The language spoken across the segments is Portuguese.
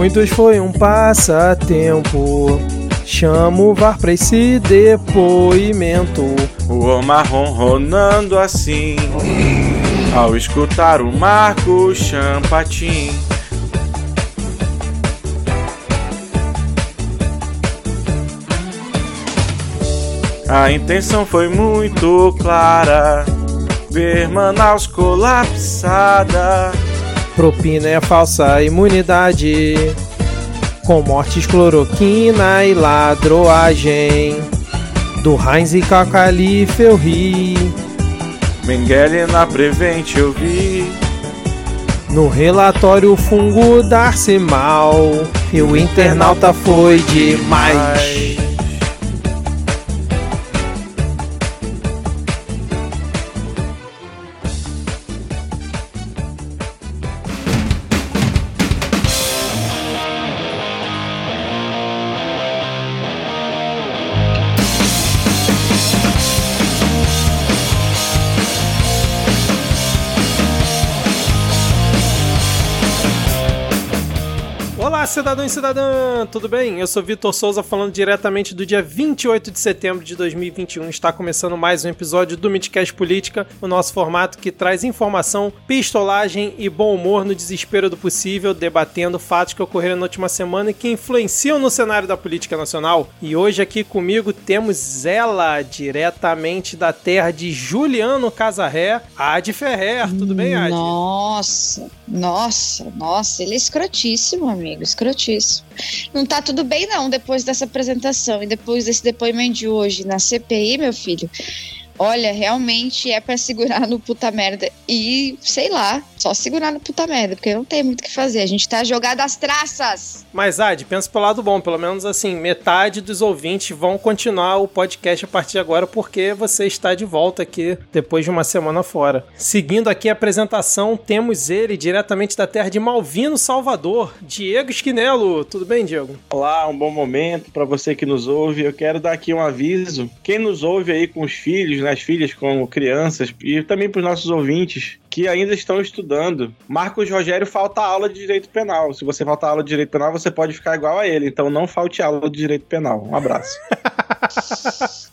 Muitos foi um passatempo. Chamo o VAR pra esse depoimento. O Omar ronronando assim Ao escutar o Marco Champatin A intenção foi muito clara Ver Manaus colapsada Propina é falsa imunidade. Com mortes, cloroquina e ladroagem. Do Heinz e Cacalife eu ri. Mengele na Prevent eu vi No relatório o fungo dar-se mal. E o internauta foi demais. Cidadão e cidadã, tudo bem? Eu sou Vitor Souza falando diretamente do dia 28 de setembro de 2021. Está começando mais um episódio do Midcast Política, o nosso formato que traz informação, pistolagem e bom humor no desespero do possível, debatendo fatos que ocorreram na última semana e que influenciam no cenário da política nacional. E hoje aqui comigo temos ela, diretamente da terra de Juliano Casarré, Ad Ferrer. Tudo bem, Ad? Nossa, nossa, nossa, ele é escrotíssimo, amigo, escrotíssimo. Não tá tudo bem, não, depois dessa apresentação e depois desse depoimento de hoje na CPI, meu filho. Olha, realmente é pra segurar no puta merda. E, sei lá, só segurar no puta merda, porque não tem muito o que fazer. A gente tá jogado às traças. Mas, Ad, pensa pelo lado bom. Pelo menos, assim, metade dos ouvintes vão continuar o podcast a partir de agora, porque você está de volta aqui depois de uma semana fora. Seguindo aqui a apresentação, temos ele diretamente da terra de Malvino, Salvador, Diego Esquinelo. Tudo bem, Diego? Olá, um bom momento para você que nos ouve. Eu quero dar aqui um aviso. Quem nos ouve aí com os filhos, né, as filhas como crianças e também para os nossos ouvintes que ainda estão estudando. Marcos Rogério falta aula de direito penal. Se você faltar aula de direito penal, você pode ficar igual a ele. Então não falte aula de direito penal. Um abraço.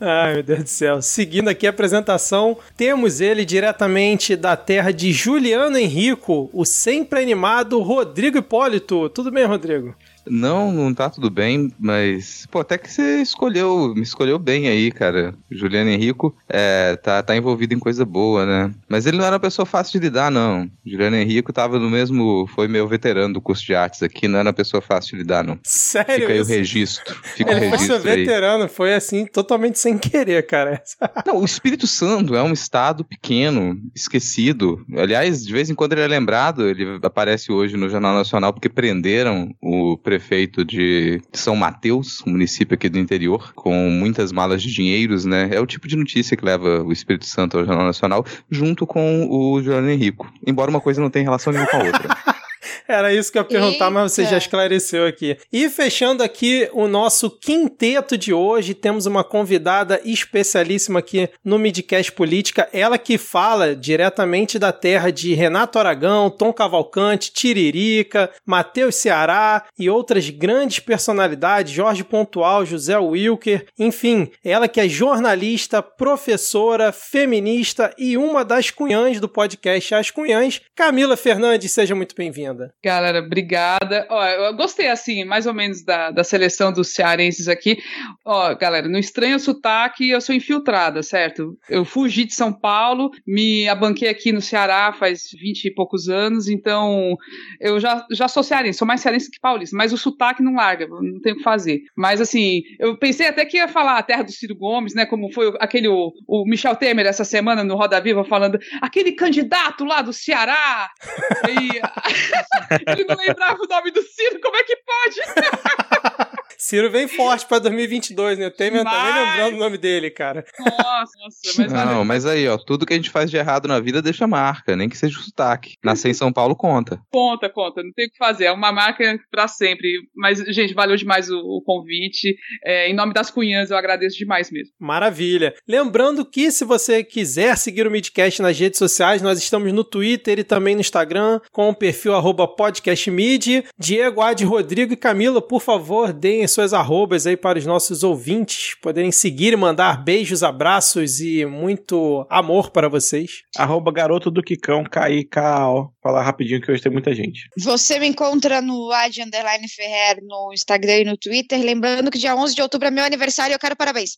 Ai, meu Deus do céu. Seguindo aqui a apresentação, temos ele diretamente da terra de Juliano Henrico, o sempre animado Rodrigo Hipólito. Tudo bem, Rodrigo? Não, não tá tudo bem, mas, pô, até que você escolheu, me escolheu bem aí, cara. Juliano Henrico é, tá, tá envolvido em coisa boa, né? Mas ele não era uma pessoa fácil de lidar, não. Juliano Henrico tava no mesmo, foi meu veterano do curso de artes aqui, não era uma pessoa fácil de lidar, não. Sério? Fica aí o registro. Fica o Ele foi seu registro aí. veterano, foi assim, totalmente sem querer, cara. Não, o Espírito Santo é um estado pequeno, esquecido. Aliás, de vez em quando ele é lembrado, ele aparece hoje no Jornal Nacional porque prenderam o prefeito de São Mateus, um município aqui do interior, com muitas malas de dinheiros, né? É o tipo de notícia que leva o Espírito Santo ao Jornal Nacional, junto com o Jornal Henrico. Embora uma coisa não tenha relação nenhuma com a outra. Era isso que eu ia perguntar, mas você Eita. já esclareceu aqui. E fechando aqui o nosso quinteto de hoje, temos uma convidada especialíssima aqui no Midcast Política, ela que fala diretamente da terra de Renato Aragão, Tom Cavalcante, Tiririca, Matheus Ceará e outras grandes personalidades, Jorge Pontual, José Wilker, enfim, ela que é jornalista, professora, feminista e uma das cunhãs do podcast As Cunhãs, Camila Fernandes, seja muito bem-vinda. Galera, obrigada. Ó, eu gostei, assim, mais ou menos da, da seleção dos cearenses aqui. Ó, galera, no estranho sotaque, eu sou infiltrada, certo? Eu fugi de São Paulo, me abanquei aqui no Ceará faz 20 e poucos anos, então eu já, já sou cearense, sou mais cearense que paulista, mas o sotaque não larga, não tem o que fazer. Mas, assim, eu pensei até que ia falar a terra do Ciro Gomes, né, como foi aquele, o, o Michel Temer essa semana no Roda Viva falando, aquele candidato lá do Ceará, e... Ele não lembrava o nome do Ciro, como é que pode? Ciro vem forte pra 2022, né? O Temer tá nem lembrando o nome dele, cara. Nossa, mas Não, mas aí, ó, tudo que a gente faz de errado na vida deixa marca, nem que seja o sotaque. Nascer em São Paulo conta. Conta, conta, não tem o que fazer, é uma marca pra sempre. Mas, gente, valeu demais o, o convite. É, em nome das cunhãs, eu agradeço demais mesmo. Maravilha. Lembrando que se você quiser seguir o Midcast nas redes sociais, nós estamos no Twitter e também no Instagram com o perfil podcastmid. Diego, Ad, Rodrigo e Camila, por favor, deem suas arrobas aí para os nossos ouvintes poderem seguir e mandar beijos, abraços e muito amor para vocês. Arroba garoto do Kikão, K-I-K-A-O. Falar rapidinho que hoje tem muita gente. Você me encontra no Ad Underline Ferrer no Instagram e no Twitter. Lembrando que dia 11 de outubro é meu aniversário e eu quero parabéns.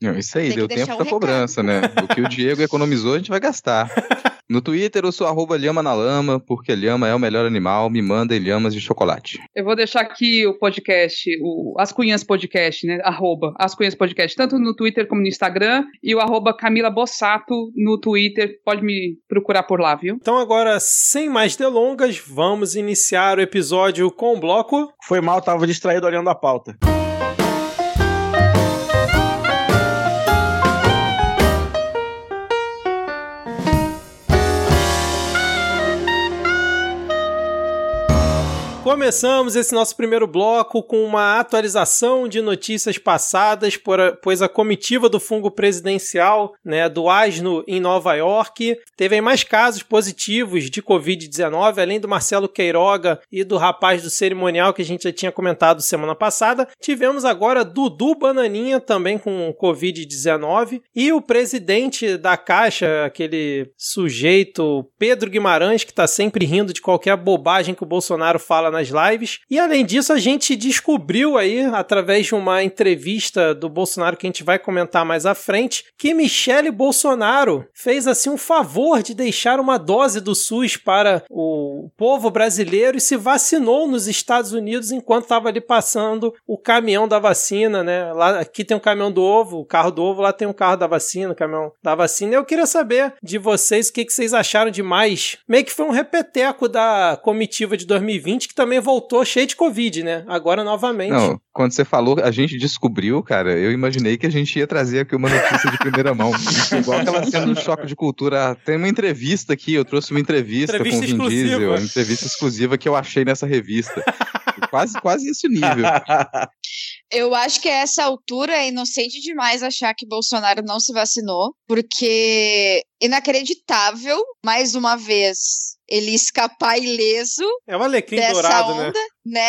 Não, isso aí, Tem que deu tempo um da cobrança, né? O que o Diego economizou, a gente vai gastar. No Twitter eu sou arroba lhama na lama, porque lhama é o melhor animal, me mandem lhamas de chocolate. Eu vou deixar aqui o podcast, o As Cunhãs Podcast, né? Arroba As Cunhãs Podcast, tanto no Twitter como no Instagram, e o arroba Camila Bossato no Twitter. Pode me procurar por lá, viu? Então agora, sem mais delongas, vamos iniciar o episódio com o bloco Foi mal, tava distraído olhando a pauta. Começamos esse nosso primeiro bloco com uma atualização de notícias passadas, pois a comitiva do fungo presidencial né, do Asno em Nova York teve mais casos positivos de Covid-19, além do Marcelo Queiroga e do rapaz do cerimonial que a gente já tinha comentado semana passada. Tivemos agora Dudu Bananinha também com Covid-19 e o presidente da Caixa, aquele sujeito Pedro Guimarães, que está sempre rindo de qualquer bobagem que o Bolsonaro fala nas lives. E além disso, a gente descobriu aí, através de uma entrevista do Bolsonaro que a gente vai comentar mais à frente, que Michele Bolsonaro fez assim um favor de deixar uma dose do SUS para o povo brasileiro e se vacinou nos Estados Unidos enquanto estava ali passando o caminhão da vacina, né? Lá aqui tem um caminhão do ovo, o carro do ovo, lá tem um carro da vacina, o caminhão da vacina. Eu queria saber de vocês o que, que vocês acharam de mais. Meio que foi um repeteco da comitiva de 2020 que também voltou cheio de Covid, né? Agora novamente. Não, quando você falou, a gente descobriu, cara, eu imaginei que a gente ia trazer aqui uma notícia de primeira mão. Igual aquela cena do choque de cultura. Tem uma entrevista aqui, eu trouxe uma entrevista, Entrevista com o Vin exclusiva. Diesel, uma entrevista exclusiva que eu achei nessa revista. quase, quase esse nível. Eu acho que a essa altura é inocente demais achar que Bolsonaro não se vacinou, porque inacreditável, mais uma vez, ele escapar ileso É o alecrim dessa dourado, né? onda, né?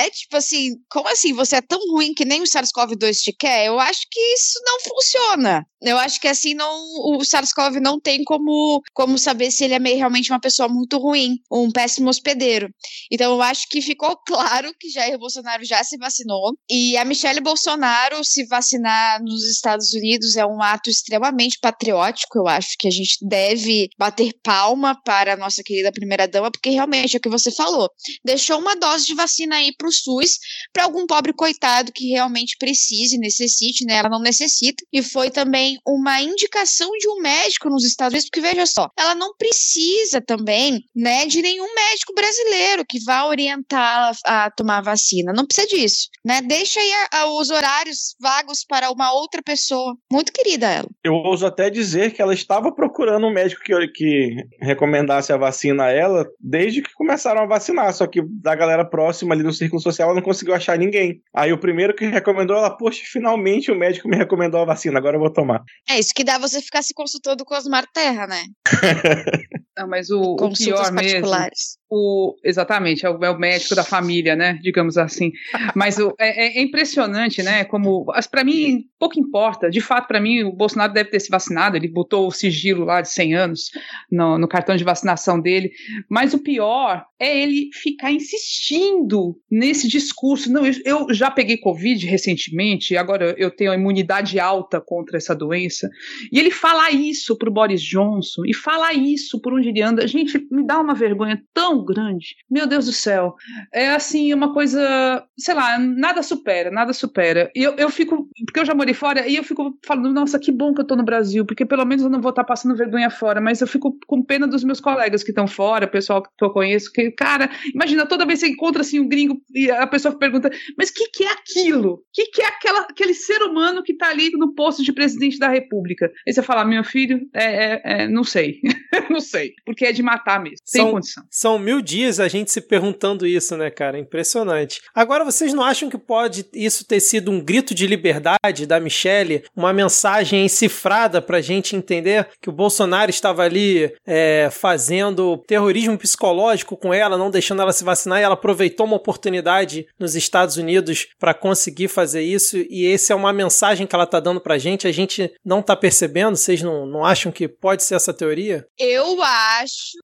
Tipo assim, como assim? Você é tão ruim que nem o SARS-CoV-2 te quer? Eu acho que isso não funciona. Eu acho que assim não o SARS-CoV não tem como como saber se ele é meio, realmente uma pessoa muito ruim, um péssimo hospedeiro. Então eu acho que ficou claro que Jair Bolsonaro já se vacinou e a Michelle Bolsonaro se vacinar nos Estados Unidos é um ato extremamente patriótico. Eu acho que a gente deve bater palma para a nossa querida primeira dama, porque realmente é o que você falou deixou uma dose de vacina aí pro SUS para algum pobre coitado que realmente precise, necessite, né? Ela não necessita. E foi também uma indicação de um médico nos Estados Unidos, porque veja só, ela não precisa também, né, de nenhum médico brasileiro que vá orientá-la a tomar a vacina. Não precisa disso, né? Deixa aí a- a- os horários vagos para uma outra pessoa. Muito querida ela. Eu ouso até dizer que ela estava procurando um médico que, que recomendasse a vacina a ela desde que começaram a vacinar. Só que da galera próxima ali no círculo social ela não conseguiu achar ninguém. Aí o primeiro que recomendou ela, poxa, finalmente o médico me recomendou a vacina, agora eu vou tomar. É isso que dá você ficar se consultando com Osmar Terra, né? Não, mas o, o pior mesmo. particulares. O, exatamente, é o, é o médico da família, né? Digamos assim. Mas o, é, é impressionante, né? Como. Para mim, pouco importa. De fato, para mim, o Bolsonaro deve ter se vacinado. Ele botou o sigilo lá de 100 anos no, no cartão de vacinação dele. Mas o pior é ele ficar insistindo nesse discurso. Não, eu, eu já peguei Covid recentemente, agora eu tenho a imunidade alta contra essa doença. E ele fala isso pro Boris Johnson, e fala isso por onde anda. Gente, me dá uma vergonha tão grande. Meu Deus do céu. É assim, uma coisa, sei lá, nada supera, nada supera. E eu, eu fico, porque eu já morei fora, e eu fico falando, nossa, que bom que eu tô no Brasil, porque pelo menos eu não vou estar tá passando vergonha fora, mas eu fico com pena dos meus colegas que estão fora, pessoal que eu conheço, que, cara, imagina, toda vez que você encontra assim um gringo e a pessoa pergunta, mas o que, que é aquilo? O que, que é aquela, aquele ser humano que tá ali no posto de presidente da república? Aí você fala, meu filho, é, é, é não sei, não sei, porque é de matar mesmo, são, condição. São mil dias a gente se perguntando isso, né, cara? Impressionante. Agora, vocês não acham que pode isso ter sido um grito de liberdade da Michelle, uma mensagem encifrada pra gente entender que o Bolsonaro estava ali é, fazendo terrorismo psicológico com ela, não deixando ela se vacinar, e ela aproveitou uma oportunidade nos Estados Unidos para conseguir fazer isso, e esse é uma mensagem que ela tá dando pra gente, a gente não tá percebendo? Vocês não, não acham que pode ser essa teoria? Eu acho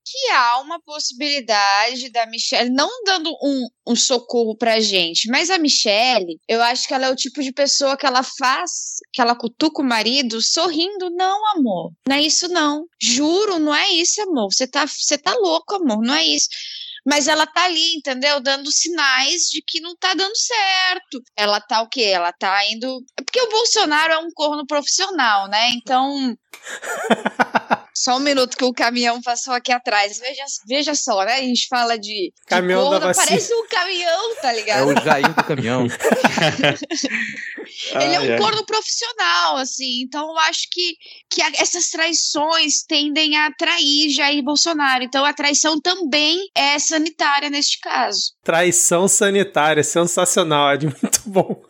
que há uma possibilidade da Michelle, não dando um, um socorro pra gente, mas a Michelle, eu acho que ela é o tipo de pessoa que ela faz, que ela cutuca o marido sorrindo, não, amor, não é isso não, juro, não é isso, amor, você tá, você tá louco, amor, não é isso mas ela tá ali, entendeu? Dando sinais de que não tá dando certo. Ela tá o quê? Ela tá indo. Porque o Bolsonaro é um corno profissional, né? Então. Só um minuto que o caminhão passou aqui atrás. Veja, veja só, né? A gente fala de. Caminhão de corno, da vacina. Parece um caminhão, tá ligado? É o Jair do caminhão. Ele é um ai. corno profissional, assim. Então eu acho que, que a- essas traições tendem a atrair Jair Bolsonaro. Então a traição também é sanitária neste caso. Traição sanitária, sensacional, Ed, muito bom.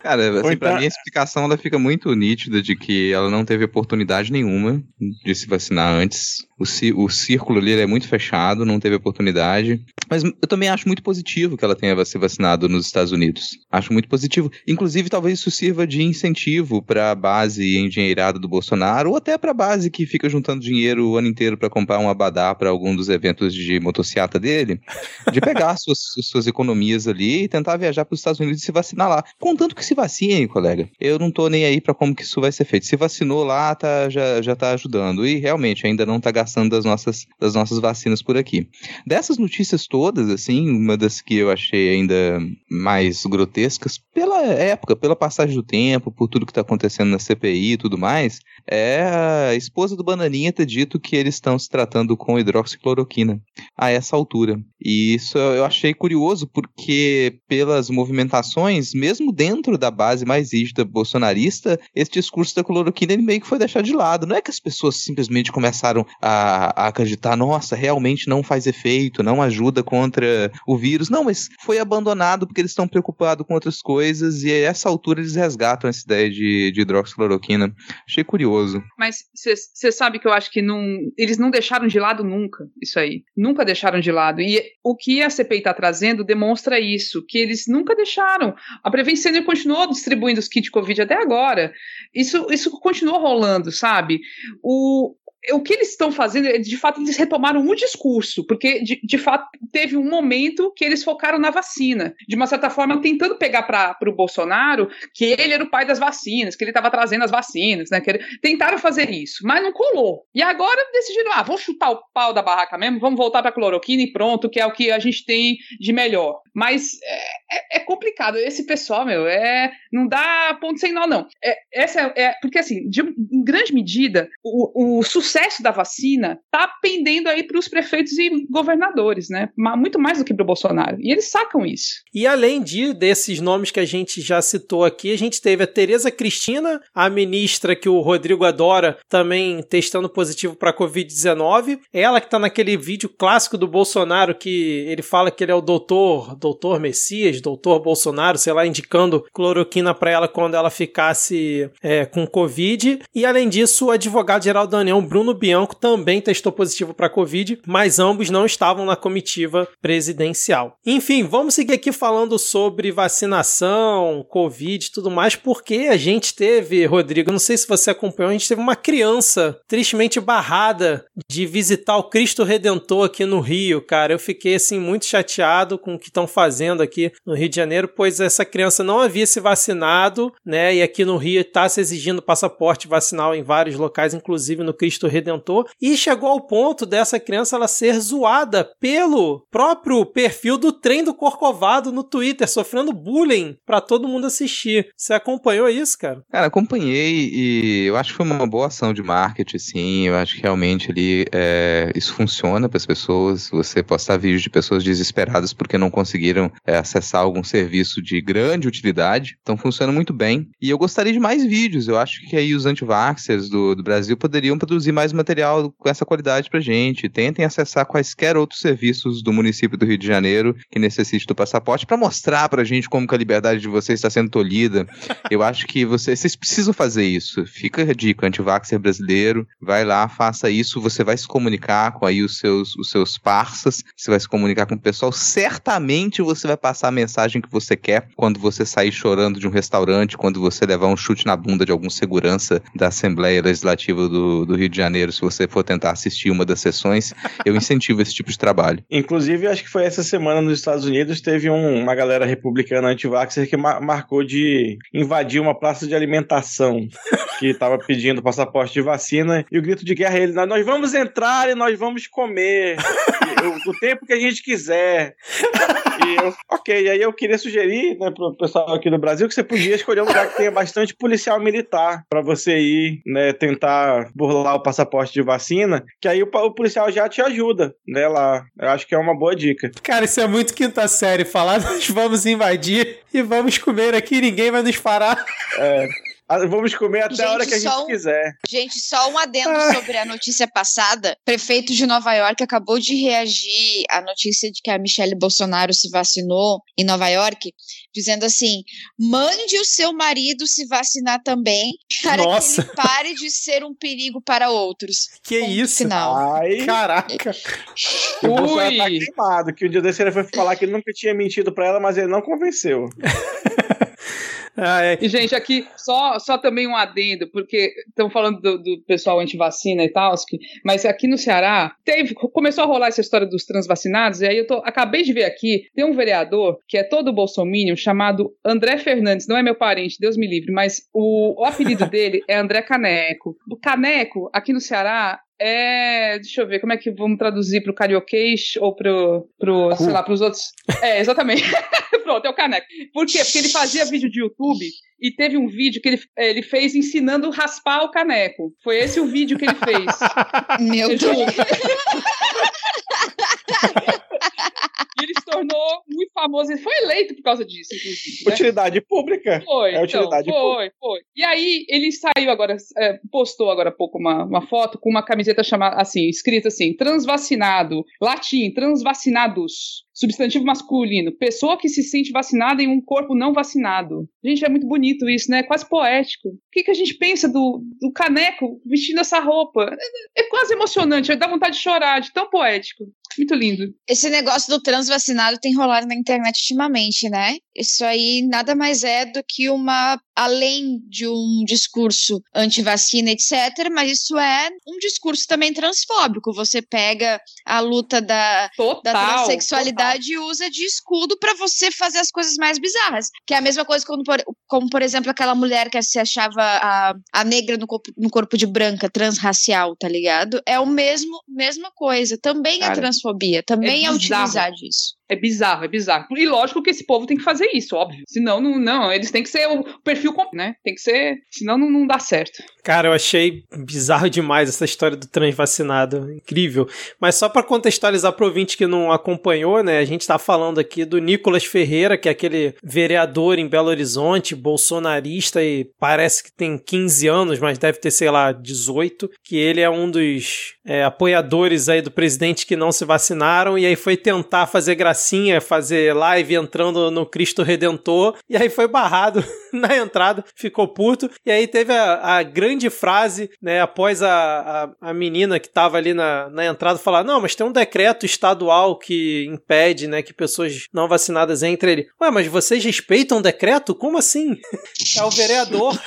Cara, assim, pra então- mim a explicação ela fica muito nítida de que ela não teve oportunidade nenhuma de se vacinar antes. O, o círculo ali é muito fechado, não teve oportunidade. Mas eu também acho muito positivo que ela tenha se vacinado nos Estados Unidos. Acho muito positivo. Inclusive, talvez isso sirva de incentivo para a base engenheirada do Bolsonaro, ou até para a base que fica juntando dinheiro o ano inteiro para comprar um abadá para algum dos eventos de motociata dele, de pegar suas, suas economias ali e tentar viajar para os Estados Unidos e se vacinar lá. Contanto que se vacine, colega. Eu não tô nem aí para como que isso vai ser feito. Se vacinou lá, tá, já, já tá ajudando. E realmente ainda não tá gastando das nossas, das nossas vacinas por aqui. Dessas notícias todas, assim, uma das que eu achei ainda mais grotescas, pela época, pela passagem do tempo, por tudo que tá acontecendo na CPI e tudo mais, é a esposa do Bananinha ter dito que eles estão se tratando com hidroxicloroquina a essa altura. E isso eu achei curioso porque pelas movimentações, mesmo dentro da base mais rígida bolsonarista, esse discurso da cloroquina ele meio que foi deixado de lado. Não é que as pessoas simplesmente começaram a, a acreditar, nossa, realmente não faz efeito, não ajuda contra o vírus. Não, mas foi abandonado porque eles estão preocupados com outras coisas e a essa altura eles resgatam essa ideia de, de hidroxicloroquina. Achei curioso. Mas você sabe que eu acho que não, eles não deixaram de lado nunca isso aí. Nunca deixaram de lado. E o que a CPI está trazendo demonstra isso, que eles nunca deixaram. A Prevent Senior continuou distribuindo os kits Covid até agora. Isso, isso continuou rolando, sabe? O, o que eles estão fazendo, é, de fato, eles retomaram o discurso, porque de, de fato teve um momento que eles focaram na vacina, de uma certa forma tentando pegar para o Bolsonaro que ele era o pai das vacinas, que ele estava trazendo as vacinas, né? Ele, tentaram fazer isso, mas não colou. E agora decidiram, ah, vamos chutar o pau da barraca mesmo, vamos voltar para cloroquina e pronto, que é o que a gente tem de melhor. Mas é, é, é complicado. Esse pessoal, meu, é não dá ponto sem nó, não. É, essa é, é porque assim, de, em grande medida, o, o sucesso da vacina tá pendendo aí para os prefeitos e governadores, né? Muito mais do que para o Bolsonaro. E eles sacam isso. E além de desses nomes que a gente já citou aqui, a gente teve a Tereza Cristina, a ministra que o Rodrigo adora, também testando positivo para Covid-19. Ela que tá naquele vídeo clássico do Bolsonaro que ele fala que ele é o doutor, doutor Messias, doutor Bolsonaro, sei lá, indicando cloroquina para ela quando ela ficasse é, com Covid. E além disso, o advogado-geral da União, Bruno Bianco, também testou positivo para Covid, mas ambos não estavam na comitiva presidencial. Enfim, vamos seguir aqui falando sobre vacinação, Covid e tudo mais, porque a gente teve, Rodrigo, não sei se você acompanhou, a gente teve uma criança tristemente barrada de visitar o Cristo Redentor aqui no Rio, cara. Eu fiquei assim muito chateado com o que estão fazendo aqui no Rio de Janeiro, pois essa criança não havia se vacinado, né? E aqui no Rio está se exigindo passaporte vacinal em vários locais, inclusive no Cristo Redentor, e chegou ao ponto dessa criança ela ser zoada pelo próprio perfil do trem do Corcovado no Twitter, sofrendo bullying para todo mundo assistir. Você acompanhou isso, cara? Cara, acompanhei e eu acho que foi uma boa ação de marketing, sim. Eu acho que realmente ali é, isso funciona para as pessoas. Você postar vídeos de pessoas desesperadas porque não conseguiram é, acessar algum serviço de grande utilidade. Então funciona muito bem. E eu gostaria de mais vídeos. Eu acho que aí os antivaxxers do, do Brasil poderiam produzir mais material com essa qualidade pra gente. Tentem acessar quaisquer outros serviços do município do Rio de Janeiro que necessite do passaporte para mostrar pra gente como que a liberdade de vocês está sendo tolhida. Eu acho que vocês, vocês precisam fazer isso. Fica a dica, antivaxer brasileiro, vai lá, faça isso, você vai se comunicar com aí os seus, os seus parceiros, você vai se comunicar com o pessoal, certamente você vai passar a mensagem que você quer quando você sair chorando de um restaurante, quando você levar um chute na bunda de algum segurança da Assembleia Legislativa do, do Rio de Janeiro, se você for tentar assistir uma das sessões, eu incentivo esse tipo de trabalho. Inclusive, acho que foi essa semana nos Estados Unidos, teve um, uma galera republicana anti-vaxxer que ma marcou de invadir uma praça de alimentação que estava pedindo passaporte de vacina e o grito de guerra é ele, nós vamos entrar e nós vamos comer o, o tempo que a gente quiser. E eu, ok, aí eu queria sugerir né, pro pessoal aqui do Brasil que você podia escolher um lugar que tenha bastante policial militar para você ir, né, tentar burlar o passaporte de vacina, que aí o, o, policial já te ajuda, né, lá. Eu acho que é uma boa dica. Cara, isso é muito quinta série, falar nós vamos invadir e vamos comer aqui, ninguém vai nos parar. É. Ah, vamos comer até gente, a hora que a gente um, quiser. Gente, só um adendo ah. sobre a notícia passada. Prefeito de Nova York acabou de reagir à notícia de que a Michelle Bolsonaro se vacinou em Nova York, dizendo assim: mande o seu marido se vacinar também, para Nossa. que ele pare de ser um perigo para outros. Que Ponto isso? Final. Ai, Caraca. O Bolsonaro tá queimado, que um dia desse ele foi falar que ele nunca tinha mentido para ela, mas ele não convenceu. Ah, é. E, gente, aqui, só, só também um adendo, porque estão falando do, do, pessoal anti-vacina e tal, mas aqui no Ceará, teve, começou a rolar essa história dos transvacinados, e aí eu tô, acabei de ver aqui, tem um vereador que é todo bolsominion, chamado André Fernandes, não é meu parente, Deus me livre, mas o, o apelido dele é André Caneco. O Caneco, aqui no Ceará, é. Deixa eu ver, como é que vamos traduzir pro carioquês ou pro. pro sei lá, pros outros. É, exatamente. Pronto, é o caneco. Por quê? Porque ele fazia vídeo de YouTube e teve um vídeo que ele, ele fez ensinando raspar o caneco. Foi esse o vídeo que ele fez. Meu Deus. Tornou muito famoso. Ele foi eleito por causa disso, inclusive. Né? Utilidade pública. Foi. É utilidade então, foi, pública. foi. E aí, ele saiu agora, é, postou agora há pouco uma, uma foto com uma camiseta chamada, assim, escrita assim, transvacinado, latim, transvacinados substantivo masculino, pessoa que se sente vacinada em um corpo não vacinado. Gente, é muito bonito isso, né? É quase poético. O que, que a gente pensa do, do caneco vestindo essa roupa? É, é quase emocionante, dá vontade de chorar, de tão poético. Muito lindo. Esse negócio do transvacinado tem rolado na internet ultimamente, né? Isso aí nada mais é do que uma. Além de um discurso anti-vacina, etc., mas isso é um discurso também transfóbico. Você pega a luta da, total, da transexualidade total. e usa de escudo para você fazer as coisas mais bizarras. Que é a mesma coisa como, por, como por exemplo, aquela mulher que se achava a, a negra no corpo, no corpo de branca, transracial, tá ligado? É o mesmo, mesma coisa. Também é Cara, é transfobia, também é, é utilizar disso. É bizarro, é bizarro. E lógico que esse povo tem que fazer isso, óbvio. Senão, não, não eles têm que ser o perfil, né? Tem que ser, senão não, não dá certo. Cara, eu achei bizarro demais essa história do transvacinado. Incrível. Mas só para contextualizar pro ouvinte que não acompanhou, né? A gente tá falando aqui do Nicolas Ferreira, que é aquele vereador em Belo Horizonte, bolsonarista e parece que tem 15 anos, mas deve ter, sei lá, 18. Que ele é um dos é, apoiadores aí do presidente que não se vacinaram e aí foi tentar fazer gracinha fazer live entrando no Cristo Redentor, e aí foi barrado na entrada, ficou puto, e aí teve a, a grande frase, né, após a, a, a, menina que tava ali na, na entrada falar, não, mas tem um decreto estadual que impede, né, que pessoas não vacinadas entrem ele. Ué, mas vocês respeitam o decreto? Como assim? É o vereador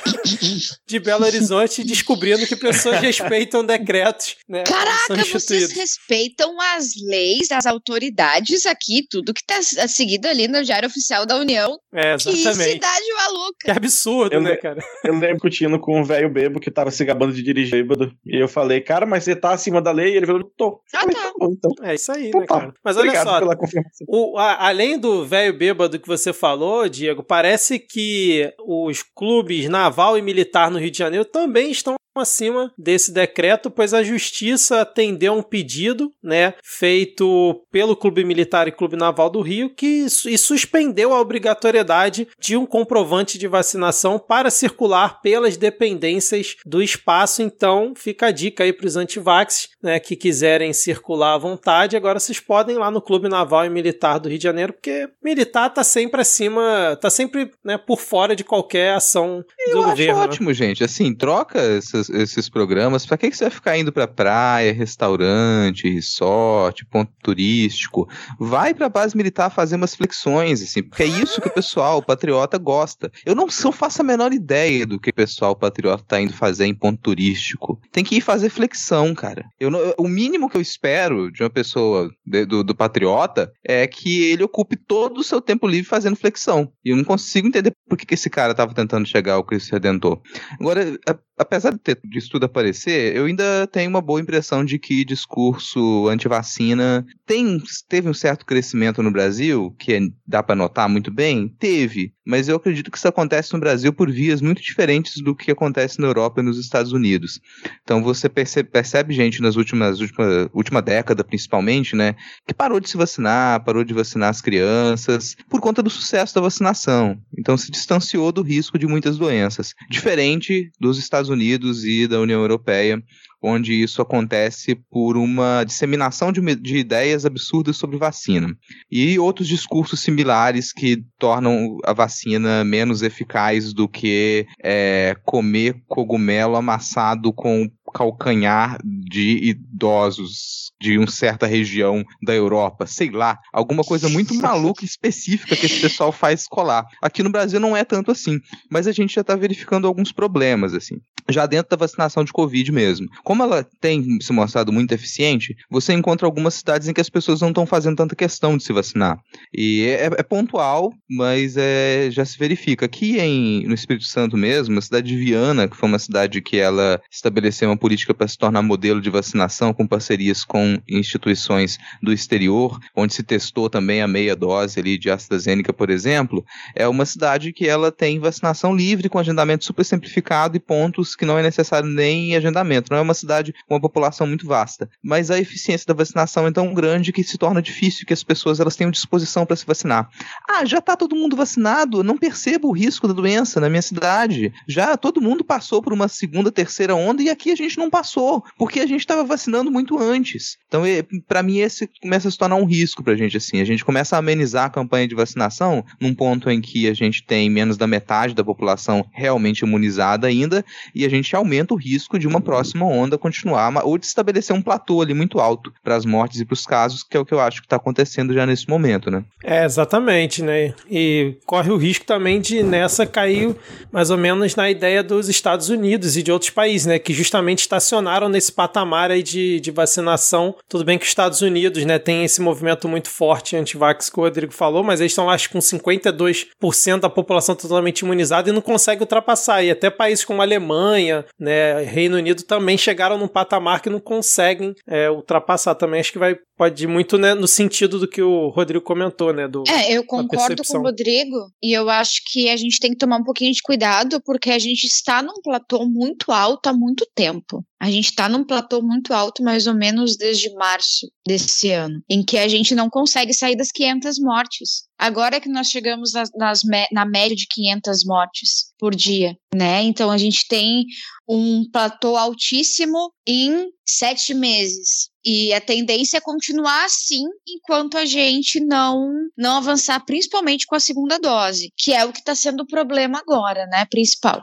de Belo Horizonte descobrindo que pessoas respeitam decretos, né? Caraca, vocês respeitam as leis das autoridades aqui tudo que tá seguido ali no Diário Oficial da União. É, Que exatamente. cidade maluca. Que absurdo, Eu né, cara? Eu lembro discutindo com um velho bebo que tava se gabando de dirigir bêbado. E eu falei, cara, mas você tá acima da lei? E ele falou, tô. Ah, falei, tá. bom, então. É isso aí, né, tá. cara? Mas olha Obrigado só, pela confirmação. O- a- além do velho bêbado que você falou, Diego, parece que os clubes naval e militar no Rio de Janeiro também estão acima desse decreto, pois a justiça atendeu um pedido, né, feito pelo Clube Militar e Clube Naval do Rio, que e suspendeu a obrigatoriedade de um comprovante de vacinação para circular pelas dependências do espaço. Então, fica a dica aí para os antivax, né, que quiserem circular à vontade. Agora vocês podem ir lá no Clube Naval e Militar do Rio de Janeiro, porque militar tá sempre acima, tá sempre, né, por fora de qualquer ação do Eu acho governo. né? ótimo, gente. Assim, troca esses, esses programas. Pra que, que você vai ficar indo pra praia, restaurante, resort, ponto turístico? Vai pra base militar fazer umas flexões, assim, porque é isso que o pessoal, o patriota, gosta. Eu não eu faço a menor ideia do que o pessoal patriota tá indo fazer em ponto turístico. Tem que ir fazer flexão, cara. Eu eu- o mínimo que eu espero de uma pessoa de- do, do patriota é que ele ocupe todo o seu tempo livre fazendo flexão. E eu não consigo entender por que, que esse cara tava tentando chegar ao Cristo Redentor. Agora, a- apesar de ter disso tudo aparecer, eu ainda tenho uma boa impressão de que discurso antivacina tem, teve um certo crescimento no Brasil, que é- dá pra notar muito bem? Teve. Mas eu acredito que isso acontece no Brasil por vias muito diferentes do que acontece na Europa e nos Estados Unidos. Então você percebe, percebe gente nas últimas, última, última década, principalmente, né? Que parou de se vacinar, parou de vacinar as crianças, por conta do sucesso da vacinação. Então se distanciou do risco de muitas doenças. Diferente dos Estados Unidos e da União Europeia, onde isso acontece por uma disseminação de, de ideias absurdas sobre vacina. E outros discursos similares que tornam a vacina menos eficaz do que é, comer cogumelo amassado com calcanhar de idosos de uma certa região da Europa, sei lá, alguma coisa muito maluca específica que esse pessoal faz colar. Aqui no Brasil não é tanto assim, mas a gente já está verificando alguns problemas assim. Já dentro da vacinação de Covid mesmo. Como ela tem se mostrado muito eficiente, você encontra algumas cidades em que as pessoas não estão fazendo tanta questão de se vacinar. E é, é pontual, mas é, já se verifica. Aqui em, no Espírito Santo mesmo, a cidade de Viana, que foi uma cidade que ela estabeleceu uma política para se tornar modelo de vacinação com parcerias com instituições do exterior, onde se testou também a meia dose ali de AstraZeneca, por exemplo, é uma cidade que ela tem vacinação livre, com agendamento super simplificado e pontos que não é necessário nem agendamento. Não é uma cidade com uma população muito vasta. Mas a eficiência da vacinação é tão grande que se torna difícil que as pessoas elas tenham disposição para se vacinar. Ah, já está todo mundo vacinado, não percebo o risco da doença na minha cidade. Já todo mundo passou por uma segunda, terceira onda e aqui a gente não passou, porque a gente estava vacinando muito antes. Então, para mim, esse começa a se tornar um risco para a gente, assim. A gente começa a amenizar a campanha de vacinação num ponto em que a gente tem menos da metade da população realmente imunizada ainda e a gente aumenta o risco de uma próxima onda continuar ou de estabelecer um platô ali muito alto para as mortes e para os casos, que é o que eu acho que está acontecendo já nesse momento, né? É, exatamente, né? E corre o risco também de nessa cair mais ou menos na ideia dos Estados Unidos e de outros países, né? Que justamente estacionaram nesse patamar aí de, de vacinação. Tudo bem que os Estados Unidos, né, tem esse movimento muito forte anti-vax que o Rodrigo falou, mas eles estão lá com 52% da população totalmente imunizada e não consegue ultrapassar. E até países como a Alemanha, né, Reino Unido também chegaram num patamar que não conseguem é, ultrapassar. Também acho que vai pode ir muito né, no sentido do que o Rodrigo comentou, né? Do, É, eu concordo com o Rodrigo e eu acho que a gente tem que tomar um pouquinho de cuidado porque a gente está num platô muito alto há muito tempo. A gente está num platô muito alto mais ou menos desde março desse ano, em que a gente não consegue sair das 500 mortes. Agora que nós chegamos nas, nas na média de 500 mortes por dia, né? Então a gente tem um platô altíssimo em sete meses. E a tendência é continuar assim enquanto a gente não não avançar, principalmente com a segunda dose, que é o que está sendo o problema agora, né? Principal.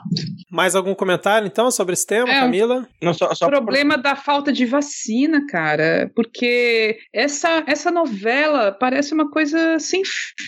Mais algum comentário, então, sobre esse tema, É, Camila? Não, só, só O problema da falta de vacina, cara, porque essa, essa novela parece uma coisa sem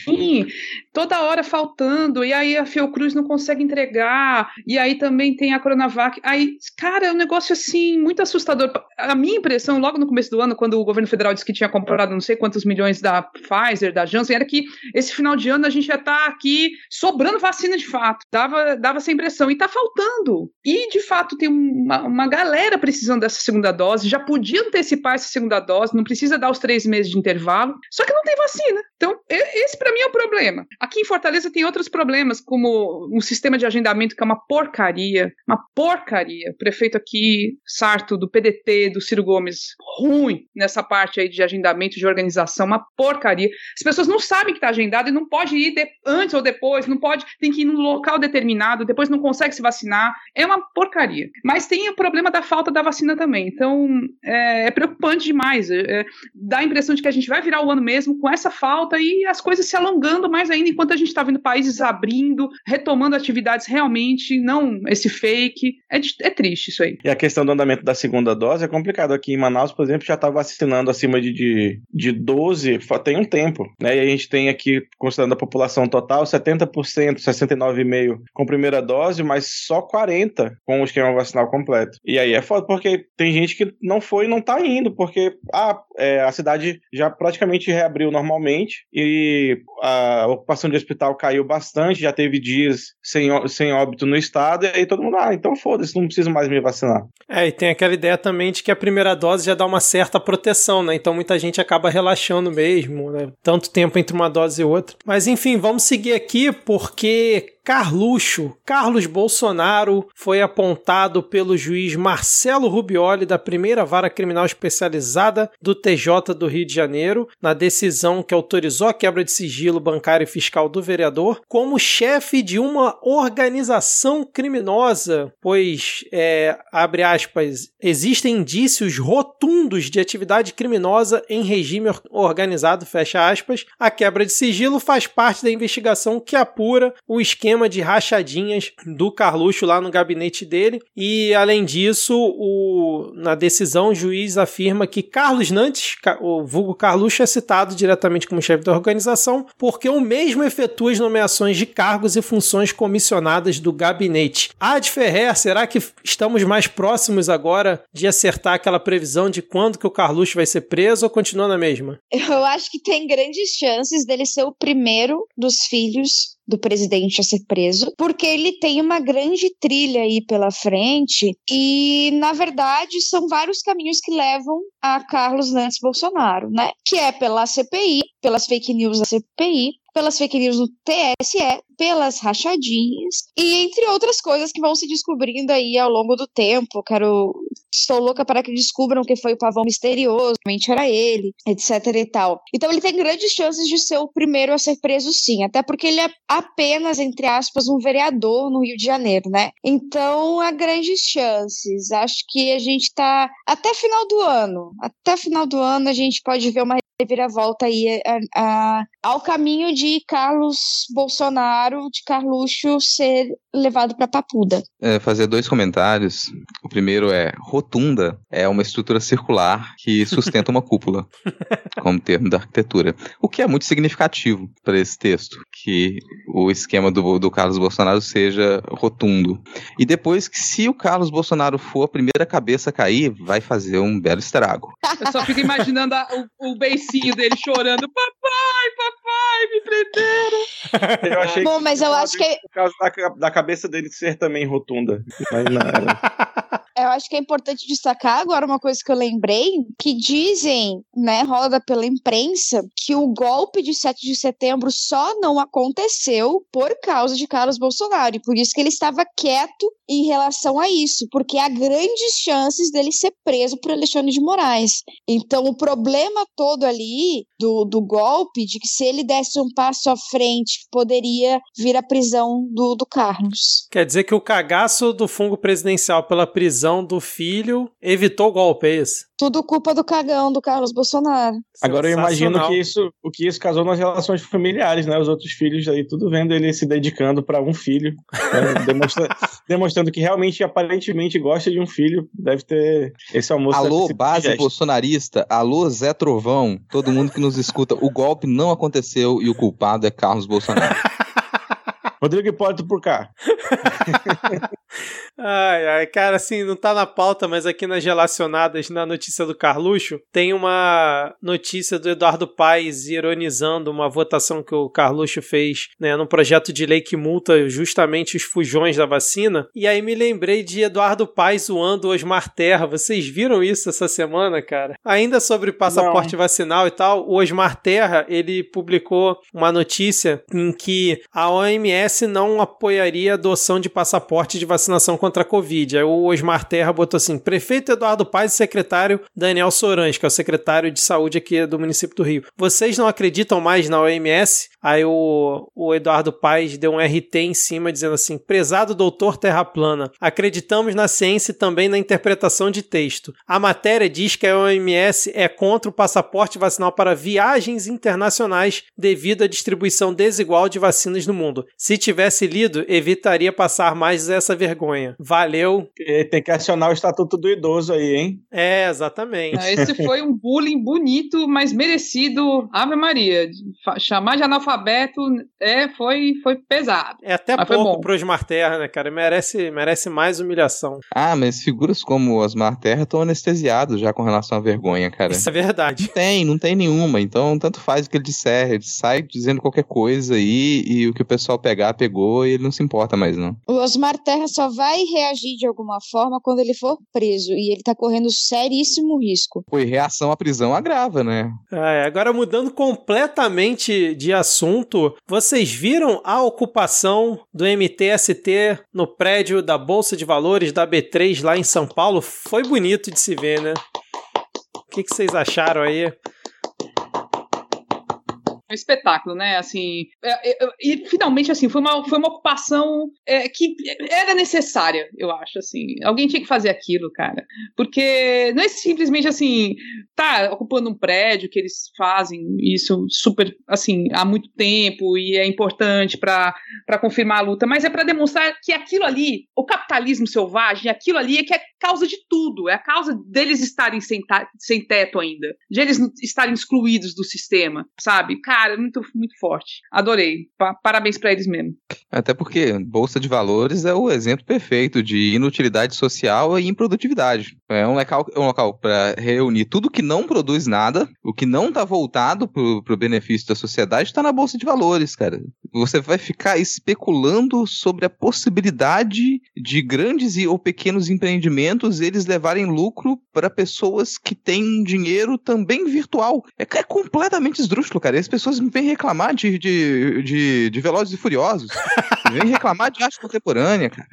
fim, toda hora faltando, e aí a Fiocruz não consegue entregar, e aí também tem a Coronavac. Aí, cara, é um negócio assim muito assustador. A minha impressão, logo no começo do ano, quando o governo federal disse que tinha comprado não sei quantos milhões da Pfizer, da Janssen, era que esse final de ano a gente já tá aqui sobrando vacina de fato. Dava, dava essa impressão. E tá faltando. E, de fato, tem uma, uma galera precisando dessa segunda dose. Já podia antecipar essa segunda dose, não precisa dar os três meses de intervalo. Só que não tem vacina. Então, esse para mim é o problema. Aqui em Fortaleza tem outros problemas, como um sistema de agendamento que é uma porcaria. Uma porcaria. O prefeito aqui, Sarto, do PDT, do Ciro Gomes, ruim nessa parte aí de agendamento, de organização, uma porcaria. As pessoas não sabem que está agendado e não pode ir de, antes ou depois, não pode, tem que ir num local determinado, depois não consegue se vacinar. É uma porcaria. Mas tem o problema da falta da vacina também. Então, é, é preocupante demais. É, é, dá a impressão de que a gente vai virar o ano mesmo com essa falta e as coisas se alongando mais ainda enquanto a gente está vendo países abrindo, retomando atividades realmente, não esse fake. É, é triste isso aí. E a questão do andamento da segunda dose é complicado. Aqui em Manaus, por exemplo, já está vacinando acima de, de, de 12 tem um tempo. Né? E a gente tem aqui, considerando a população total, 70%, 69,5% com primeira dose, mas só 40% com o esquema vacinal completo. E aí é foda, porque tem gente que não foi e não está indo, porque ah, é, a cidade já praticamente reabriu normalmente e a ocupação de hospital caiu bastante, já teve dias sem, sem óbito no estado, e aí todo mundo, ah, então foda-se, não preciso mais me vacinar. É, e tem aquela ideia também de que a primeira dose já dá uma certa proteção, né? Então muita gente acaba relaxando mesmo, né? Tanto tempo entre uma dose e outra. Mas enfim, vamos seguir aqui porque Carluxo, Carlos Bolsonaro, foi apontado pelo juiz Marcelo Rubioli da primeira vara criminal especializada do TJ do Rio de Janeiro, na decisão que autorizou a quebra de sigilo bancário e fiscal do vereador, como chefe de uma organização criminosa, pois, é, abre aspas, existem indícios rotundos de atividade criminosa em regime organizado, fecha aspas. A quebra de sigilo faz parte da investigação que apura o esquema esquema de rachadinhas do Carluxo lá no gabinete dele. E além disso, o, na decisão, o juiz afirma que Carlos Nantes, o vulgo Carluxo, é citado diretamente como chefe da organização, porque o mesmo efetua as nomeações de cargos e funções comissionadas do gabinete. Ah, de Ferrer, será que estamos mais próximos agora de acertar aquela previsão de quando que o Carluxo vai ser preso ou continua na mesma? Eu acho que tem grandes chances dele ser o primeiro dos filhos do presidente a ser preso, porque ele tem uma grande trilha aí pela frente e, na verdade, são vários caminhos que levam a Carlos Nantes Bolsonaro, né? Que é pela CPI, pelas fake news da CPI, pelas fake news do TSE, pelas rachadinhas e entre outras coisas que vão se descobrindo aí ao longo do tempo. Quero estou louca para que descubram que foi o pavão misterioso, realmente era ele, etc e tal. Então ele tem grandes chances de ser o primeiro a ser preso sim, até porque ele é apenas entre aspas um vereador no Rio de Janeiro, né? Então há grandes chances. Acho que a gente tá até final do ano, até final do ano a gente pode ver uma reviravolta aí a, a, ao caminho de Carlos Bolsonaro, de Carluxo ser levado para Papuda. É, fazer dois comentários. O primeiro é rotunda é uma estrutura circular que sustenta uma cúpula, como termo da arquitetura. O que é muito significativo para esse texto, que o esquema do, do Carlos Bolsonaro seja rotundo. E depois que se o Carlos Bolsonaro for a primeira cabeça a cair, vai fazer um belo estrago. Eu só fico imaginando a, o, o beicinho dele chorando, papai, papai, me prenderam. Eu achei Bom, que mas eu acho que por causa da, da cabeça dele ser também rotunda. Mas não era. eu acho que é importante destacar agora uma coisa que eu lembrei, que dizem, né, roda pela imprensa, que o golpe de 7 de setembro só não aconteceu por causa de Carlos Bolsonaro, e por isso que ele estava quieto em relação a isso, porque há grandes chances dele ser preso por Alexandre de Moraes. Então, o problema todo ali do, do golpe, de que se ele desse um passo à frente, poderia vir a prisão do, do Carlos. Quer dizer que o cagaço do fungo presidencial pela prisão do filho evitou o golpe, é isso? Tudo culpa do cagão do Carlos Bolsonaro. Agora eu imagino que isso, o que isso casou nas relações familiares, né? Os outros filhos aí, tudo vendo ele se dedicando para um filho, né? Demonstra demonstrando que realmente, aparentemente, gosta de um filho. Deve ter esse almoço. Alô, base bolsonarista. Alô, Zé Trovão. Todo mundo que nos escuta. O golpe não aconteceu e o culpado é Carlos Bolsonaro. Rodrigo Hipólito por cá. Ai, ai, cara, assim, não tá na pauta, mas aqui nas relacionadas, na notícia do Carluxo, tem uma notícia do Eduardo Paes ironizando uma votação que o Carluxo fez, né, num projeto de lei que multa justamente os fujões da vacina. E aí me lembrei de Eduardo Paes zoando o Osmar Terra. Vocês viram isso essa semana, cara? Ainda sobre passaporte não. vacinal e tal, o Osmar Terra, ele publicou uma notícia em que a OMS não apoiaria a adoção de passaporte de vacinação contra a Covid. Aí o Osmar Terra botou assim: prefeito Eduardo Paes e secretário Daniel Sorans, que é o secretário de saúde aqui do município do Rio. Vocês não acreditam mais na OMS? Aí o, o Eduardo Paes deu um RT em cima dizendo assim: prezado doutor Terra Plana, acreditamos na ciência e também na interpretação de texto. A matéria diz que a OMS é contra o passaporte vacinal para viagens internacionais devido à distribuição desigual de vacinas no mundo. Se tivesse lido, evitaria passar mais essa vergonha. Valeu. E tem que acionar o estatuto do idoso aí, hein? É, exatamente. Esse foi um bullying bonito, mas merecido. Ave Maria. Chamar de analfabeto é, foi, foi pesado. É até mas pouco pro Osmar Terra, né, cara? Merece, merece mais humilhação. Ah, mas figuras como Osmar Terra estão anestesiados já com relação à vergonha, cara. Isso é verdade. Não tem, não tem nenhuma. Então, tanto faz o que ele disser. Ele sai dizendo qualquer coisa aí e o que o pessoal pegar, pegou e ele não se importa mais, não. O Osmar Terra só vai reagir de alguma forma quando ele for preso. E ele tá correndo seríssimo risco. Foi reação à prisão agrava, né? É, agora mudando completamente de assunto, vocês viram a ocupação do MTST no prédio da Bolsa de Valores da B3 lá em São Paulo? Foi bonito de se ver, né? O que, que vocês acharam aí? Um espetáculo, né? Assim, é, é, e finalmente, assim, foi uma, foi uma ocupação é, que era necessária, eu acho, assim. Alguém tinha que fazer aquilo, cara. Porque não é simplesmente assim, tá ocupando um prédio que eles fazem isso super, assim, há muito tempo e é importante para confirmar a luta, mas é para demonstrar que aquilo ali, o capitalismo selvagem, aquilo ali é que é causa de tudo, é a causa deles estarem sem, sem teto ainda, de eles estarem excluídos do sistema, sabe? Cara, cara, muito, muito forte. Adorei. Pa parabéns para eles mesmo. Até porque Bolsa de Valores é o exemplo perfeito de inutilidade social e improdutividade. É um local, é um local para reunir tudo que não produz nada, o que não está voltado para o benefício da sociedade, está na Bolsa de Valores, cara. Você vai ficar especulando sobre a possibilidade de grandes ou pequenos empreendimentos eles levarem lucro para pessoas que têm dinheiro também virtual. É, é completamente esdrúxulo, cara. E as pessoas pessoas vêm reclamar de, de, de, de Velozes e Furiosos. vêm reclamar de arte contemporânea, cara.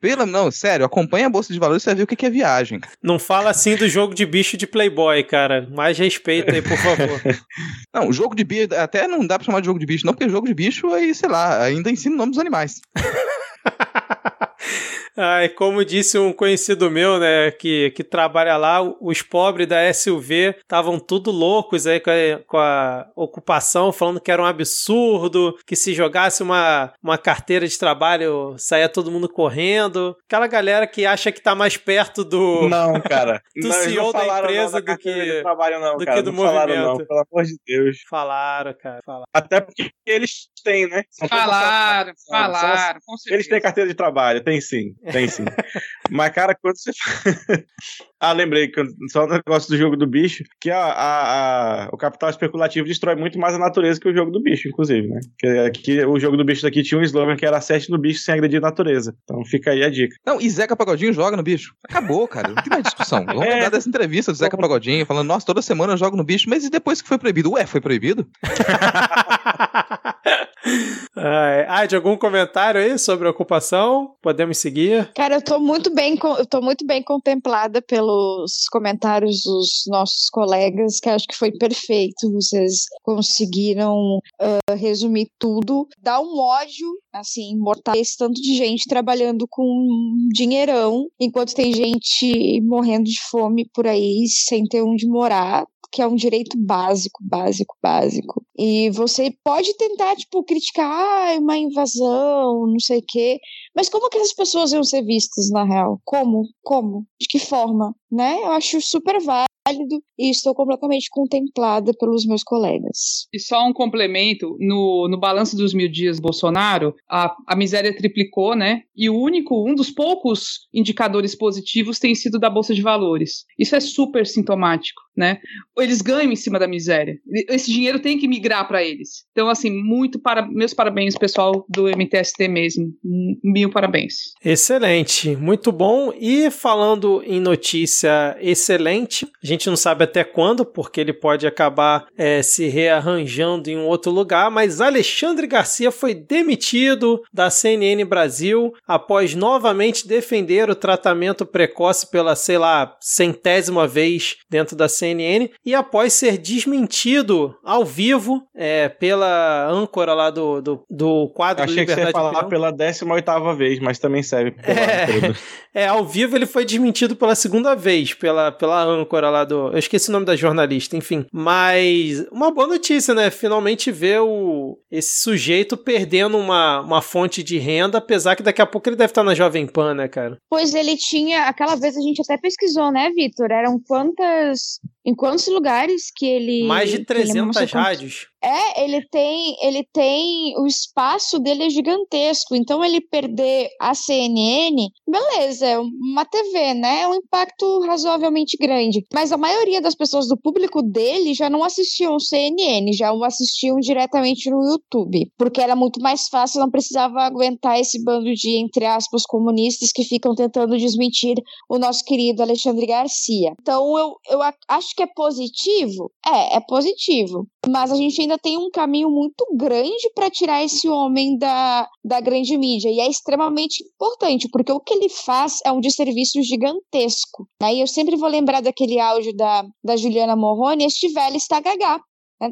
Pela, não, sério, acompanha a Bolsa de Valores e você vai ver o que é viagem. Cara. Não fala assim do jogo de bicho de Playboy, cara. Mais respeito aí, por favor. não, o jogo de bicho, até não dá pra chamar de jogo de bicho, não, porque jogo de bicho aí, sei lá, ainda ensina o nome dos animais. Ai, como disse um conhecido meu, né, que, que trabalha lá, os pobres da SUV estavam tudo loucos aí com a, com a, ocupação, falando que era um absurdo, que se jogasse uma, uma carteira de trabalho saía todo mundo correndo. Aquela galera que acha que tá mais perto do. Não, cara. do não, CEO da empresa do que. Trabalho, não, do cara. que do não movimento. Falaram, não, pelo amor de Deus. Falaram, cara. Falaram. Até porque eles têm, né? Falaram, falaram. Eles têm carteira de trabalho, tem sim. Tem sim. Mas, cara, quando você. ah, lembrei, só o negócio do jogo do bicho, que a, a, a, o capital especulativo destrói muito mais a natureza que o jogo do bicho, inclusive, né? Que, aqui, o jogo do bicho daqui tinha um slogan que era acerte no bicho sem agredir a natureza. Então fica aí a dica. Não, e Zeca Pagodinho joga no bicho. Acabou, cara. Não tem mais discussão. Vamos é. lembrar dessa entrevista do Zeca Pagodinho falando, nossa, toda semana eu jogo no bicho, mas e depois que foi proibido? Ué, foi proibido? ah, de algum comentário aí sobre a ocupação? Podemos seguir? Cara, eu tô muito bem, eu tô muito bem contemplada pelos comentários dos nossos colegas, que acho que foi perfeito. Vocês conseguiram uh, resumir tudo. Dá um ódio, assim, mortal esse tanto de gente trabalhando com dinheirão, enquanto tem gente morrendo de fome por aí sem ter onde morar que é um direito básico, básico, básico. E você pode tentar, tipo, criticar ah, uma invasão, não sei o quê, mas como que essas pessoas iam ser vistas, na real? Como? Como? De que forma? Né? Eu acho super válido válido e estou completamente contemplada pelos meus colegas. E só um complemento, no, no balanço dos mil dias Bolsonaro, a, a miséria triplicou, né? E o único, um dos poucos indicadores positivos tem sido da Bolsa de Valores. Isso é super sintomático, né? Eles ganham em cima da miséria. Esse dinheiro tem que migrar para eles. Então, assim, muito para meus parabéns, pessoal do MTST mesmo. Mil parabéns. Excelente, muito bom. E falando em notícia excelente, a gente não sabe até quando, porque ele pode acabar é, se rearranjando em um outro lugar, mas Alexandre Garcia foi demitido da CNN Brasil após novamente defender o tratamento precoce pela, sei lá, centésima vez dentro da CNN e após ser desmentido ao vivo é, pela âncora lá do, do, do quadro Achei Liberdade que você ia falar pela 18 vez, mas também serve. É, é, ao vivo ele foi desmentido pela segunda vez pela, pela âncora lá do. Eu esqueci o nome da jornalista, enfim. Mas uma boa notícia, né? Finalmente ver o, esse sujeito perdendo uma, uma fonte de renda, apesar que daqui a pouco ele deve estar na Jovem Pan, né, cara? Pois ele tinha. Aquela vez a gente até pesquisou, né, Vitor? Eram quantas em quantos lugares que ele. Mais de 300 rádios. É, ele tem, ele tem. O espaço dele é gigantesco. Então, ele perder a CNN, beleza, é uma TV, né? É um impacto razoavelmente grande. Mas a maioria das pessoas do público dele já não assistiam CNN, já o assistiam diretamente no YouTube. Porque era muito mais fácil, não precisava aguentar esse bando de, entre aspas, comunistas que ficam tentando desmentir o nosso querido Alexandre Garcia. Então, eu, eu acho acho que é positivo? É, é positivo. Mas a gente ainda tem um caminho muito grande para tirar esse homem da, da grande mídia. E é extremamente importante, porque o que ele faz é um desserviço gigantesco. Né? E eu sempre vou lembrar daquele áudio da, da Juliana Morrone, este velho está gagá.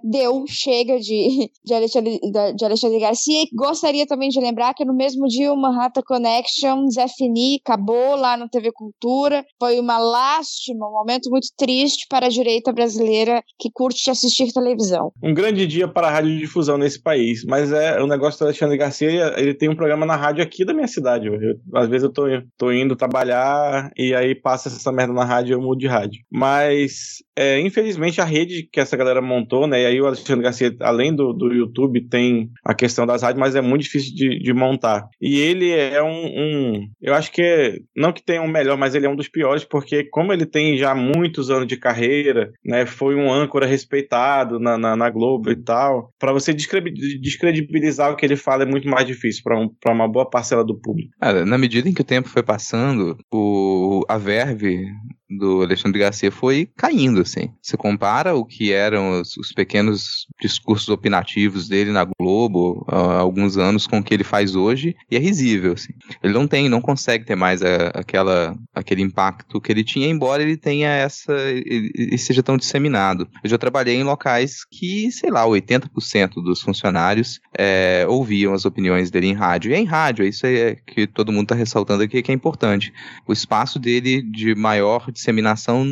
Deu, chega de, de, Alexandre, de Alexandre Garcia. Gostaria também de lembrar que no mesmo dia o Manhattan Connection, Zé Fini, acabou lá no TV Cultura. Foi uma lástima, um momento muito triste para a direita brasileira que curte assistir televisão. Um grande dia para a radiodifusão nesse país, mas é o negócio do Alexandre Garcia, ele tem um programa na rádio aqui da minha cidade. Eu, às vezes eu tô, tô indo trabalhar e aí passa essa merda na rádio e eu mudo de rádio. Mas, é, infelizmente, a rede que essa galera montou, né, e aí o Alexandre Garcia, além do, do YouTube, tem a questão das rádios, mas é muito difícil de, de montar. E ele é um, um, Eu acho que. É, não que tenha um melhor, mas ele é um dos piores, porque como ele tem já muitos anos de carreira, né? Foi um âncora respeitado na, na, na Globo e tal. para você descredibilizar o que ele fala é muito mais difícil para um, uma boa parcela do público. Cara, na medida em que o tempo foi passando, o, a Verve do Alexandre Garcia foi caindo, assim. Você compara o que eram os, os pequenos discursos opinativos dele na Globo há alguns anos com o que ele faz hoje, e é risível, assim. Ele não tem, não consegue ter mais a, aquela, aquele impacto que ele tinha, embora ele tenha essa, ele seja tão disseminado. Eu já trabalhei em locais que, sei lá, 80% dos funcionários é, ouviam as opiniões dele em rádio. E é em rádio, é isso é que todo mundo está ressaltando aqui, que é importante. O espaço dele de maior disseminação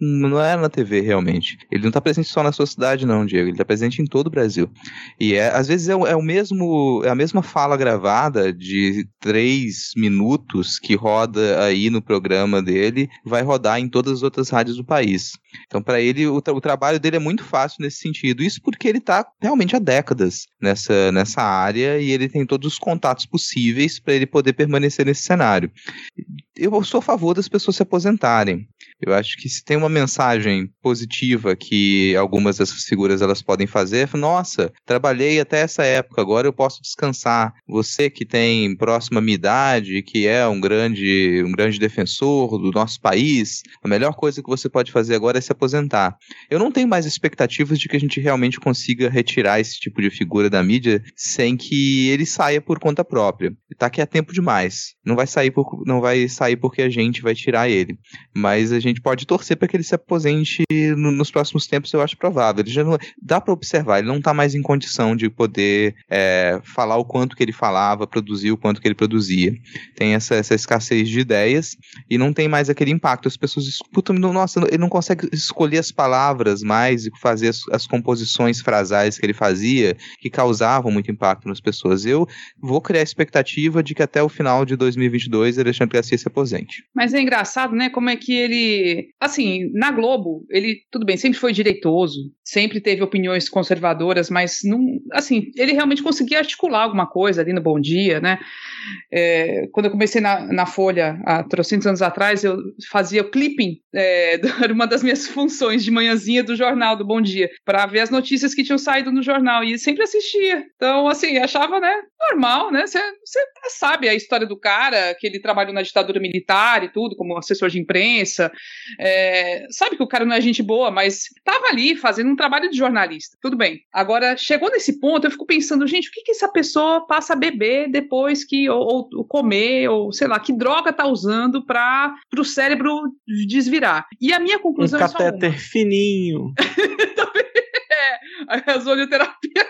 não era na TV realmente. Ele não está presente só na sua cidade, não, Diego. Ele está presente em todo o Brasil. E é, às vezes é, é, o mesmo, é a mesma fala gravada de três minutos que roda aí no programa dele, vai rodar em todas as outras rádios do país. Então, para ele, o, tra o, trabalho dele é muito fácil nesse sentido. Isso porque ele está realmente há décadas nessa, nessa área e ele tem todos os contatos possíveis para ele poder permanecer nesse cenário. Eu sou a favor das pessoas se aposentarem. Eu acho que se tem uma mensagem positiva que algumas dessas figuras elas podem fazer, é, nossa, trabalhei até essa época, agora eu posso descansar. Você que tem próxima minha idade, que é um grande, um grande defensor do nosso país, a melhor coisa que você pode fazer agora é se aposentar. Eu não tenho mais expectativas de que a gente realmente consiga retirar esse tipo de figura da mídia sem que ele saia por conta própria. Tá que é tempo demais. Não vai sair por, não vai sair porque a gente vai tirar ele. Mas a gente pode torcer para que ele se aposente no, nos próximos tempos, eu acho provável. Ele já não, dá para observar, ele não está mais em condição de poder é, falar o quanto que ele falava, produzir o quanto que ele produzia. Tem essa, essa escassez de ideias e não tem mais aquele impacto. As pessoas escutam, nossa, ele não consegue escolher as palavras mais e fazer as, as composições frasais que ele fazia, que causavam muito impacto nas pessoas. Eu vou criar a expectativa de que até o final de 2022 Alexandre Garcia se aposente. Mas é engraçado, né? Como é que ele assim, na Globo, ele, tudo bem, sempre foi direitoso, sempre teve opiniões conservadoras, mas não, assim, ele realmente conseguia articular alguma coisa ali no Bom Dia, né? É, quando eu comecei na, na Folha, há trocentos anos atrás, eu fazia o clipping, é, era uma das minhas funções de manhãzinha do jornal do Bom Dia, para ver as notícias que tinham saído no jornal, e sempre assistia. Então, assim, achava, né, normal, né? Você sabe a história do cara, que ele trabalhou na ditadura militar e tudo, como assessor de imprensa. É, sabe que o cara não é gente boa, mas estava ali fazendo um trabalho de jornalista. Tudo bem. Agora, chegou nesse ponto, eu fico pensando, gente, o que, que essa pessoa passa a beber depois que, ou, ou comer, ou sei lá, que droga tá usando para o cérebro desvirar? E a minha conclusão um é só uma. catéter fininho. é, a radioterapia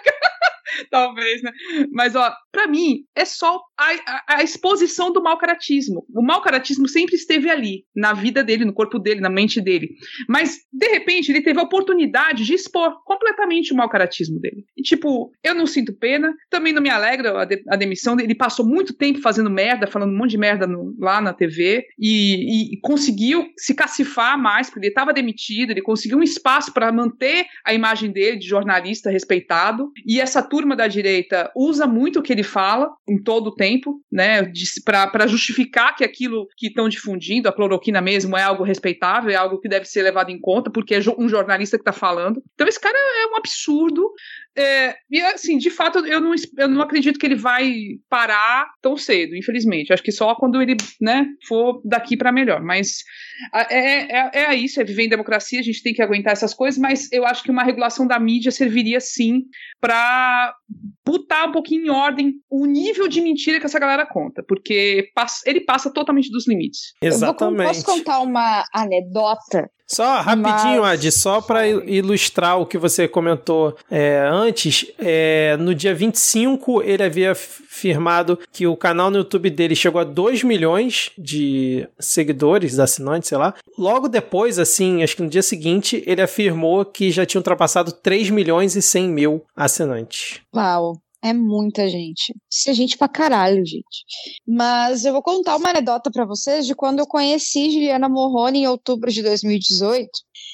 Talvez, né? Mas, ó, pra mim, é só a, a, exposição do mau caratismo. O mau caratismo sempre esteve ali, na vida dele, no corpo dele, na mente dele. Mas, de repente, ele teve a oportunidade de expor completamente o mau caratismo dele. E, tipo, eu não sinto pena, também não me alegra a, de, a demissão dele. Ele passou muito tempo fazendo merda, falando um monte de merda no, lá na TV, e, e, conseguiu se cacifar mais, porque ele estava demitido, ele conseguiu um espaço para manter a imagem dele de jornalista respeitado. E essa turma da direita usa muito o que ele fala em todo o tempo, né, para justificar que aquilo que estão difundindo, a cloroquina mesmo, é algo respeitável, é algo que deve ser levado em conta, porque é um jornalista que está falando. Então esse cara é um absurdo. É, e assim, de fato, eu não, eu não acredito que ele vai parar tão cedo, infelizmente. Acho que só quando ele né, for daqui para melhor. Mas é, é, é isso, é viver em democracia, a gente tem que aguentar essas coisas, mas eu acho que uma regulação da mídia serviria sim para botar um pouquinho em ordem o nível de mentira que essa galera conta, porque ele passa totalmente dos limites. Exatamente. Eu posso contar uma anedota só rapidinho, Mas... Adi, só para ilustrar o que você comentou é, antes, é, no dia 25 ele havia firmado que o canal no YouTube dele chegou a 2 milhões de seguidores, assinantes, sei lá. Logo depois, assim, acho que no dia seguinte, ele afirmou que já tinha ultrapassado 3 milhões e 100 mil assinantes. Uau! É muita gente. Isso é gente pra caralho, gente. Mas eu vou contar uma anedota para vocês de quando eu conheci Juliana Morrone em outubro de 2018.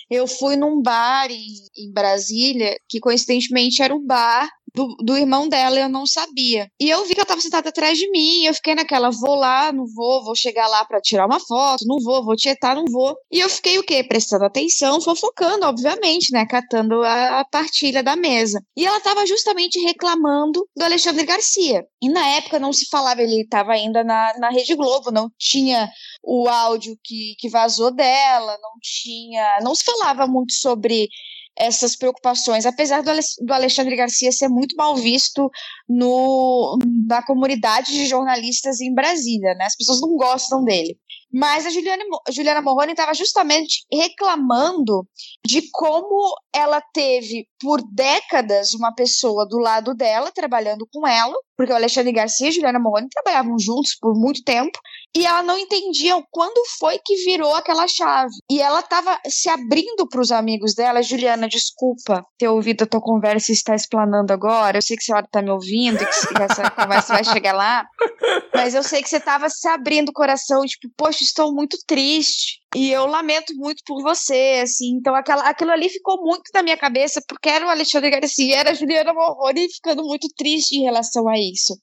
Eu fui num bar em, em Brasília, que coincidentemente era o bar do, do irmão dela, eu não sabia. E eu vi que ela estava sentada atrás de mim, eu fiquei naquela, vou lá, não vou, vou chegar lá para tirar uma foto, não vou, vou tietar, não vou. E eu fiquei o quê? Prestando atenção, fofocando, obviamente, né? Catando a, a partilha da mesa. E ela estava justamente reclamando do Alexandre Garcia. E na época não se falava, ele estava ainda na, na Rede Globo, não tinha o áudio que, que vazou dela, não tinha. Não se falava muito sobre essas preocupações, apesar do Alexandre Garcia ser muito mal visto no, na comunidade de jornalistas em Brasília, né? As pessoas não gostam dele. Mas a Juliana, Juliana Morrone estava justamente reclamando de como ela teve, por décadas, uma pessoa do lado dela, trabalhando com ela, porque o Alexandre Garcia e a Juliana Morrone trabalhavam juntos por muito tempo, e ela não entendia quando foi que virou aquela chave. E ela estava se abrindo para os amigos dela. Juliana, desculpa ter ouvido a tua conversa e estar explanando agora. Eu sei que a senhora está me ouvindo, que essa conversa vai chegar lá. Mas eu sei que você estava se abrindo o coração, tipo, poxa, estou muito triste. E eu lamento muito por você, assim. Então aquela, aquilo ali ficou muito na minha cabeça, porque era o Alexandre Garcia, era a Juliana Morrone ficando muito triste em relação a isso.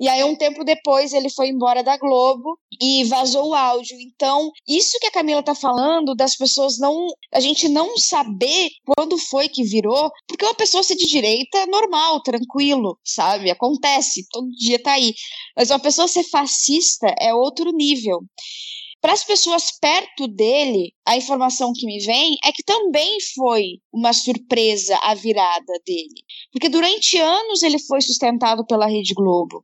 E aí, um tempo depois, ele foi embora da Globo e vazou o áudio. Então, isso que a Camila tá falando, das pessoas não. A gente não saber quando foi que virou, porque uma pessoa ser de direita é normal, tranquilo, sabe? Acontece, todo dia tá aí. Mas uma pessoa ser fascista é outro nível. Para as pessoas perto dele, a informação que me vem é que também foi uma surpresa a virada dele. Porque durante anos ele foi sustentado pela Rede Globo.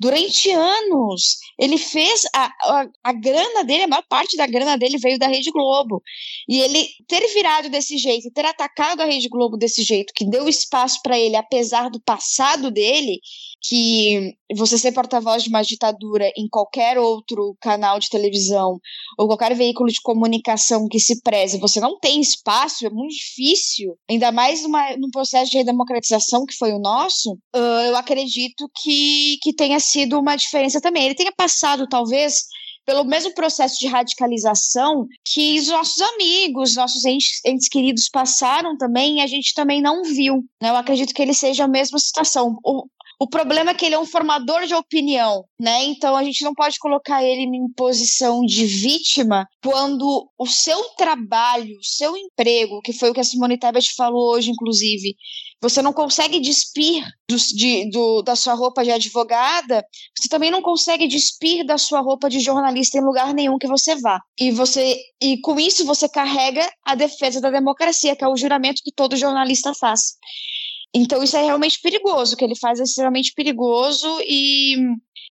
Durante anos, ele fez a, a, a, grana dele, a maior parte da grana dele veio da Rede Globo. E ele ter virado desse jeito, ter atacado a Rede Globo desse jeito, que deu espaço para ele, apesar do passado dele, que você ser porta-voz de uma ditadura em qualquer outro canal de televisão ou qualquer veículo de comunicação que se preze, você não tem espaço, é muito difícil, ainda mais numa, num processo de redemocratização que foi o nosso, uh, eu acredito que, que tenha sido uma diferença também. Ele tenha passado, talvez, pelo mesmo processo de radicalização que os nossos amigos, nossos entes, queridos passaram também e a gente também não viu. Né? Eu acredito que ele seja a mesma situação. O, o problema é que ele é um formador de opinião, né? Então a gente não pode colocar ele em posição de vítima quando o seu trabalho, o seu emprego, que foi o que a Simone Tebet falou hoje, inclusive, você não consegue despir do, de, do, da sua roupa de advogada, você também não consegue despir da sua roupa de jornalista em lugar nenhum que você vá. E você e com isso você carrega a defesa da democracia, que é o juramento que todo jornalista faz. Então isso é realmente perigoso, o que ele faz é extremamente perigoso e,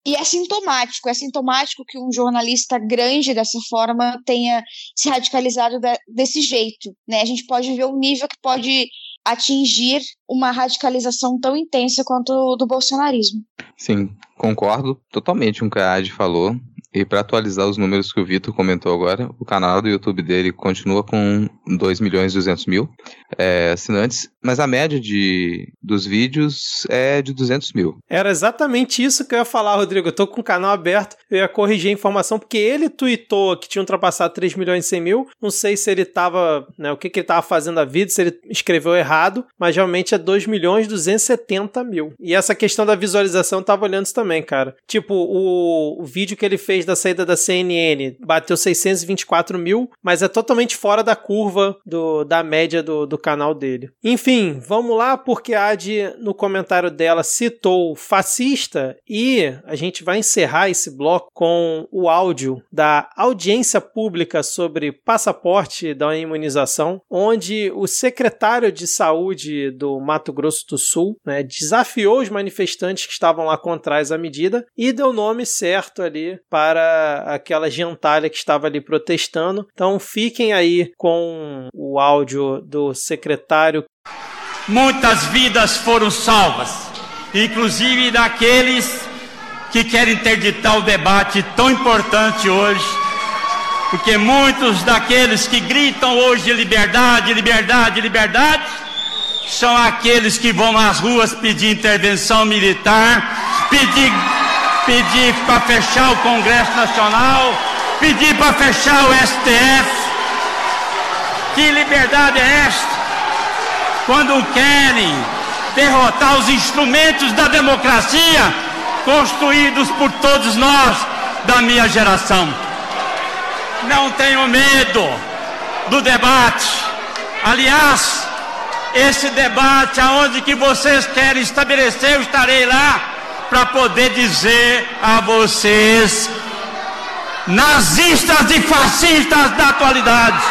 e é sintomático. É sintomático que um jornalista grande dessa forma tenha se radicalizado de, desse jeito. Né? A gente pode ver o nível que pode atingir uma radicalização tão intensa quanto do bolsonarismo. Sim, concordo totalmente com o que a Adi falou. E para atualizar os números que o Vitor comentou agora, o canal do YouTube dele continua com 2 milhões e 200 mil é, assinantes, mas a média de, dos vídeos é de 200 mil. Era exatamente isso que eu ia falar, Rodrigo. Eu tô com o canal aberto, eu ia corrigir a informação, porque ele tweetou que tinha ultrapassado 3 milhões e 100 mil. Não sei se ele tava, né, o que, que ele tava fazendo a vida, se ele escreveu errado, mas realmente é 2 milhões e 270 mil. E essa questão da visualização, eu tava olhando isso também, cara. Tipo, o, o vídeo que ele fez da saída da CNN bateu 624 mil, mas é totalmente fora da curva do, da média do, do canal dele. Enfim, vamos lá, porque a Adi, no comentário dela, citou fascista e a gente vai encerrar esse bloco com o áudio da audiência pública sobre passaporte da imunização, onde o secretário de saúde do Mato Grosso do Sul né, desafiou os manifestantes que estavam lá contra a medida e deu nome certo ali para aquela gentalha que estava ali protestando. Então fiquem aí com o áudio do secretário. Muitas vidas foram salvas, inclusive daqueles que querem interditar o debate tão importante hoje, porque muitos daqueles que gritam hoje liberdade, liberdade, liberdade, são aqueles que vão às ruas pedir intervenção militar, pedir, pedir para fechar o Congresso Nacional, pedir para fechar o STF. Que liberdade é esta? Quando querem derrotar os instrumentos da democracia construídos por todos nós da minha geração. Não tenho medo do debate. Aliás, esse debate aonde que vocês querem estabelecer, eu estarei lá para poder dizer a vocês, nazistas e fascistas da atualidade,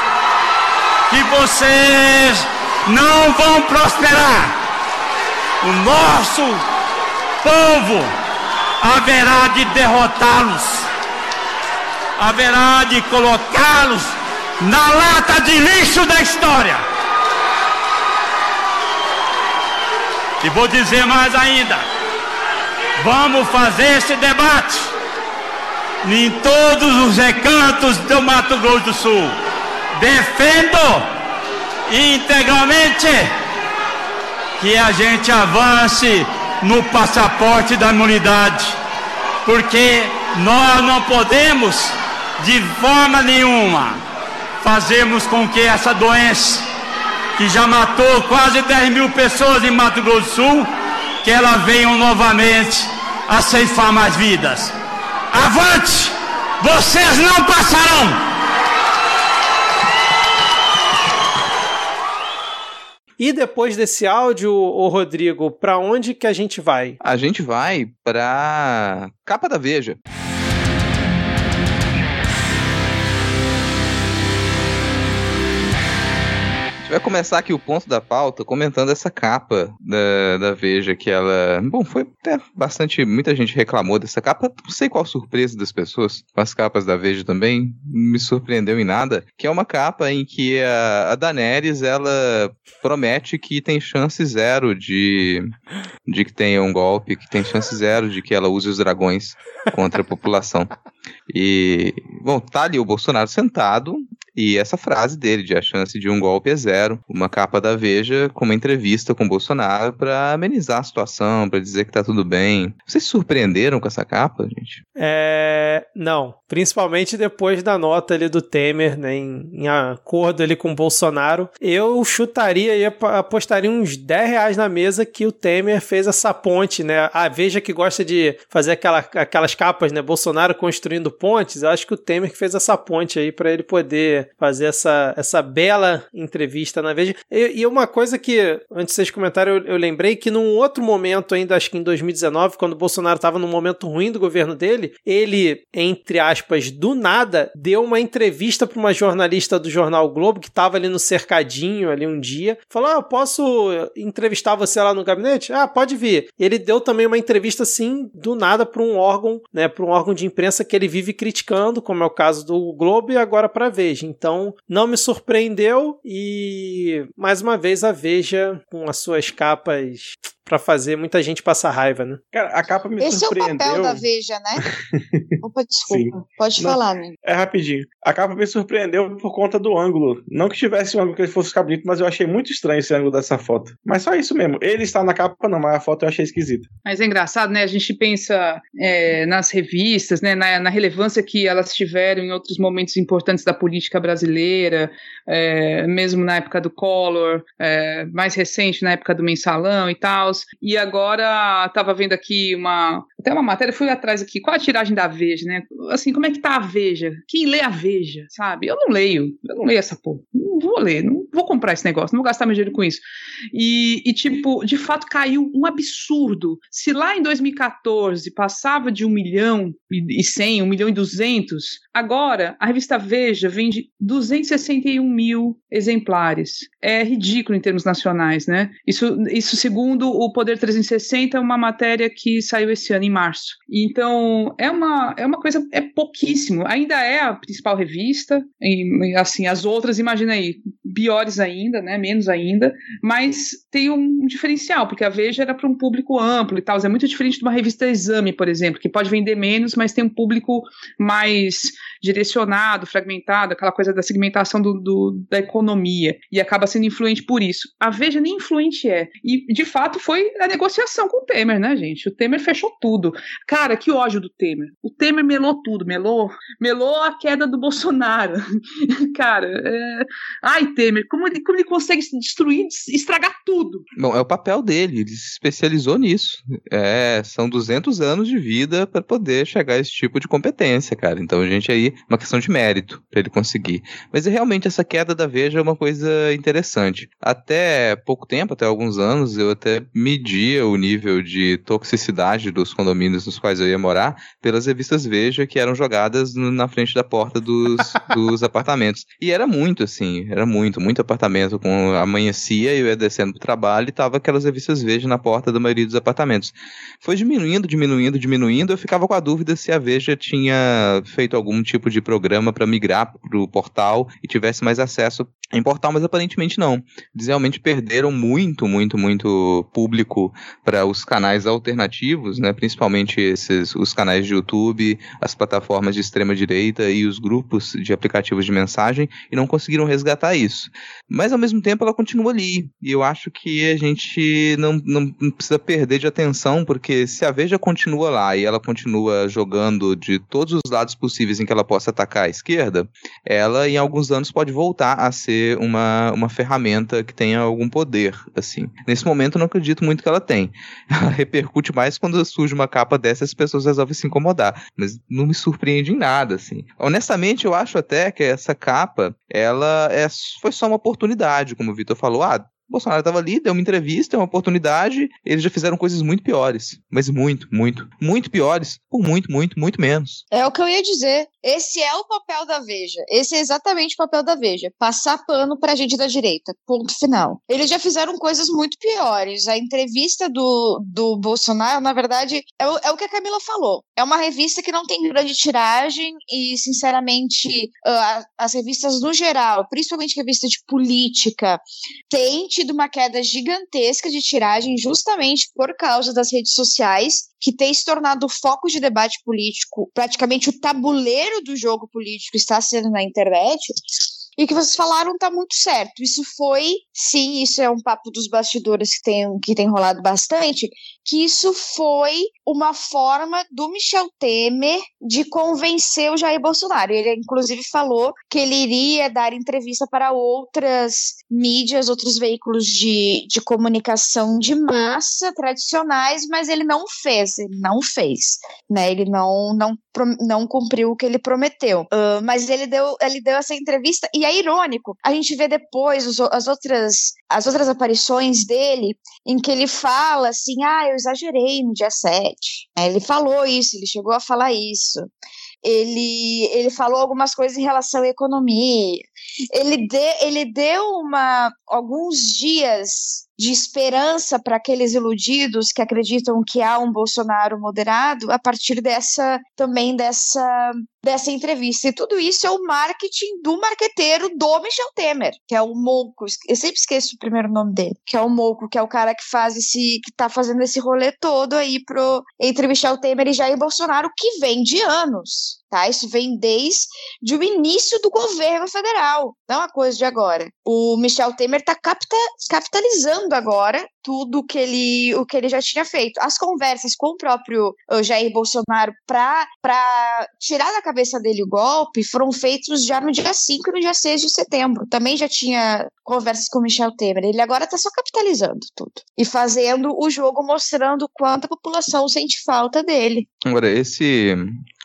que vocês não vão prosperar. O nosso povo haverá de derrotá-los, haverá de colocá-los na lata de lixo da história. E vou dizer mais ainda: vamos fazer esse debate em todos os recantos do Mato Grosso do Sul. Defendo integralmente que a gente avance no passaporte da imunidade, porque nós não podemos de forma nenhuma fazermos com que essa doença que já matou quase 10 mil pessoas em Mato Grosso do Sul, que ela venha novamente a ceifar mais vidas. Avante! Vocês não passarão! E depois desse áudio, o Rodrigo, para onde que a gente vai? A gente vai para capa da Veja. Gente vai começar aqui o ponto da pauta comentando essa capa da, da Veja, que ela. Bom, foi até bastante. Muita gente reclamou dessa capa. Não sei qual surpresa das pessoas com as capas da Veja também. Não me surpreendeu em nada. Que é uma capa em que a, a Daenerys ela promete que tem chance zero de, de que tenha um golpe, que tem chance zero de que ela use os dragões contra a população. E, bom, tá ali o Bolsonaro sentado E essa frase dele, de a chance de um golpe é zero, uma capa da Veja com uma entrevista com Bolsonaro para amenizar a situação, para dizer que tá tudo bem. Vocês se surpreenderam com essa capa, gente? É. Não. Principalmente depois da nota ali do Temer, né? Em, em acordo ali com o Bolsonaro. Eu chutaria e apostaria uns 10 reais na mesa que o Temer fez essa ponte, né? A Veja que gosta de fazer aquela, aquelas capas, né? Bolsonaro construindo pontes. Eu acho que o Temer que fez essa ponte aí para ele poder fazer essa, essa bela entrevista na Veja. E, e uma coisa que, antes de vocês comentarem, eu, eu lembrei que num outro momento, ainda acho que em 2019, quando o Bolsonaro estava num momento ruim do governo dele, ele, entre aspas, do nada, deu uma entrevista para uma jornalista do jornal Globo que estava ali no cercadinho ali um dia. Falou: Ah, posso entrevistar você lá no gabinete? Ah, pode vir. Ele deu também uma entrevista assim, do nada, para um órgão, né? Para um órgão de imprensa que ele vive criticando, como é o caso do Globo e agora para Veja. Então, não me surpreendeu e mais uma vez a Veja com as suas capas para fazer muita gente passar raiva, né? Cara, a capa me Esse surpreendeu. Esse é o papel da Veja, né? Opa, desculpa. Sim. Pode Não, falar, né? É rapidinho. A capa me surpreendeu por conta do ângulo. Não que tivesse um ângulo que ele fosse ficar bonito, mas eu achei muito estranho esse ângulo dessa foto. Mas só isso mesmo. Ele está na capa, não, mas a foto eu achei esquisita. Mas é engraçado, né? A gente pensa é, nas revistas, né? Na, na, relevância que elas tiveram em outros momentos importantes da política brasileira, é, mesmo na época do Collor, é, mais recente, na época do Mensalão e tal. E agora estava vendo aqui uma até uma matéria, fui atrás aqui, qual a tiragem da Veja, né? Assim, como é que tá a Veja? Quem lê a Veja, sabe? Eu não leio, eu não leio essa porra. Não vou ler, não vou comprar esse negócio, não vou gastar meu dinheiro com isso. E, e tipo, de fato caiu um absurdo. Se lá em 2014 passava de um milhão e cem, um milhão e duzentos, agora a revista Veja vende 261 mil exemplares. É ridículo em termos nacionais, né? Isso, isso segundo o Poder 360, uma matéria que saiu esse ano, em março. Então, é uma, é uma coisa, é pouquíssimo. Ainda é a principal revista, e, assim, as outras, imagina aí, piores ainda, né, menos ainda, mas tem um diferencial, porque a Veja era para um público amplo e tal, é muito diferente de uma revista Exame, por exemplo, que pode vender menos, mas tem um público mais direcionado, fragmentado, aquela coisa da segmentação do, do, da economia, e acaba sendo influente por isso. A Veja nem influente é. E, de fato, foi a negociação com o Temer, né, gente? O Temer fechou tudo. Cara, que ódio do Temer. O Temer melou tudo, melou, melou a queda do Bolsonaro. Cara, é... ai, Temer, como ele, como ele consegue destruir, estragar tudo? Bom, é o papel dele, ele se especializou nisso. É, são 200 anos de vida para poder chegar a esse tipo de competência, cara. Então gente aí, uma questão de mérito para ele conseguir. Mas realmente essa queda da Veja é uma coisa interessante. Até pouco tempo, até alguns anos, eu até media o nível de toxicidade dos condomínios nos quais eu ia morar pelas revistas Veja que eram jogadas na frente da porta dos, dos apartamentos. E era muito, assim, era muito, muito apartamento. Com amanhecia, eu ia descendo pro trabalho e tava aquelas revistas Veja na porta da maioria dos apartamentos. Foi diminuindo, diminuindo, diminuindo. Eu ficava com a dúvida se a Veja tinha feito algum tipo de programa para migrar pro portal e tivesse mais acesso em portal, mas aparentemente não. Eles realmente perderam muito, muito, muito público para os canais alternativos, né? Principalmente esses, os canais de YouTube, as plataformas de extrema direita e os grupos de aplicativos de mensagem e não conseguiram resgatar isso. Mas ao mesmo tempo ela continua ali e eu acho que a gente não, não precisa perder de atenção porque se a Veja continua lá e ela continua jogando de todos os lados possíveis em que ela possa atacar a esquerda, ela em alguns anos pode voltar a ser uma, uma ferramenta que tenha algum poder, assim. Nesse momento eu não acredito muito que ela tem. Ela repercute mais quando surge uma capa dessa as pessoas resolvem se incomodar, mas não me surpreende em nada, assim. Honestamente, eu acho até que essa capa, ela é, foi só uma oportunidade, como o Vitor falou, ah, Bolsonaro estava ali, deu uma entrevista, uma oportunidade. Eles já fizeram coisas muito piores. Mas muito, muito, muito piores. Por muito, muito, muito menos. É o que eu ia dizer. Esse é o papel da Veja. Esse é exatamente o papel da Veja. Passar pano pra gente da direita. Ponto final. Eles já fizeram coisas muito piores. A entrevista do, do Bolsonaro, na verdade, é o, é o que a Camila falou. É uma revista que não tem grande tiragem e, sinceramente, uh, as revistas no geral, principalmente revista de política, tem tido uma queda gigantesca de tiragem justamente por causa das redes sociais, que tem se tornado o foco de debate político, praticamente o tabuleiro do jogo político está sendo na internet. E que vocês falaram tá muito certo. Isso foi, sim, isso é um papo dos bastidores que tem, que tem rolado bastante, que isso foi uma forma do Michel Temer de convencer o Jair Bolsonaro. Ele, inclusive, falou que ele iria dar entrevista para outras mídias, outros veículos de, de comunicação de massa tradicionais, mas ele não fez, ele não fez, né? Ele não, não, não cumpriu o que ele prometeu. Uh, mas ele deu, ele deu essa entrevista, e é irônico, a gente vê depois os, as, outras, as outras aparições dele, em que ele fala assim, ah, eu exagerei no dia 7. Ele falou isso, ele chegou a falar isso. Ele, ele falou algumas coisas em relação à economia. Ele, de, ele deu uma, alguns dias de esperança para aqueles iludidos que acreditam que há um Bolsonaro moderado a partir dessa também dessa dessa entrevista. E tudo isso é o marketing do marqueteiro do Michel Temer, que é o Mouco. Eu sempre esqueço o primeiro nome dele, que é o Mouco, que é o cara que faz esse que tá fazendo esse rolê todo aí pro entre Michel Temer e Jair Bolsonaro, que vem de anos. Tá? Isso vem desde o início do governo federal, não é uma coisa de agora. O Michel Temer está capta, capitalizando agora tudo que ele, o que ele já tinha feito. As conversas com o próprio Jair Bolsonaro para tirar da cabeça dele o golpe foram feitos já no dia 5 e no dia 6 de setembro. Também já tinha conversas com o Michel Temer. Ele agora está só capitalizando tudo e fazendo o jogo mostrando quanto a população sente falta dele. Agora, esse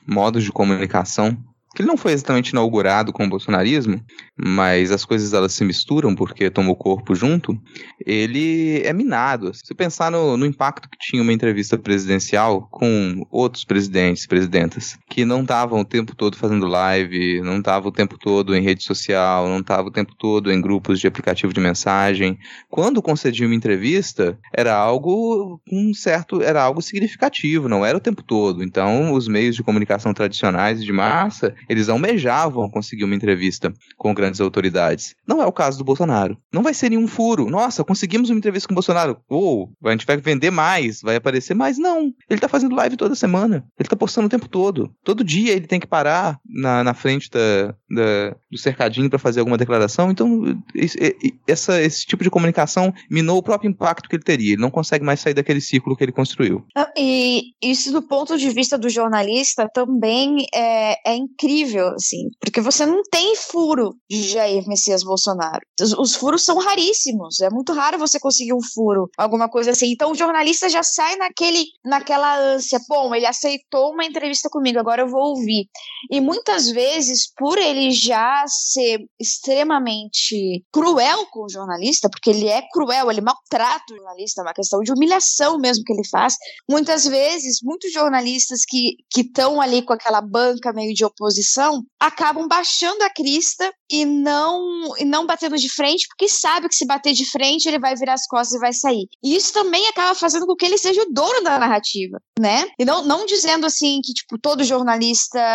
modo de comunicação que ele não foi exatamente inaugurado com o bolsonarismo, mas as coisas elas se misturam porque tomou corpo junto, ele é minado. Se pensar no, no impacto que tinha uma entrevista presidencial com outros presidentes, presidentas, que não estavam o tempo todo fazendo live, não estavam o tempo todo em rede social, não estavam o tempo todo em grupos de aplicativo de mensagem. Quando concedia uma entrevista, era algo um certo, era algo significativo, não era o tempo todo. Então, os meios de comunicação tradicionais de massa, eles almejavam conseguir uma entrevista com grandes autoridades. Não é o caso do Bolsonaro. Não vai ser nenhum furo. Nossa, conseguimos uma entrevista com o Bolsonaro. Ou oh, a gente vai vender mais, vai aparecer mais. Não. Ele tá fazendo live toda semana. Ele tá postando o tempo todo. Todo dia ele tem que parar na, na frente da, da do cercadinho para fazer alguma declaração. Então, esse, essa, esse tipo de comunicação minou o próprio impacto que ele teria. Ele não consegue mais sair daquele ciclo que ele construiu. E isso, do ponto de vista do jornalista, também é, é incrível, assim, porque você não tem furo de Jair Messias Bolsonaro. Os, os, furos são raríssimos, é muito raro você conseguir um furo, alguma coisa assim. Então o jornalista já sai naquele, naquela ânsia, bom, ele aceitou uma entrevista comigo, agora eu vou ouvir. E muitas vezes, por ele já ser extremamente cruel com o jornalista, porque ele é cruel, ele maltrata o jornalista, é uma questão de humilhação mesmo que ele faz. Muitas vezes, muitos jornalistas que estão ali com aquela banca meio de oposição acabam baixando a crista e não e não batendo de frente, porque sabe que se bater de frente ele vai virar as costas e vai sair. E isso também acaba fazendo com que ele seja o dono da narrativa, né? E não, não dizendo assim que, tipo, todo jornalista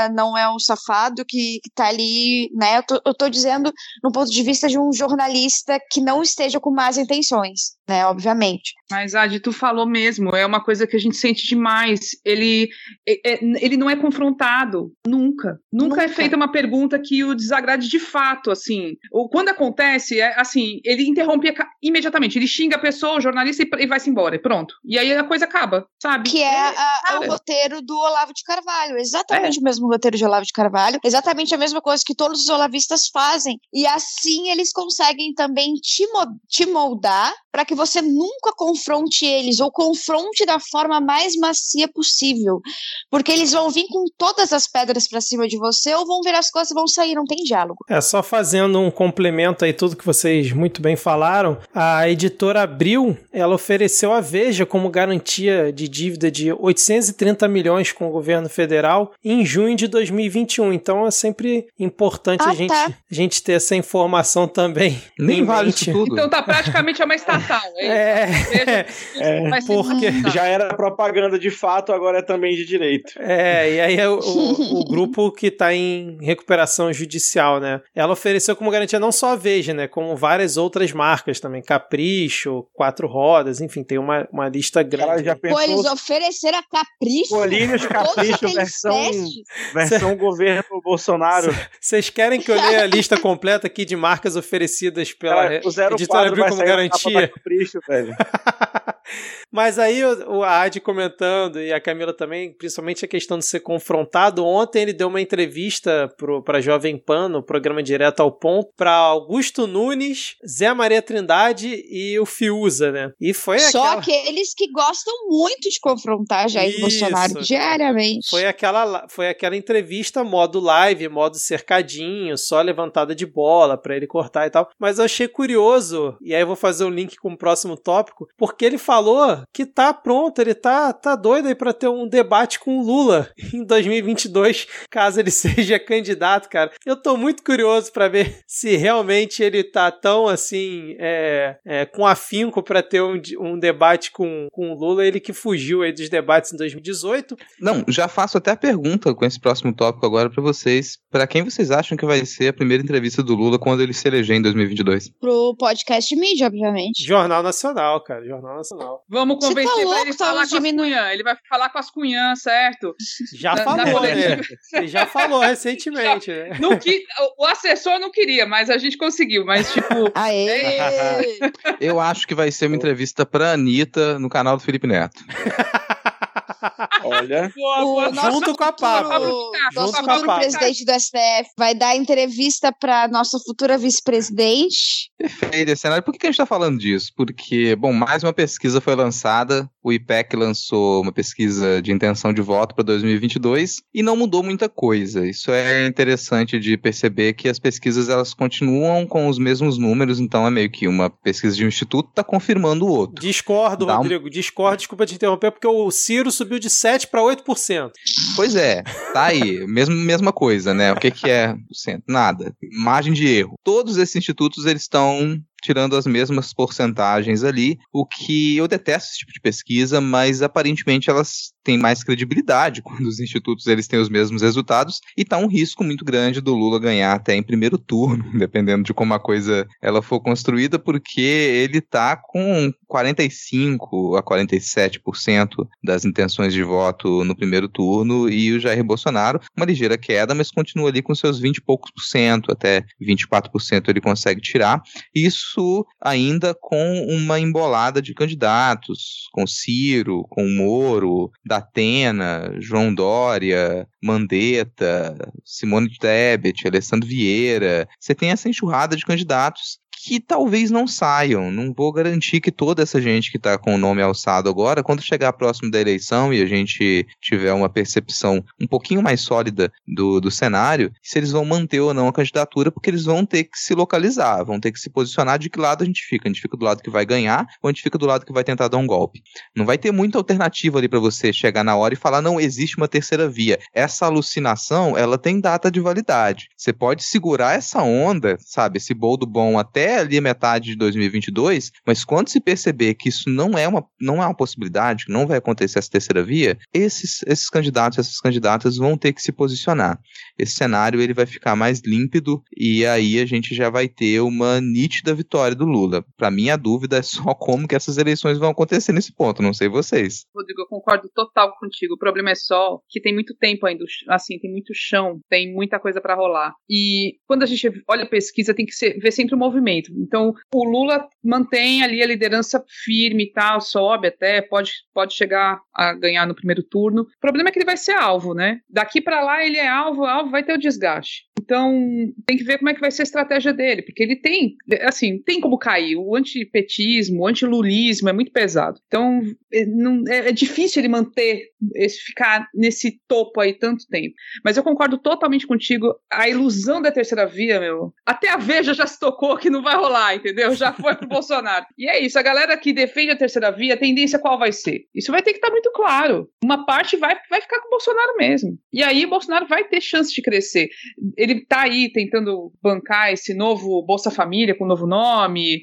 não é um safado que, que tá ali, né? Eu tô, eu tô dizendo no ponto de vista de um jornalista que não esteja com más intenções, né? Obviamente. Mas, Adi, tu falou mesmo, é uma coisa que a gente sente demais. Ele, é, é ele não é confrontado, nunca. Nunca, nunca. é feita uma pergunta que o desagrade de fato, assim. Ou quando acontece, é assim, ele interrompe imediatamente, ele xinga a pessoa, o jornalista, e, vai-se embora, pronto. E aí a coisa acaba, sabe? Que é a, o roteiro do Olavo de Carvalho, exatamente é. o mesmo roteiro de Olavo de Carvalho, exatamente a mesma coisa que todos os olavistas fazem. E assim eles conseguem também te, te moldar para que você nunca confronte eles ou confronte da forma mais macia possível, porque eles vão vir com todas as pedras para cima de você ou vão ver as coisas e vão sair, não tem diálogo. É só fazendo um complemento aí tudo que vocês muito bem falaram, a editora Abril, ela ofereceu a Veja como garantia de dívida de 830 milhões com o governo federal em junho de 2021. Então é sempre importante ah, a, gente, tá. a gente ter essa informação também. Nem vale isso tudo. Então tá praticamente é uma startup É, É, É, porque- já era propaganda de fato, agora é também de direito. É, e aí é o, o- o grupo que tá em recuperação judicial, né? Ela ofereceu como garantia não só a Veja, né? Como várias outras marcas também. Capricho, Quatro Rodas, enfim, tem uma, uma lista O cara grande. já Pô, eles pensou ofereceram a capricho. Todos Capricho versão, testes. versão governo Bolsonaro. Vocês querem que eu leia a lista completa aqui de marcas oferecidas pela Cara, editora Abril como garantia? Capricho, velho. Mas aí o, o Adi comentando e a Camila também, principalmente a questão de ser confrontado. Ontem ele deu uma entrevista pro, pra Jovem Pan, no programa Direto ao Ponto, pra Augusto Nunes, Zé Maria Trindade e o Fiuza, né? E foi Só aquela... aqueles que gostam muito de confrontar Jair Isso, Bolsonaro diariamente. Foi aquela, foi aquela entrevista modo live, modo cercadinho, só levantada de bola pra ele cortar e tal. Mas eu achei curioso, e aí eu vou fazer o link com o próximo tópico, porque ele falou que tá pronto, ele tá, tá doido aí pra ter um debate com o Lula em 2022, caso ele seja candidato, cara. Eu tô muito curioso pra ver se realmente ele tá tão assim, é, é, com afinco pra ter um, um debate com, com o Lula, ele que fugiu aí dos debates em 2018. Não, já faço até a pergunta com esse próximo tópico agora pra vocês. Pra quem vocês acham que vai ser a primeira entrevista do Lula quando ele se eleger em 2022? Pro podcast mídia, obviamente. Jornal Nacional, cara. Jornal Nacional. Vamos tá convencer pra louco, ele tá falar com as diminuindo. cunhã. Ele vai falar com as cunhã, certo? Já Na- na falou, né? política. Ele já falou recentemente, né? Não qui- o- o assessor não queria, mas a gente conseguiu. Mas, tipo, Aê! Eu acho que vai ser uma entrevista pra Anitta no canal do Felipe Neto. Olha. boa, O boa. nosso Junto com a Pablo. futuro- Nosso com a futuro presidente do STF vai dar entrevista para nossa futura vice-presidente. Perfeito, esse cenário. Por que a gente tá falando disso? Porque, bom, mais uma pesquisa foi lançada, o IPEC lançou uma pesquisa de intenção de voto para 2022 e não mudou muita coisa. Isso é interessante de perceber que as pesquisas elas continuam com os mesmos números, então é meio que uma pesquisa de um instituto tá confirmando o outro. Discordo, Dá um- Rodrigo. Discordo, desculpa te interromper, porque o Ciro subiu de 7 para 8%. Pois é, tá aí, mesmo, mesma coisa, né? O que, que é? Nada. Margem de erro. Todos esses institutos, eles estão tirando as mesmas porcentagens ali, o que eu detesto esse tipo de pesquisa, mas aparentemente elas têm mais credibilidade quando os institutos eles têm os mesmos resultados e tá um risco muito grande do Lula ganhar até em primeiro turno, dependendo de como a coisa ela for construída, porque ele tá com 45 a 47% das intenções de voto no primeiro turno e o Jair Bolsonaro uma ligeira queda, mas continua ali com seus 20 e poucos por cento, até 24% ele consegue tirar. Isso ainda com uma embolada de candidatos, com Ciro, com Moro, Datena, João Dória, Mandetta, Simone Tebet, Alessandro Vieira. Você tem essa enxurrada de candidatos que talvez não saiam. Não vou garantir que toda essa gente que está com o nome alçado agora, quando chegar próximo da eleição e a gente tiver uma percepção um pouquinho mais sólida do, do cenário, se eles vão manter ou não a candidatura, porque eles vão ter que se localizar, vão ter que se posicionar de que lado a gente fica. A gente fica do lado que vai ganhar ou a gente fica do lado que vai tentar dar um golpe. Não vai ter muita alternativa ali para você chegar na hora e falar, não, existe uma terceira via. Essa alucinação, ela tem data de validade. Você pode segurar essa onda, sabe, esse boldo bom até ali a metade de 2022, mas quando se perceber que isso não é uma, não é uma possibilidade, que não vai acontecer essa terceira via, esses, esses candidatos, essas candidatas vão ter que se posicionar. Esse cenário ele vai ficar mais límpido e aí a gente já vai ter uma nítida vitória do Lula. Para mim a dúvida é só como que essas eleições vão acontecer nesse ponto, não sei vocês. Rodrigo, eu concordo total contigo. O problema é só que tem muito tempo ainda, assim, tem muito chão, tem muita coisa para rolar. E quando a gente olha a pesquisa, tem que ser, ver sempre o movimento. Então, o Lula mantém ali a liderança firme e tal, sobe até, pode, pode chegar a ganhar no primeiro turno. O problema é que ele vai ser alvo, né? Daqui para lá ele é alvo, alvo vai ter o desgaste. Então, tem que ver como é que vai ser a estratégia dele, porque ele tem, assim, tem como cair. O antipetismo, o antilulismo é muito pesado. Então, é, não, é, é difícil ele manter, esse, ficar nesse topo aí tanto tempo. Mas eu concordo totalmente contigo. A ilusão da terceira via, meu. Até a Veja já se tocou que não vai rolar, entendeu? Já foi pro Bolsonaro. E é isso, a galera que defende a terceira via, a tendência qual vai ser? Isso vai ter que estar muito claro. Uma parte vai, vai ficar com o Bolsonaro mesmo. E aí o Bolsonaro vai ter chance de crescer. Ele tá aí tentando bancar esse novo Bolsa Família com novo nome,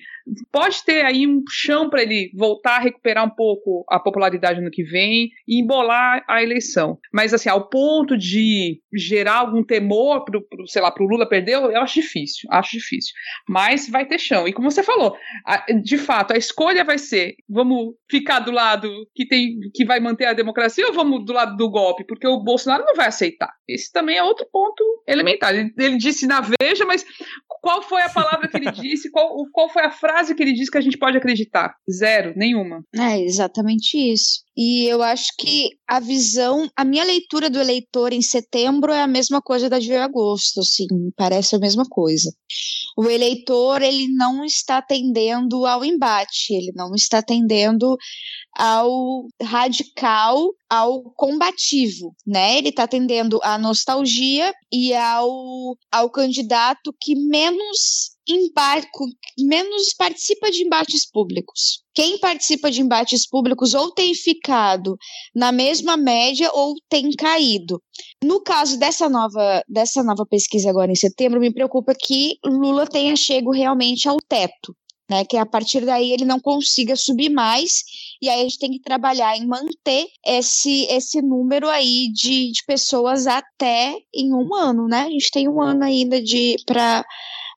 pode ter aí um chão para ele voltar a recuperar um pouco a popularidade no que vem e embolar a eleição. Mas assim, ao ponto de gerar algum temor pro, pro sei lá, pro Lula perder, eu acho difícil, acho difícil. Mas vai ter chão. E como você falou, a, de fato, a escolha vai ser: vamos ficar do lado que tem que vai manter a democracia ou vamos do lado do golpe? Porque o Bolsonaro não vai aceitar. Esse também é outro ponto elementar. Ele, ele disse na Veja, mas qual foi a palavra que ele disse? Qual, qual foi a frase que ele disse que a gente pode acreditar? Zero, nenhuma. É exatamente isso. E eu acho que a visão, a minha leitura do eleitor em setembro é a mesma coisa da de agosto, assim, parece a mesma coisa. O eleitor, ele não está atendendo ao embate, ele não está atendendo ao radical, ao combativo, né? Ele está atendendo à nostalgia e ao, ao candidato que menos embate, menos participa de embates públicos. Quem participa de embates públicos ou tem ficado na mesma média ou tem caído. No caso dessa nova, dessa nova pesquisa agora em setembro, me preocupa que Lula tenha chego realmente ao teto. Né, que a partir daí ele não consiga subir mais, e aí a gente tem que trabalhar em manter esse, esse número aí de, de pessoas até em um ano, né? A gente tem um ano ainda de para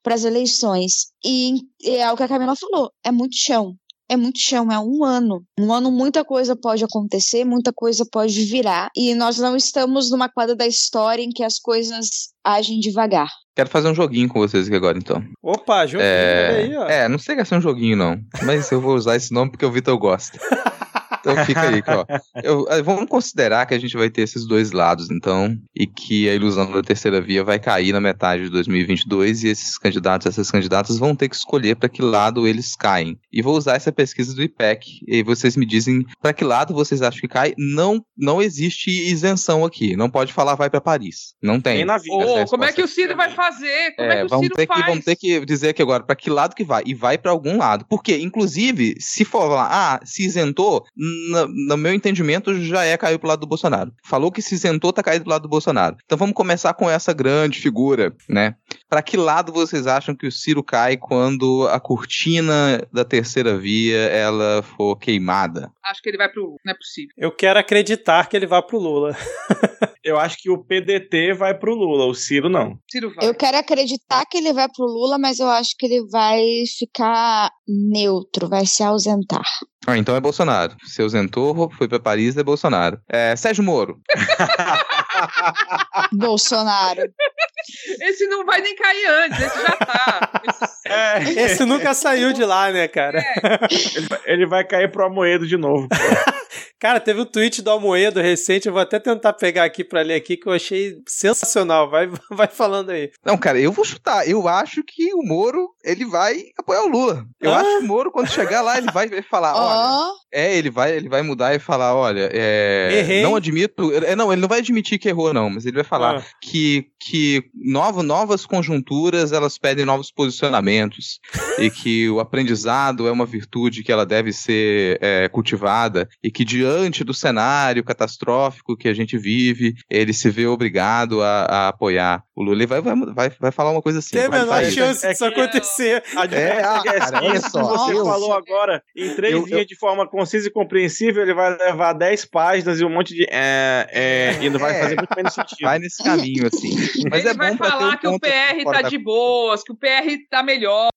para as eleições. E é o que a Camila falou, é muito chão. É muito chão, é um ano. Um ano muita coisa pode acontecer, muita coisa pode virar. E nós não estamos numa quadra da história em que as coisas agem devagar. Quero fazer um joguinho com vocês aqui agora, então. Opa, joguinho, é... aí, ó. É, não sei que é ser um joguinho, não. Mas eu vou usar esse nome porque o Vitor gosta. Então fica aí, ó. Eu, eh, vamos considerar que a gente vai ter esses dois lados, então, e que a ilusão da terceira via vai cair na metade de 2022 e esses candidatos, essas candidatas vão ter que escolher para que lado eles caem. E vou usar essa pesquisa do IPEC e vocês me dizem para que lado vocês acham que cai. Não, não existe isenção aqui. Não pode falar vai para Paris. Não tem. Nem na vida. Oh, como é que o Ciro vai fazer? Como é, é que o vamos Ciro ter faz? Que, vamos ter que dizer aqui agora para que lado que vai. E vai para algum lado. Porque, inclusive, se for lá, ah, se isentou, no, no meu entendimento, já é cair pro lado do Bolsonaro. Falou que se isentou, tá caído do lado do Bolsonaro. Então vamos começar com essa grande figura, né? Para que lado vocês acham que o Ciro cai quando a cortina da terceira via ela for queimada? Acho que ele vai pro Lula, não é possível. Eu quero acreditar que ele vá pro Lula. Eu acho que o PDT vai pro Lula, o Ciro não. Ciro vai. Eu quero acreditar que ele vai pro Lula, mas eu acho que ele vai ficar neutro, vai se ausentar. Ah, então é Bolsonaro. Se ausentou, foi para Paris, é Bolsonaro. É, Sérgio Moro. Bolsonaro. Esse não vai nem cair antes, esse já tá. Esse- É, Esse nunca saiu de lá, né, cara? ele, vai, ele vai cair pro Amoedo de novo. Cara, teve um tweet do Almoedo recente, eu vou até tentar pegar aqui pra ler aqui, que eu achei sensacional. Vai, vai falando aí. Não, cara, eu vou chutar. Eu acho que o Moro, ele vai apoiar o Lula. Eu Ah? acho que o Moro, quando chegar lá, ele vai falar, olha... Ó, É, ele vai, ele vai mudar e falar, olha, é, Errei. não admito, é, não, ele não vai admitir que errou não, mas ele vai falar Ah. que, que novo, novas conjunturas, elas pedem novos posicionamentos e que o aprendizado é uma virtude que ela deve ser é, cultivada e que diante do cenário catastrófico que a gente vive, ele se vê obrigado a, a apoiar o Lula. Vai, vai, vai, vai falar uma coisa assim. Tem a menor chance É disso que- acontecer. A É, ah, diferença cara, isso só, que você eu- falou agora, em três eu- linhas de forma concisa e compreensível, ele vai levar 10 páginas e um monte de. É, é, e não vai É. fazer muito menos sentido. Vai nesse caminho, assim. Mas ele é vai bom falar um que o PR tá da de boas, que o PR tá melhor.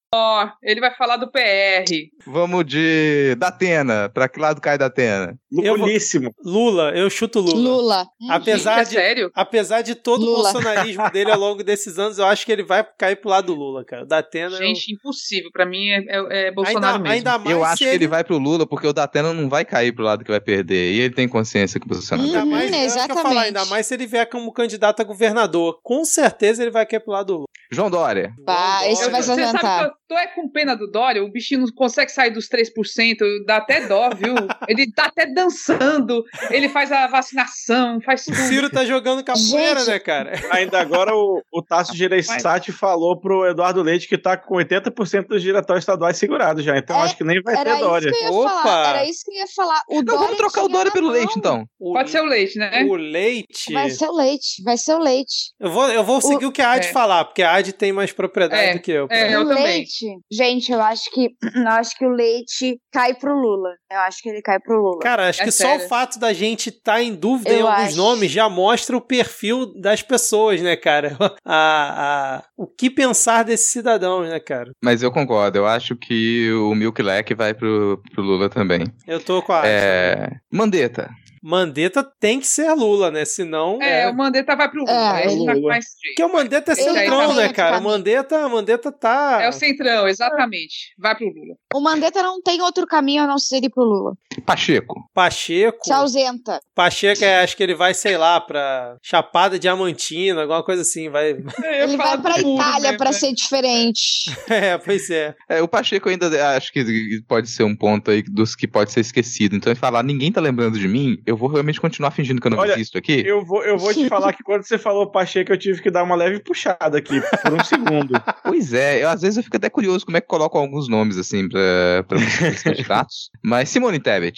Ele vai falar do PR. Vamos de Datena. Pra que lado cai Datena? Eu vou- Lulíssimo. Lula, eu chuto Lula. Lula. Hum, Apesar É de, sério? apesar de todo o Lula. bolsonarismo dele ao longo desses anos, eu acho que ele vai cair pro lado do Lula, cara. Da Atena. Gente, impossível. Pra mim é, é, é eu... Bolsonaro ainda, mesmo. ainda mais Eu acho que ele vai pro Lula porque o Datena não vai cair pro lado que vai perder. E ele tem consciência que o Bolsonaro Hum. vai Ainda mais, o eu ia falar, exatamente. ainda mais se ele vier como candidato a governador. Com certeza ele vai cair pro lado do Lula. João Dória. Bah, esse vai se Você sabe ausentar. que eu tô é com pena do Dória, o bichinho não consegue sair dos 3%, dá até dó, viu? Ele tá até dançando, ele faz a vacinação, faz O tudo. Ciro tá jogando capoeira, Gente. né, cara? Ainda agora o, o, o Tasso Gereissati falou pro Eduardo Leite que tá com 80% dos diretórios estaduais segurados já, então É, acho que nem vai ter Dória. Opa! falar. Era isso que eu ia falar. O Então vamos trocar o Dória pelo na leite, mão. então. O, Pode ser o leite, né? o leite. Vai ser o leite, vai ser o leite. Eu vou, eu vou seguir o que a Ad é. falar, porque a Ad tem mais propriedade É, do que eu. é, eu o também. leite, gente, eu acho que eu acho que o leite cai pro Lula. Eu acho que ele cai pro Lula. Cara, acho É que só sério. o fato da gente estar em dúvida em Eu alguns acho. nomes já mostra o perfil das pessoas, né, cara? A, a, o que pensar desses cidadãos, né, cara? Mas eu concordo, eu acho que o Milk Leck vai pro, pro Lula também. Eu tô com a. É. Mandetta. Mandetta tem que ser Lula, né? Senão. É, o Mandetta vai pro Lula. É, ele tá Lula. mais. Porque o Mandetta é Ele centrão, tá né, dentro cara? mim. Mandetta, Mandetta tá. É o Centrão, exatamente. Vai pro Lula. O Mandetta não tem outro caminho a não ser ir pro Lula. Pacheco. Pacheco. Se ausenta. Pacheco, é, acho que ele vai, sei lá, pra Chapada Diamantina, alguma coisa assim. Vai. Ele vai pra Itália pra ser diferente. É, pois é. É, o Pacheco ainda acho que pode ser um ponto aí dos que pode ser esquecido. Então ele falar, ninguém tá lembrando de mim, eu vou realmente continuar fingindo que eu não Olha, existo aqui. Eu vou, eu vou te falar que quando você falou Pacheco, eu tive que dar uma leve puxada aqui, por um segundo. Pois é, eu, às vezes eu fico até curioso como é que colocam alguns nomes assim pra, pra candidatos. Mas Simone Tebet.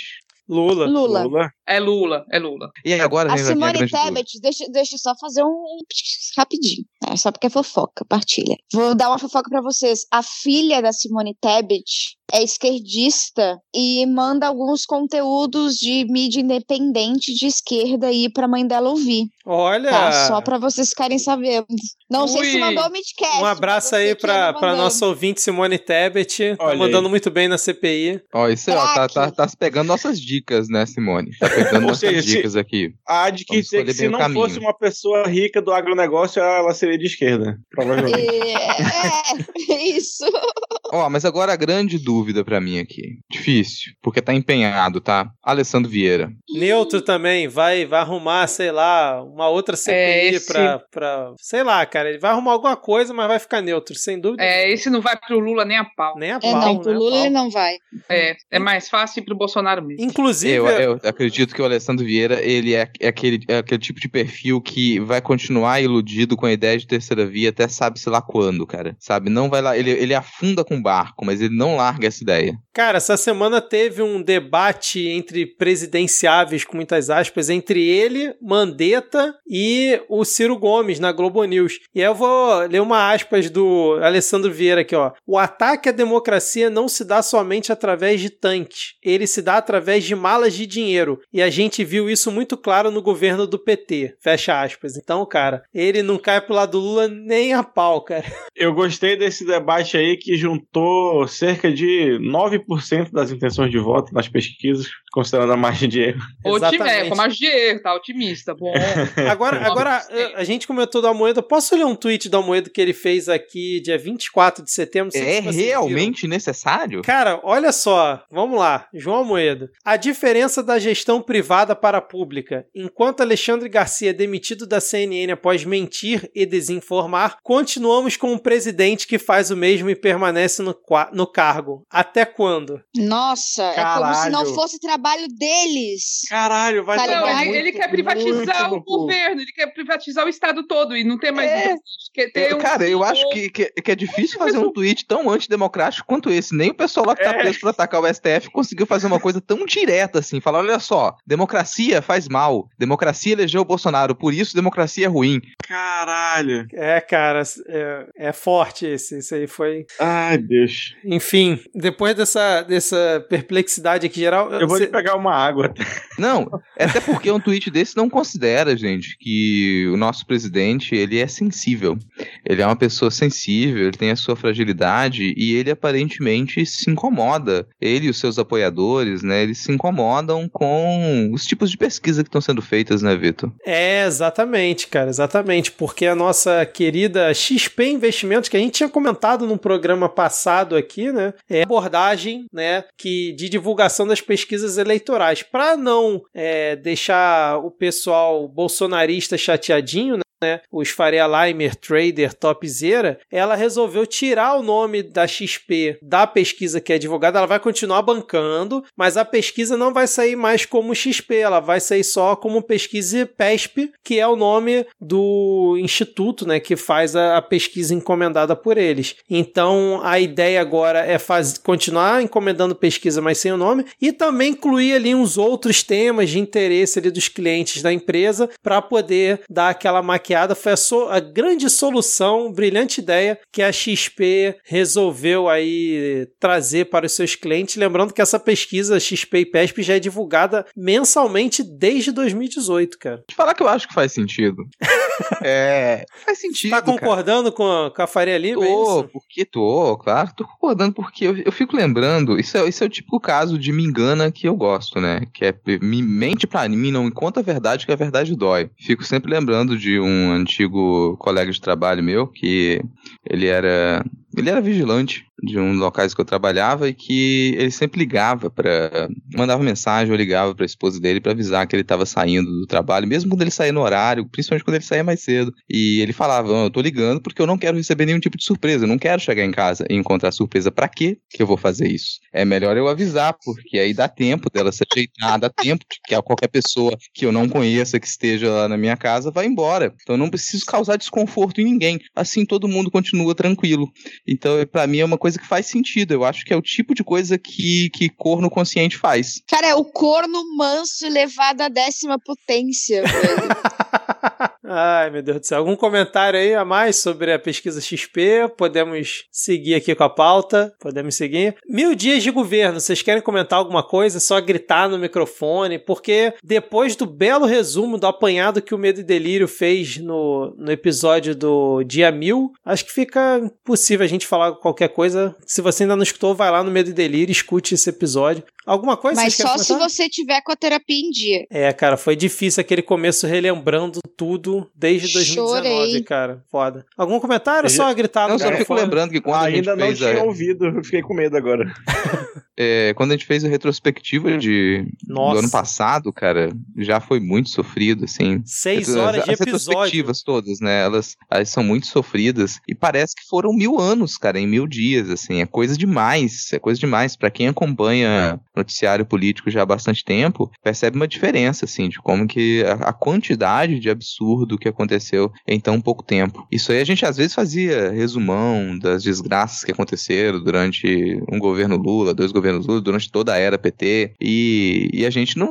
Lula. Lula. Lula. É Lula, é Lula. E aí, agora A Simone. Tebet, deixa, deixa eu só fazer um rapidinho. É só porque é fofoca, partilha. Vou dar uma fofoca pra vocês. A filha da Simone Tebet é esquerdista e manda alguns conteúdos de mídia independente de esquerda aí pra mãe dela ouvir. Olha. Tá? Só pra vocês ficarem sabendo. Não sei se Ui. mandou o midcast. Um abraço aí que pra, ela pra nossa ouvinte Simone Tebet. Tá mandando aí. muito bem na CPI. Ó, isso aí, ó, tá, tá, tá se pegando nossas dicas, né, Simone? Tá pegando nossas seja, se- dicas aqui. A dizer que escolher se não caminho. fosse uma pessoa rica do agronegócio, ela seria de esquerda, provavelmente. É, é, isso. Ó, mas agora a grande dúvida pra mim aqui. Difícil, porque tá empenhado, tá? Alessandro Vieira. Neutro também, vai, vai arrumar, sei lá, uma outra CPI É, esse- pra, pra. Sei lá, cara. Ele vai arrumar alguma coisa, mas vai ficar neutro, sem dúvida. É, esse não vai pro Lula nem a pau. Nem a É, pau, não, pro né? Lula ele não vai. É, é mais fácil ir pro Bolsonaro mesmo. Inclusive, Eu, eu acredito que o Alessandro Vieira, ele é, é aquele, é aquele tipo de perfil que vai continuar iludido com a ideia de terceira via até sabe-se lá quando, cara. Sabe? Não vai lá, ele, ele afunda com o barco, mas ele não larga essa ideia. Cara, essa semana teve um debate entre presidenciáveis, com muitas aspas, entre ele, Mandetta e o Ciro Gomes na Globo News. E aí eu vou ler uma aspas do Alessandro Vieira aqui, ó. O ataque à democracia não se dá somente através de tanques, ele se dá através de malas de dinheiro. E a gente viu isso muito claro no governo do PT. Fecha aspas. Então, cara, ele não cai pro lado do Lula nem a pau, cara. Eu gostei desse debate aí que juntou cerca de 9% das intenções de voto nas pesquisas, considerando a margem de erro. Otimi- Exatamente. é, com margem de erro, tá otimista. Bom. Agora, agora a- a gente comentou do Almoedo. Posso ler um tweet do Almoedo que ele fez aqui dia 24 de setembro? É realmente necessário? Cara, olha só, vamos lá, João Almoedo. A diferença da gestão privada para a pública. Enquanto Alexandre Garcia é demitido da CNN após mentir e desinformar, continuamos com um presidente que faz o mesmo e permanece no, qua- no cargo. Até quando? Nossa, é como se não Caralho. fosse trabalho deles. Caralho, vai Tá Não, muito, ele quer privatizar o governo, ele quer privatizar o Estado todo e não ter mais. É. Quer ter Eu- um cara, eu acho que, que, que é difícil fazer um tweet tão antidemocrático quanto esse. Nem o pessoal lá que tá É. preso pra atacar o STF conseguiu fazer uma coisa tão direta assim. Falar, olha só, democracia faz mal. Democracia elegeu o Bolsonaro, por isso democracia é ruim. Caralho. É, cara, é, é forte esse. Isso aí foi. Ai, Deus. Enfim, depois dessa, dessa perplexidade aqui geral. Eu vou cê- pegar uma água. Não, é até porque um tweet desse não considera, gente, que o nosso presidente, ele é sensível. Ele é uma pessoa sensível, ele tem a sua fragilidade e ele aparentemente se incomoda. Ele e os seus apoiadores, né, eles se incomodam com os tipos de pesquisa que estão sendo feitas, né, Vitor? É, exatamente, cara, exatamente, porque a nossa querida XP Investimentos, que a gente tinha comentado num programa passado aqui, né, é abordagem, né, que de divulgação das pesquisas eleitorais, para não é, deixar o pessoal bolsonarista chateadinho, né, né, os Faria Limer Trader Topzera, ela resolveu tirar o nome da XP da pesquisa que é divulgada. Ela vai continuar bancando, mas a pesquisa não vai sair mais como XP, ela vai sair só como pesquisa PESP, que é o nome do instituto, né, que faz a, pesquisa encomendada por eles. Então a ideia agora é continuar encomendando pesquisa, mas sem o nome, e também incluir ali uns outros temas de interesse ali dos clientes da empresa para poder dar aquela maquiada. Foi a, so, a grande solução, brilhante ideia que a XP resolveu aí trazer para os seus clientes. Lembrando que essa pesquisa XP e PESP já é divulgada mensalmente desde 2018, cara. Te falar que eu acho que faz sentido. é, faz sentido. Tá concordando com a, com a Faria Lima? É tô, é porque tô, claro, tô concordando porque eu, eu fico lembrando, isso é, isso é o típico caso de me engana que eu gosto, né? Que é me mente pra mim, não me conta a verdade que a verdade dói. Fico sempre lembrando de um antigo colega de trabalho meu que ele era ele era vigilante de um locais que eu trabalhava e que ele sempre ligava para mandava mensagem ou ligava para a esposa dele para avisar que ele estava saindo do trabalho, mesmo quando ele saía no horário, principalmente quando ele saía mais cedo. E ele falava: "Eu tô ligando porque eu não quero receber nenhum tipo de surpresa, eu não quero chegar em casa e encontrar surpresa. Para quê que eu vou fazer isso? É melhor eu avisar, porque aí dá tempo dela se ajeitar, dá tempo de que qualquer pessoa que eu não conheça que esteja lá na minha casa vá embora. Então eu não preciso causar desconforto em ninguém. Assim todo mundo continua tranquilo. Então, para mim, é uma coisa que faz sentido. Eu acho que é o tipo de coisa que, que corno consciente faz. Cara, é o corno manso elevado à décima potência, Ai, meu Deus do céu. Algum comentário aí a mais sobre a pesquisa XP? Podemos seguir aqui com a pauta. Podemos seguir. Mil dias de governo. Vocês querem comentar alguma coisa? É só gritar no microfone. Porque depois do belo resumo do apanhado que o Medo e Delírio fez no, no episódio do dia mil, acho que fica impossível a gente falar qualquer coisa. Se você ainda não escutou, vai lá no Medo e Delírio escute esse episódio. Alguma coisa? Mas só se você tiver com a terapia em dia. É, cara, foi difícil aquele começo relembrando tudo desde 2019, Chorei. cara. Foda. Algum comentário? Eu só gritar Não, só fico lembrando que quando ah, a gente ainda fez não tinha a... ouvido, eu fiquei com medo agora. é, quando a gente fez a retrospectiva de, do ano passado, cara, já foi muito sofrido, assim. Seis horas as, de as episódio. retrospectivas todas, né? Elas, elas são muito sofridas e parece que foram mil anos, cara, em mil dias, assim. É coisa demais, é coisa demais. Para quem acompanha noticiário político já há bastante tempo, percebe uma diferença, assim, de como que a, a quantidade de absurdo que aconteceu em tão pouco tempo. Isso aí a gente às vezes fazia resumão das desgraças que aconteceram durante um governo Lula, dois governos Lula, durante toda a era PT, e, e a gente não,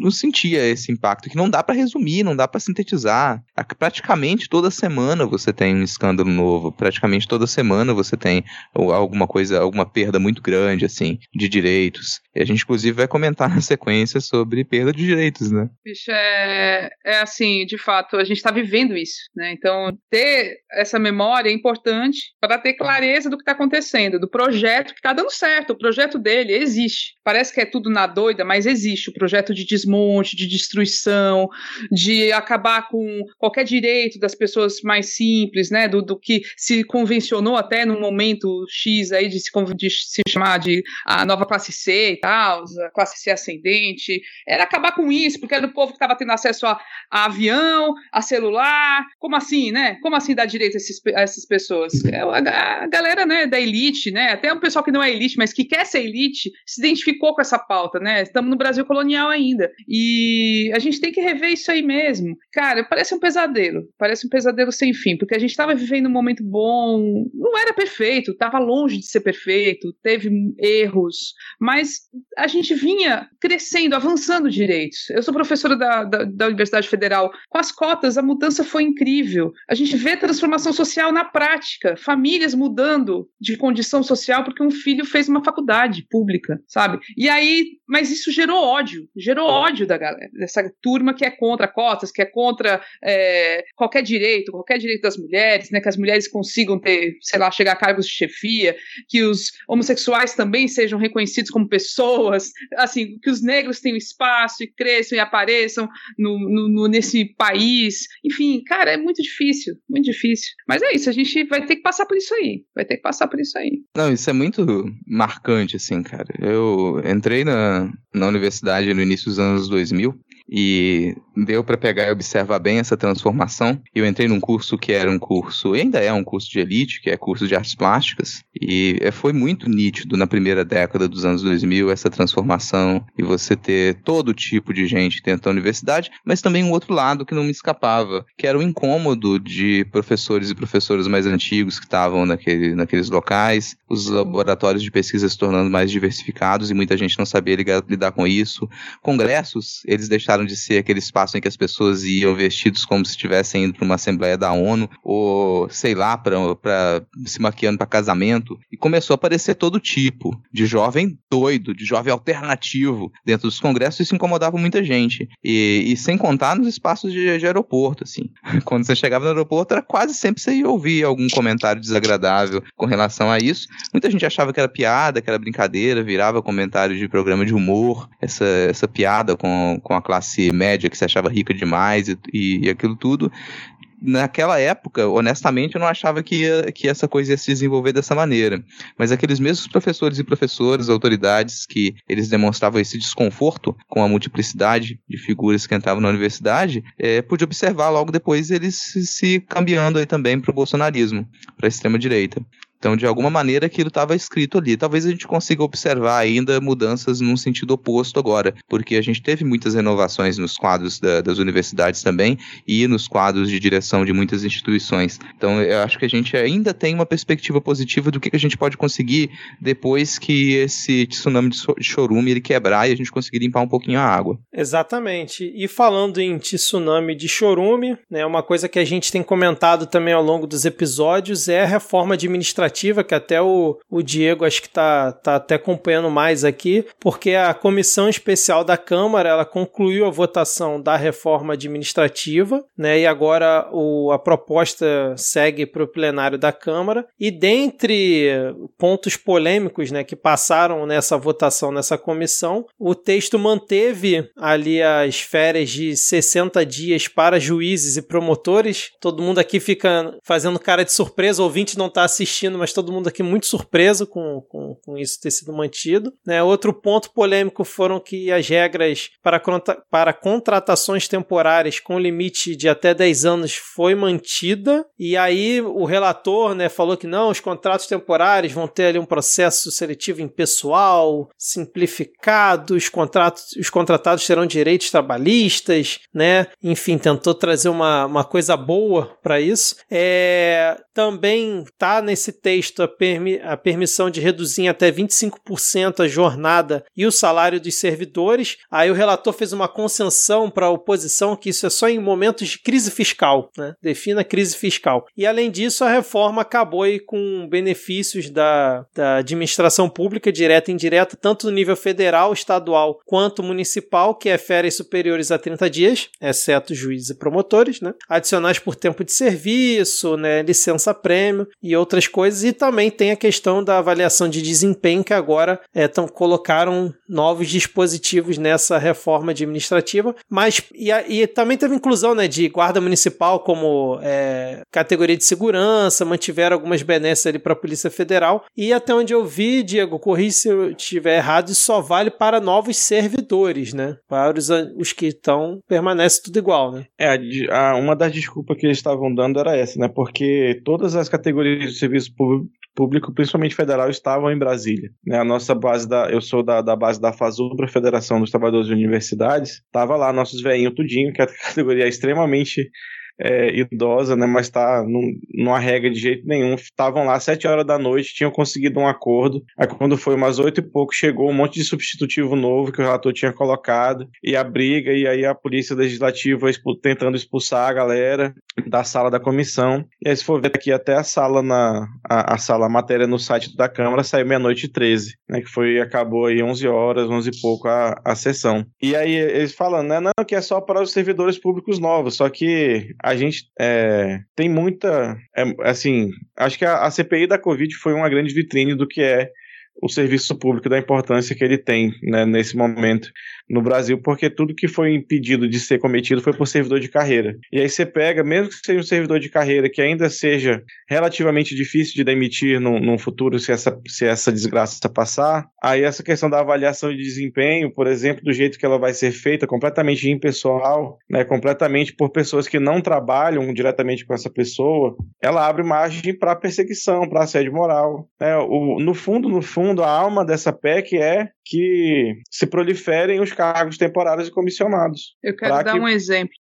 não sentia esse impacto, que não dá para resumir, não dá para sintetizar. Praticamente toda semana você tem um escândalo novo, praticamente toda semana você tem alguma coisa, alguma perda muito grande, assim, de direitos. E a gente, inclusive, vai comentar na sequência sobre perda de direitos, né? Bicho, é, é assim, de fato, a gente está vivendo isso, né? Então, ter essa memória é importante para ter clareza do que está acontecendo, do projeto que está dando certo. O projeto dele existe. Parece que é tudo na doida, mas existe o projeto de desmonte, de destruição, de acabar com qualquer direito das pessoas mais simples, né? Do, do que se convencionou até no momento X aí de se, de se chamar de a nova classe C e tal, a classe C ascendente. Era acabar com isso, porque era o povo que estava tendo acesso a, a avião, a celular. Como assim, né? Como assim dar direito a, esses, a essas pessoas? É, a, a, galera, né, da elite, né? Até um pessoal que não é elite, mas que quer ser elite, se identificou com essa pauta, né? Estamos no Brasil colonial ainda. E a gente tem que rever isso aí mesmo. Cara, parece um pesadelo. Parece um pesadelo sem fim, porque a gente estava vivendo um momento bom, não era perfeito, estava longe de ser perfeito, teve erros, mas a gente vinha crescendo, avançando direitos. Eu sou professora da, da, da Universidade Federal. Com as cotas, a mudança foi incrível. A gente vê transformação social na prática, famílias mudando de condição social porque um filho fez uma faculdade pública, sabe? E aí, mas isso gerou ódio, gerou ódio da galera, dessa turma que é contra cotas, que é contra é, qualquer direito, qualquer direito das mulheres, né? Que as mulheres consigam ter, sei lá, chegar a cargos de chefia, que os homossexuais também sejam reconhecidos como pessoas, assim, que os negros tenham espaço e cresçam e apareçam no, no, no nesse país. Enfim, cara, é muito difícil, muito difícil. Mas é isso, a gente vai ter que passar por isso aí. Vai ter que passar por isso aí. Não, isso é muito marcante, assim, cara. Eu entrei na, na universidade no início dos anos 2000 e deu para pegar e observar bem essa transformação. Eu entrei num curso que era um curso, e ainda é um curso de elite, que é curso de artes plásticas, e é, foi muito nítido na primeira década dos anos 2000 essa transformação e você ter todo tipo de gente dentro da universidade, mas também um outro lado que não me escapava, que era o incômodo de professores e professoras mais antigos que estavam naquele, naqueles locais, os laboratórios de pesquisa se tornando mais diversificados e muita gente não sabia lidar, lidar com isso. Congressos, eles deixaram de ser aquele espaço em que as pessoas iam vestidos como se estivessem indo para uma assembleia da ONU ou sei lá para se maquiando para casamento e começou a aparecer todo tipo de jovem doido, de jovem alternativo dentro dos congressos. Isso incomodava muita gente e, e sem contar nos espaços de, de, aeroporto, assim. Quando você chegava no aeroporto, era quase sempre você ia ouvir algum comentário desagradável com relação a isso. Muita gente achava que era piada, que era brincadeira, virava comentário de programa de humor, essa, essa piada com, com a classe média que se achava rica demais e, e, e aquilo tudo naquela época, honestamente, eu não achava que, ia, que essa coisa ia se desenvolver dessa maneira. Mas aqueles mesmos professores e professoras, autoridades, que eles demonstravam esse desconforto com a multiplicidade de figuras que entravam na universidade, é, pude observar logo depois eles se, se cambiando aí também para o bolsonarismo, para a extrema-direita. Então, de alguma maneira, aquilo estava escrito ali. Talvez a gente consiga observar ainda mudanças num sentido oposto agora, porque a gente teve muitas renovações nos quadros da, das universidades também e nos quadros de direção de muitas instituições. Então, eu acho que a gente ainda tem uma perspectiva positiva do que, que a gente pode conseguir depois que esse tsunami de chorume ele quebrar e a gente conseguir limpar um pouquinho a água. Exatamente. E falando em tsunami de chorume, né, uma coisa que a gente tem comentado também ao longo dos episódios é a reforma administrativa legislativa, que até o, o Diego acho que está tá até acompanhando mais aqui, porque a comissão especial da Câmara ela concluiu a votação da reforma administrativa, né? E agora o, a proposta segue para o plenário da Câmara. E dentre pontos polêmicos, né, que passaram nessa votação nessa comissão, o texto manteve ali as férias de 60 dias para juízes e promotores. Todo mundo aqui fica fazendo cara de surpresa, ouvinte não está assistindo mas todo mundo aqui muito surpreso com, com, com isso ter sido mantido. Né? Outro ponto polêmico foram que as regras para, para contratações temporárias com limite de até 10 anos foi mantida, e aí o relator né, falou que não, os contratos temporários vão ter ali um processo seletivo impessoal, simplificado, os, contratos, os contratados terão direitos trabalhistas, né? enfim, tentou trazer uma, uma coisa boa para isso. É, também tá nesse texto a, permi a permissão de reduzir em até 25% a jornada e o salário dos servidores. Aí o relator fez uma concessão para a oposição que isso é só em momentos de crise fiscal, né? defina crise fiscal. E além disso, a reforma acabou aí com benefícios da, da administração pública, direta e indireta, tanto no nível federal, estadual quanto municipal, que é férias superiores a 30 dias, exceto juízes e promotores, né? adicionais por tempo de serviço, né? licença-prêmio e outras coisas e também tem a questão da avaliação de desempenho, que agora é, tão, colocaram novos dispositivos nessa reforma administrativa, mas e, e também teve inclusão né, de guarda municipal como é, categoria de segurança, mantiveram algumas benesses ali para a Polícia Federal, e até onde eu vi, Diego, corri se eu estiver errado, isso só vale para novos servidores, né? Para os, os que estão, permanece tudo igual, né? É, a, uma das desculpas que eles estavam dando era essa, né? Porque todas as categorias de serviço público, principalmente federal, estavam em Brasília. Né? A nossa base da. Eu sou da, da base da FASUBRA, Federação dos Trabalhadores de Universidades. Tava lá nossos velhinhos tudinho, que é a categoria extremamente é, idosa, né, mas tá num, numa regra de jeito nenhum. Estavam lá sete horas da noite, tinham conseguido um acordo. Aí quando foi umas oito e pouco, chegou um monte de substitutivo novo que o relator tinha colocado, e a briga, e aí a polícia legislativa tentando expulsar a galera da sala da comissão. E aí se for ver aqui até a sala na a, a sala a matéria no site da Câmara saiu meia-noite e treze, né, que foi acabou aí onze horas, onze e pouco a, a sessão. E aí eles falando, né, não, que é só para os servidores públicos novos, só que a gente é, tem muita. É, assim, acho que a, a, CPI da Covid foi uma grande vitrine do que é o serviço público da importância que ele tem né, nesse momento no Brasil, porque tudo que foi impedido de ser cometido foi por servidor de carreira. E aí você pega, mesmo que seja um servidor de carreira que ainda seja relativamente difícil de demitir no, no futuro se essa, se essa desgraça passar, aí essa questão da avaliação de desempenho, por exemplo, do jeito que ela vai ser feita, completamente impessoal, né, completamente por pessoas que não trabalham diretamente com essa pessoa, ela abre margem para perseguição, para assédio moral. Né? O, no fundo, no fundo, a alma dessa PEC é que se proliferem os cargos temporários e comissionados. Eu quero dar que... um exemplo.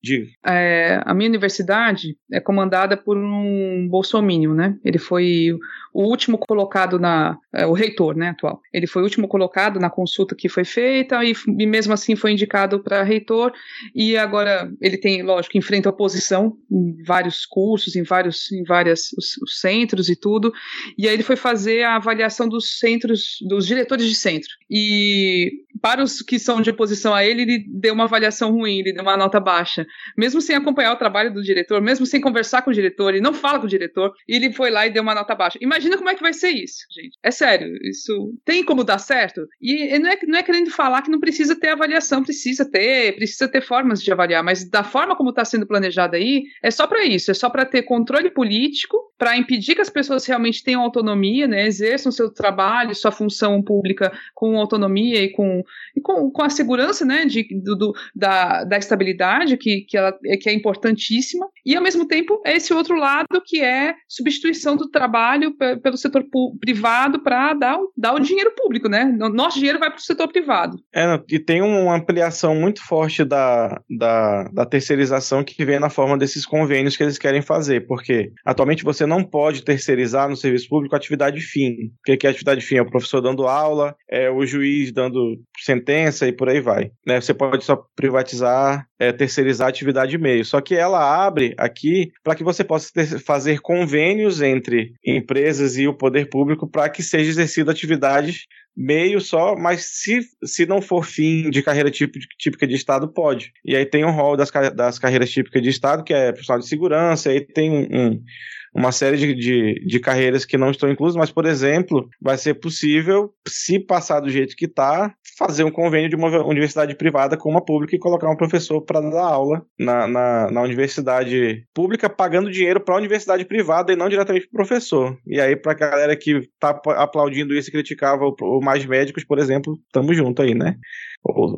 É, a minha universidade é comandada por um bolsomínio, né? Ele foi o último colocado na. É, o reitor, né, atual. Ele foi o último colocado na consulta que foi feita e, e mesmo assim foi indicado para reitor. E agora ele tem, lógico, enfrenta oposição em vários cursos, em vários em várias os, os centros e tudo. E aí ele foi fazer a avaliação dos centros, dos diretores de centro. E para os que são de oposição a ele, ele deu uma avaliação ruim, ele deu uma nota baixa. Mesmo sem acompanhar o trabalho do diretor, mesmo sem conversar com o diretor, ele não fala com o diretor, ele foi lá e deu uma nota baixa. Imagina como é que vai ser isso, gente. É sério, isso tem como dar certo? E não é, não é querendo falar que não precisa ter avaliação, precisa ter, precisa ter formas de avaliar, mas da forma como está sendo planejado aí, é só para isso, é só para ter controle político, para impedir que as pessoas realmente tenham autonomia, né, exerçam seu trabalho, sua função pública com autonomia e com, e com, com a segurança, né, de, do, do, da, da estabilidade, que, que, ela, que é importantíssima, e ao mesmo tempo é esse outro lado que é substituição do trabalho pelo setor privado para dar, dar o dinheiro público, né? Nosso dinheiro vai para o setor privado. É, e tem uma ampliação muito forte da, da, da terceirização que vem na forma desses convênios que eles querem fazer, porque atualmente você não pode terceirizar no serviço público atividade fim. O que é atividade fim? É o professor dando aula, é o juiz dando sentença e por aí vai. Né? Você pode só privatizar, é, terceirizar atividade meio. Só que ela abre aqui para que você possa ter, fazer convênios entre empresas e o poder público para que seja exercida atividades meio só, mas se, se não for fim de carreira típica de Estado, pode. E aí tem um rol das, das carreiras típicas de Estado, que é profissional de segurança, aí tem um, uma série de, de, de, carreiras que não estão inclusas, mas, por exemplo, vai ser possível, se passar do jeito que está, fazer um convênio de uma universidade privada com uma pública e colocar um professor para dar aula na, na, na, universidade pública, pagando dinheiro para a universidade privada e não diretamente para o professor. E aí, para a galera que está aplaudindo isso e criticava o, o Mais Médicos, por exemplo, estamos junto aí, né?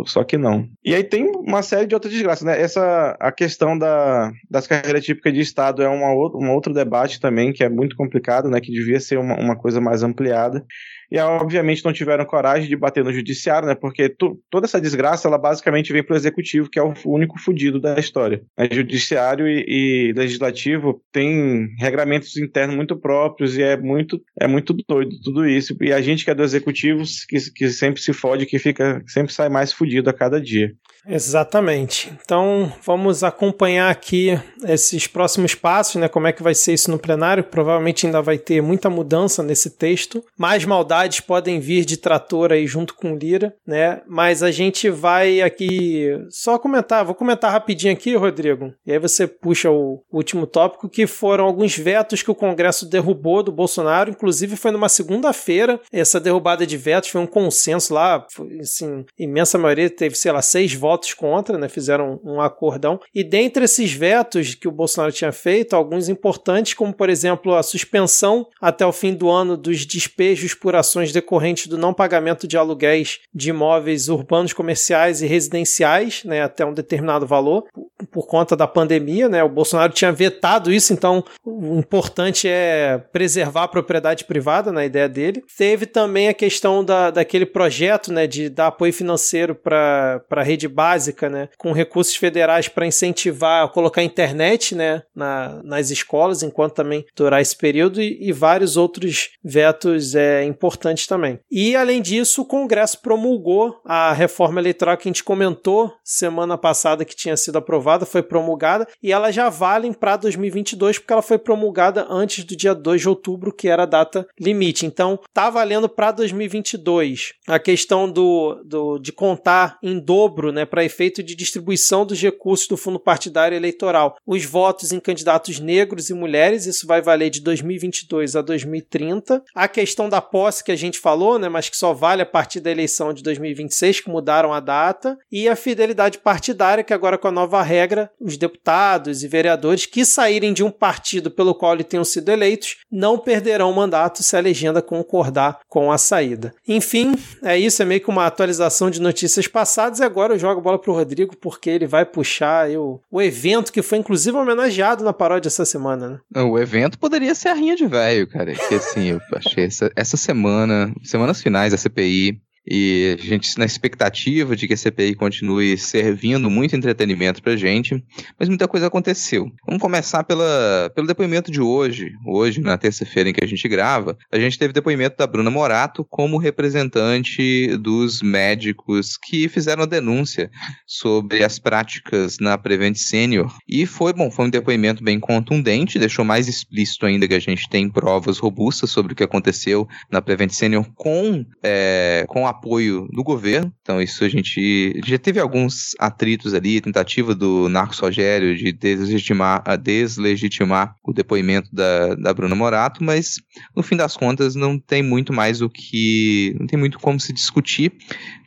Só que não. E aí tem uma série de outras desgraças, né? Essa, a questão da, das carreiras típicas de Estado é uma, um outro debate também que é muito complicado, né? Que devia ser uma, uma coisa mais ampliada e obviamente não tiveram coragem de bater no judiciário, né? Porque toda essa desgraça ela basicamente vem para o executivo, que é o único fudido da história. O judiciário e, e, legislativo têm regramentos internos muito próprios e é muito é muito doido tudo isso. E a gente que é do executivo que, que sempre se fode, que fica sempre sai mais fudido a cada dia. Exatamente. Então vamos acompanhar aqui esses próximos passos, né? Como é que vai ser isso no plenário? Provavelmente ainda vai ter muita mudança nesse texto. Mais maldades podem vir de trator aí junto com Lira, né? Mas a gente vai aqui só comentar, vou comentar rapidinho aqui, Rodrigo. E aí você puxa o último tópico que foram alguns vetos que o Congresso derrubou do Bolsonaro, inclusive foi numa segunda-feira. Essa derrubada de vetos foi um consenso lá, foi, assim, imensa maioria teve, sei lá, seis votos votos contra, né, fizeram um acordão. E dentre esses vetos que o Bolsonaro tinha feito, alguns importantes, como por exemplo a suspensão até o fim do ano dos despejos por ações decorrentes do não pagamento de aluguéis de imóveis urbanos, comerciais e residenciais, né, até um determinado valor, por conta da pandemia. Né, o Bolsonaro tinha vetado isso, então o importante é preservar a propriedade privada, na ideia dele. Teve também a questão da, daquele projeto né, de dar apoio financeiro para a rede básica, né, com recursos federais para incentivar, colocar internet, né, na, nas escolas, enquanto também durar esse período, e, e vários outros vetos é, importantes também. E, além disso, o Congresso promulgou a reforma eleitoral que a gente comentou semana passada que tinha sido aprovada foi promulgada, e elas já valem para 2022 porque ela foi promulgada antes do dia 2 de outubro, que era a data limite. Então, tá valendo para 2022 a questão do, do, de contar em dobro, né, para efeito de distribuição dos recursos do fundo partidário eleitoral. Os votos em candidatos negros e mulheres, isso vai valer de 2022 a 2030. A questão da posse que a gente falou, né, mas que só vale a partir da eleição de 2026, que mudaram a data, e a fidelidade partidária, que agora com a nova regra, os deputados e vereadores que saírem de um partido pelo qual eles tenham sido eleitos não perderão o mandato se a legenda concordar com a saída. Enfim, é isso, é meio que uma atualização de notícias passadas e agora eu jogo a bola pro Rodrigo porque ele vai puxar eu, o evento que foi inclusive homenageado na paródia essa semana, né? O evento poderia ser a rinha de velho, cara, que assim, eu achei essa, essa semana, semanas finais da CPI, e a gente na expectativa de que a CPI continue servindo muito entretenimento pra gente, mas muita coisa aconteceu. Vamos começar pela, pelo depoimento de hoje. Hoje, na terça-feira em que a gente grava, a gente teve depoimento da Bruna Morato como representante dos médicos que fizeram a denúncia sobre as práticas na Prevent Senior. E foi, bom, foi um depoimento bem contundente, deixou mais explícito ainda que a gente tem provas robustas sobre o que aconteceu na Prevent Senior com, é, com a apoio do governo. Então, isso a gente já teve alguns atritos ali, tentativa do Narcos Rogério de deslegitimar, deslegitimar o depoimento da, da Bruna Morato, mas no fim das contas não tem muito mais o que. não tem muito como se discutir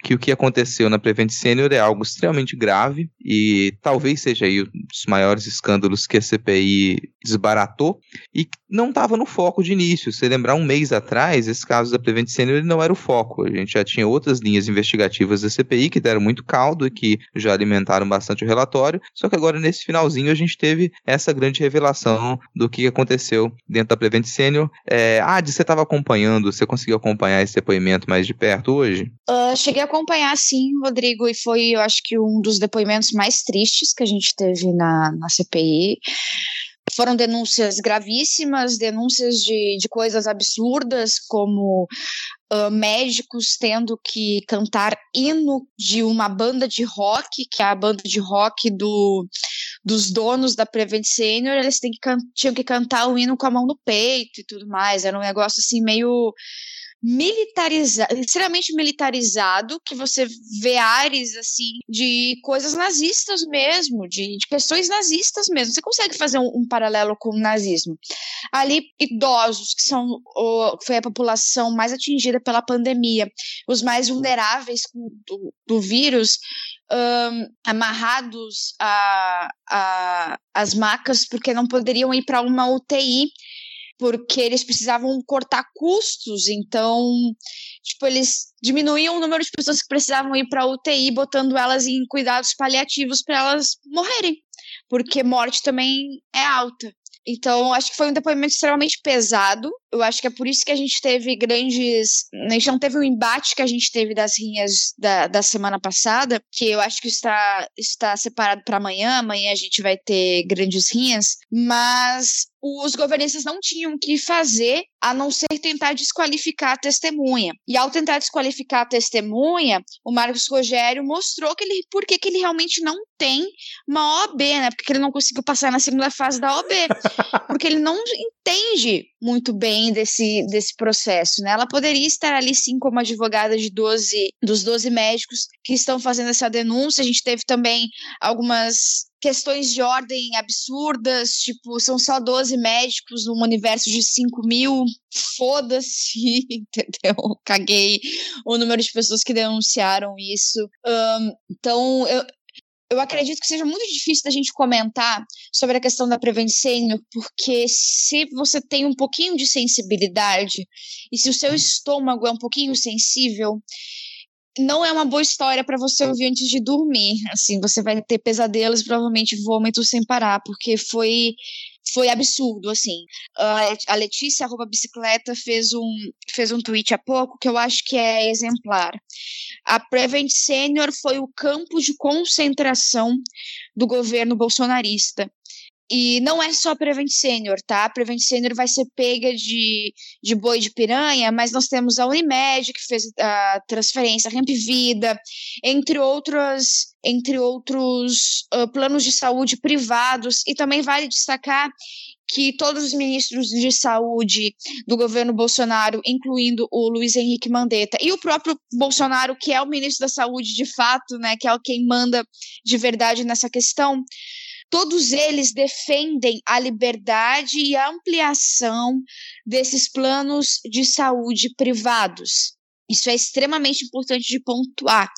que o que aconteceu na Prevent Senior é algo extremamente grave e talvez seja aí um dos maiores escândalos que a CPI desbaratou e não estava no foco de início. Se lembrar, um mês atrás, esse caso da Prevent Senior não era o foco. A gente já tinha outras linhas investigativas da CPI que deram muito caldo e que já alimentaram bastante o relatório, só que agora nesse finalzinho a gente teve essa grande revelação do que aconteceu dentro da Prevent Senior. É, ah, você estava acompanhando, você conseguiu acompanhar esse depoimento mais de perto hoje? Uh, cheguei a acompanhar sim, Rodrigo, e foi, eu acho que um dos depoimentos mais tristes que a gente teve na, na CPI. Foram denúncias gravíssimas, denúncias de, de coisas absurdas, como Uh, médicos tendo que cantar hino de uma banda de rock, que é a banda de rock do, dos donos da Prevent Senior, eles que tinham que cantar o hino com a mão no peito e tudo mais. Era um negócio assim meio militarizado, extremamente militarizado, que você vê ares assim de coisas nazistas mesmo, de, de questões nazistas mesmo. Você consegue fazer um, um, paralelo com o nazismo. Ali, idosos, que são o, foi a população mais atingida pela pandemia, os mais vulneráveis do, do vírus, um, amarrados a, a, as macas porque não poderiam ir para uma UTI porque eles precisavam cortar custos, então, tipo, eles diminuíam o número de pessoas que precisavam ir para UTI, botando elas em cuidados paliativos para elas morrerem, porque morte também é alta. Então, acho que foi um depoimento extremamente pesado. Eu acho que é por isso que a gente teve grandes. A gente não teve o embate que a gente teve das rinhas da, da semana passada, que eu acho que está, está separado para amanhã. Amanhã a gente vai ter grandes rinhas. Mas os governistas não tinham que fazer a não ser tentar desqualificar a testemunha. E ao tentar desqualificar a testemunha, o Marcos Rogério mostrou que ele, por que ele realmente não tem uma OB, né? Porque ele não conseguiu passar na segunda fase da OB. Porque ele não entende muito bem desse, desse processo, né? Ela poderia estar ali sim como advogada de 12 dos 12 médicos que estão fazendo essa denúncia. A gente teve também algumas questões de ordem absurdas, tipo, são só 12 médicos num universo de 5 mil, foda-se, entendeu? Caguei o número de pessoas que denunciaram isso. Um, então, eu, eu acredito que seja muito difícil da gente comentar sobre a questão da prevenção, porque se você tem um pouquinho de sensibilidade e se o seu estômago é um pouquinho sensível, não é uma boa história para você ouvir antes de dormir. Assim, você vai ter pesadelos, provavelmente vômitos sem parar, porque foi foi absurdo, assim. A Letícia, arroba bicicleta, fez um, fez um tweet há pouco que eu acho que é exemplar. A Prevent Senior foi o campo de concentração do governo bolsonarista. E não é só Prevent Senior, tá? Prevent Senior vai ser pega de, de boi de piranha, mas nós temos a Unimed, que fez a transferência, a Ramp Vida, entre outras entre outros uh, planos de saúde privados, e também vale destacar que todos os ministros de saúde do governo Bolsonaro, incluindo o Luiz Henrique Mandetta, e o próprio Bolsonaro, que é o ministro da saúde de fato, né, que é quem manda de verdade nessa questão, todos eles defendem a liberdade e a ampliação desses planos de saúde privados. Isso é extremamente importante de pontuar.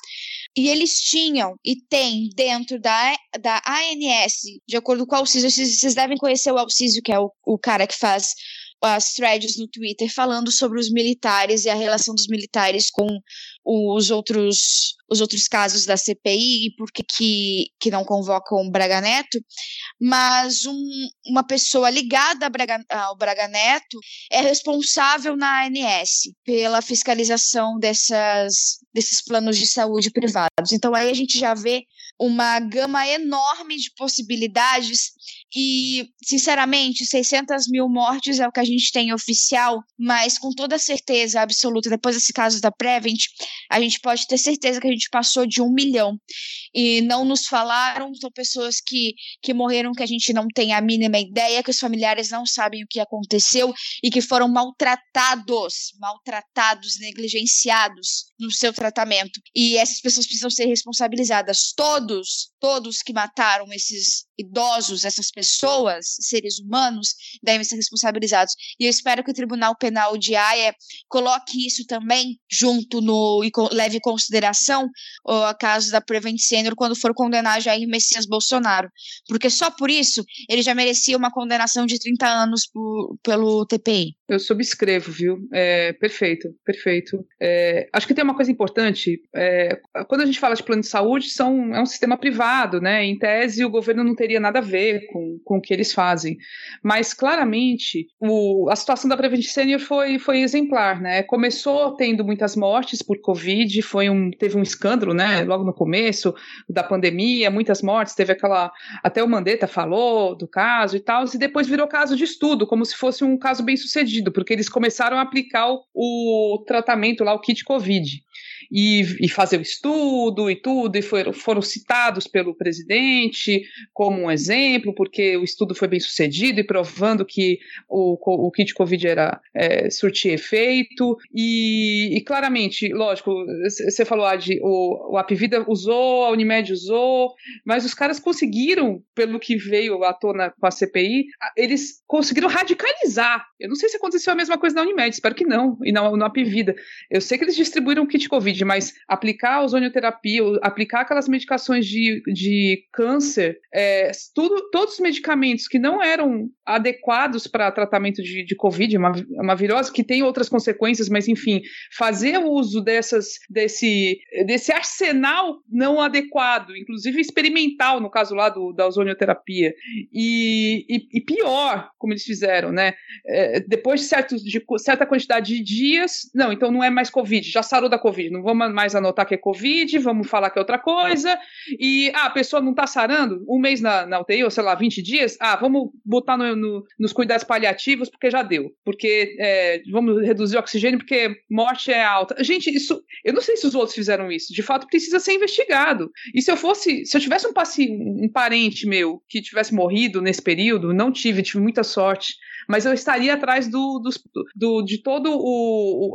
E eles tinham e têm dentro da, da ANS, de acordo com o Alciso, vocês, devem conhecer o Alciso, que é o, o cara que faz as threads no Twitter falando sobre os militares e a relação dos militares com os outros, os outros casos da CPI e por que, que, não convocam o Braga Neto, mas um, uma pessoa ligada Braga, ao Braga Neto é responsável na ANS pela fiscalização dessas, desses planos de saúde privados. Então aí a gente já vê uma gama enorme de possibilidades e, sinceramente, 600 mil mortes é o que a gente tem oficial, mas com toda certeza absoluta, depois desse caso da Prevent, a gente pode ter certeza que a gente passou de um milhão. E não nos falaram, são pessoas que, que morreram que a gente não tem a mínima ideia, que os familiares não sabem o que aconteceu e que foram maltratados, maltratados, negligenciados no seu tratamento. E essas pessoas precisam ser responsabilizadas. Todos, todos que mataram esses idosos, essas pessoas, seres humanos, devem ser responsabilizados. E eu espero que o Tribunal Penal de Haia coloque isso também junto no e leve em consideração o caso da Prevent Senior quando for condenar Jair Messias Bolsonaro, porque só por isso ele já merecia uma condenação de 30 anos por, pelo TPI. Eu subscrevo, viu? É, perfeito, perfeito. É, acho que tem uma coisa importante. É, quando a gente fala de plano de saúde, são, é um sistema privado, né? Em tese, o governo não teria nada a ver com, com o que eles fazem. Mas, claramente, o, a situação da Prevent Senior foi, foi exemplar, né? Começou tendo muitas mortes por Covid, foi um, teve um escândalo, né? Logo no começo da pandemia, muitas mortes, teve aquela. Até o Mandetta falou do caso e tal, e depois virou caso de estudo, como se fosse um caso bem sucedido, porque eles começaram a aplicar o, o tratamento lá, o kit Covid e, e fazer o estudo e tudo, e foram, foram citados pelo presidente como um exemplo, porque o estudo foi bem sucedido e provando que o, o kit Covid era é, surtir efeito, e, e, claramente, lógico, você falou de o, o Apivida usou, a Unimed usou, mas os caras conseguiram, pelo que veio à tona com a CPI, eles conseguiram radicalizar. Eu não sei se aconteceu a mesma coisa na Unimed, espero que não, e na, na Apivida. Eu sei que eles distribuíram o kit Covid Mas aplicar a ozonioterapia, aplicar aquelas medicações de, de câncer, é, tudo, todos os medicamentos que não eram adequados para tratamento de, de Covid, uma, uma virose que tem outras consequências, mas enfim, fazer o uso dessas, desse, desse arsenal não adequado, inclusive experimental, no caso lá do, da ozonioterapia, e, e, e pior, como eles fizeram, né? É, depois de, certos, de certa quantidade de dias, não, então não é mais Covid, já sarou da Covid, não vamos mais anotar que é Covid, vamos falar que é outra coisa. E ah, a pessoa não está sarando um mês na, na UTI, ou sei lá, 20 dias. Ah, vamos botar no, no, nos cuidados paliativos porque já deu. Porque é, vamos reduzir o oxigênio porque morte é alta. Gente, isso. Eu não sei se os outros fizeram isso. De fato, precisa ser investigado. E se eu fosse. Se eu tivesse um, paci, um parente meu que tivesse morrido nesse período, não tive, tive muita sorte mas eu estaria atrás do, do, do de toda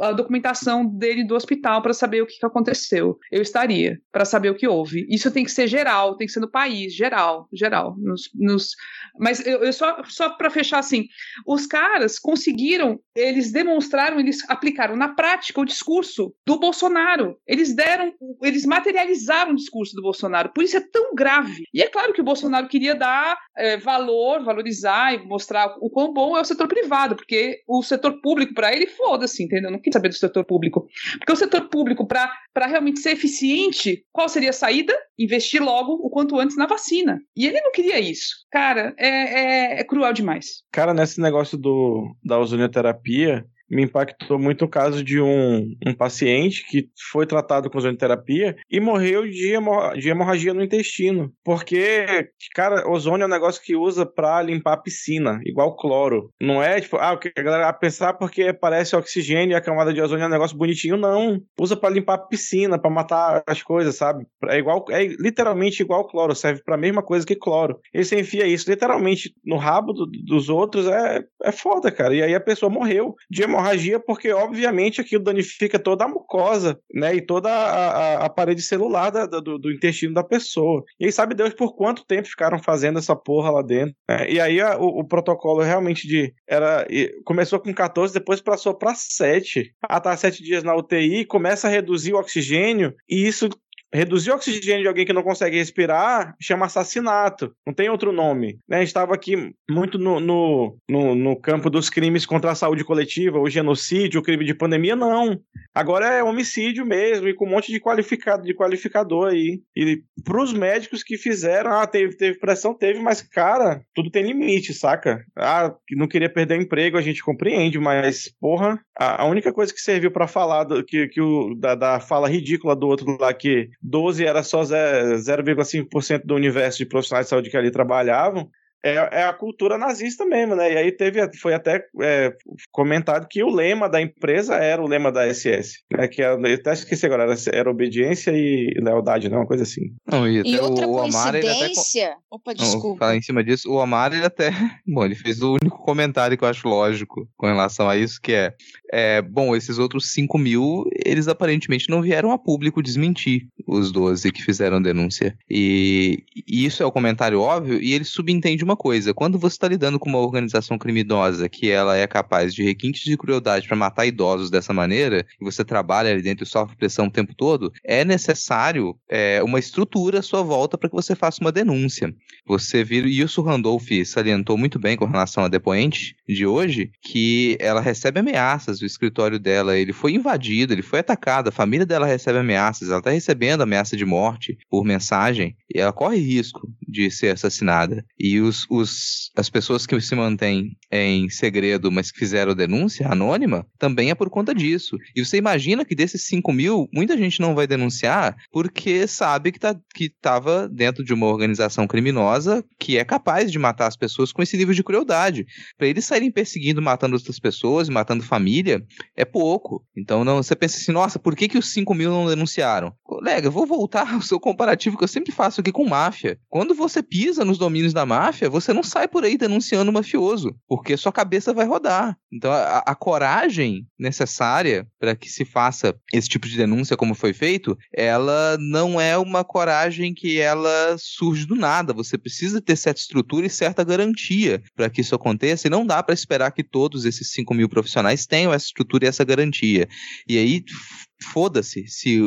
a documentação dele do hospital para saber o que, que aconteceu. Eu estaria para saber o que houve. Isso tem que ser geral, tem que ser no país, geral, geral. Nos, nos... Mas eu, eu só, só para fechar assim, os caras conseguiram, eles demonstraram, eles aplicaram na prática o discurso do Bolsonaro. Eles deram, eles materializaram o discurso do Bolsonaro. Por isso é tão grave. E é claro que o Bolsonaro queria dar é, valor, valorizar e mostrar o quão bom é o setor privado, porque o setor público, para ele, foda-se, entendeu? Não quer saber do setor público. Porque o setor público, para realmente ser eficiente, qual seria a saída? Investir logo o quanto antes na vacina. E ele não queria isso. Cara, é, é, é cruel demais. Cara, nesse negócio do, da ozonioterapia, me impactou muito o caso de um, um paciente que foi tratado com ozonioterapia e morreu de, de hemorragia no intestino. Porque, cara, ozônio é um negócio que usa pra limpar a piscina, igual cloro. Não é tipo, ah, a galera pensar porque parece oxigênio e a camada de ozônio é um negócio bonitinho. Não. Usa para limpar a piscina, para matar as coisas, sabe? É igual, é literalmente igual cloro, serve pra mesma coisa que cloro. E você enfia isso literalmente no rabo do, dos outros, é, é foda, cara. E aí a pessoa morreu de hemorragia porque, obviamente, aquilo danifica toda a mucosa, né? E toda a, a, a parede celular da, do, do, intestino da pessoa. E aí sabe Deus por quanto tempo ficaram fazendo essa porra lá dentro. Né? E aí a, o, o, protocolo realmente de. era Começou com 14, depois passou para 7. Ah, tá 7 dias na UTI, começa a reduzir o oxigênio, e isso reduzir o oxigênio de alguém que não consegue respirar chama assassinato. Não tem outro nome. Né? A gente estava aqui muito no, no, no, no, campo dos crimes contra a saúde coletiva, o genocídio, o crime de pandemia, não. Agora é homicídio mesmo, e com um monte de qualificado, de qualificador aí. E pros médicos que fizeram, ah, teve, teve pressão, teve, mas, cara, tudo tem limite, saca? Ah, não queria perder o emprego, a gente compreende, mas, porra, a, a única coisa que serviu para falar do, que, que o, da, da fala ridícula do outro lá que 12 era só 0,5% do universo de profissionais de saúde que ali trabalhavam, é, é, a cultura nazista mesmo, né? E aí teve, foi até é, comentado que o lema da empresa era o lema da SS, né? Que era, eu até esqueci agora, era, era obediência e lealdade, não, né? uma coisa assim. Não, e, e outra o, Omar, coincidência... Até... Opa, desculpa. Falar em cima disso, o Omar, ele até... Bom, ele fez o único comentário que eu acho lógico com relação a isso, que é, é bom, esses outros 5 mil, eles aparentemente não vieram a público desmentir os 12 que fizeram denúncia. E, e isso é o comentário óbvio, e ele subentende uma coisa: quando você está lidando com uma organização criminosa que ela é capaz de requintes de crueldade para matar idosos dessa maneira, e você trabalha ali dentro e sofre pressão o tempo todo, é necessário é, uma estrutura à sua volta para que você faça uma denúncia. Você vira, e isso Randolph salientou muito bem com relação à depoente de hoje, que ela recebe ameaças, o escritório dela ele foi invadido, ele foi atacado, a família dela recebe ameaças, ela está recebendo ameaça de morte por mensagem, ela corre risco de ser assassinada. E os os, as pessoas que se mantêm em segredo, mas que fizeram denúncia anônima, também é por conta disso. E você imagina que desses 5 mil, muita gente não vai denunciar porque sabe que tá, estava dentro de uma organização criminosa que é capaz de matar as pessoas com esse nível de crueldade. Para eles saírem perseguindo, matando outras pessoas, matando família, é pouco. Então não, você pensa assim, nossa, por que, que os 5 mil não denunciaram? Colega, vou voltar ao seu comparativo que eu sempre faço aqui com máfia. Quando você pisa nos domínios da máfia, você não sai por aí denunciando o mafioso, porque sua cabeça vai rodar. Então, a, a coragem necessária para que se faça esse tipo de denúncia, como foi feito, ela não é uma coragem que ela surge do nada. Você precisa ter certa estrutura e certa garantia para que isso aconteça, e não dá para esperar que todos esses 5 mil profissionais tenham essa estrutura e essa garantia. E aí foda-se se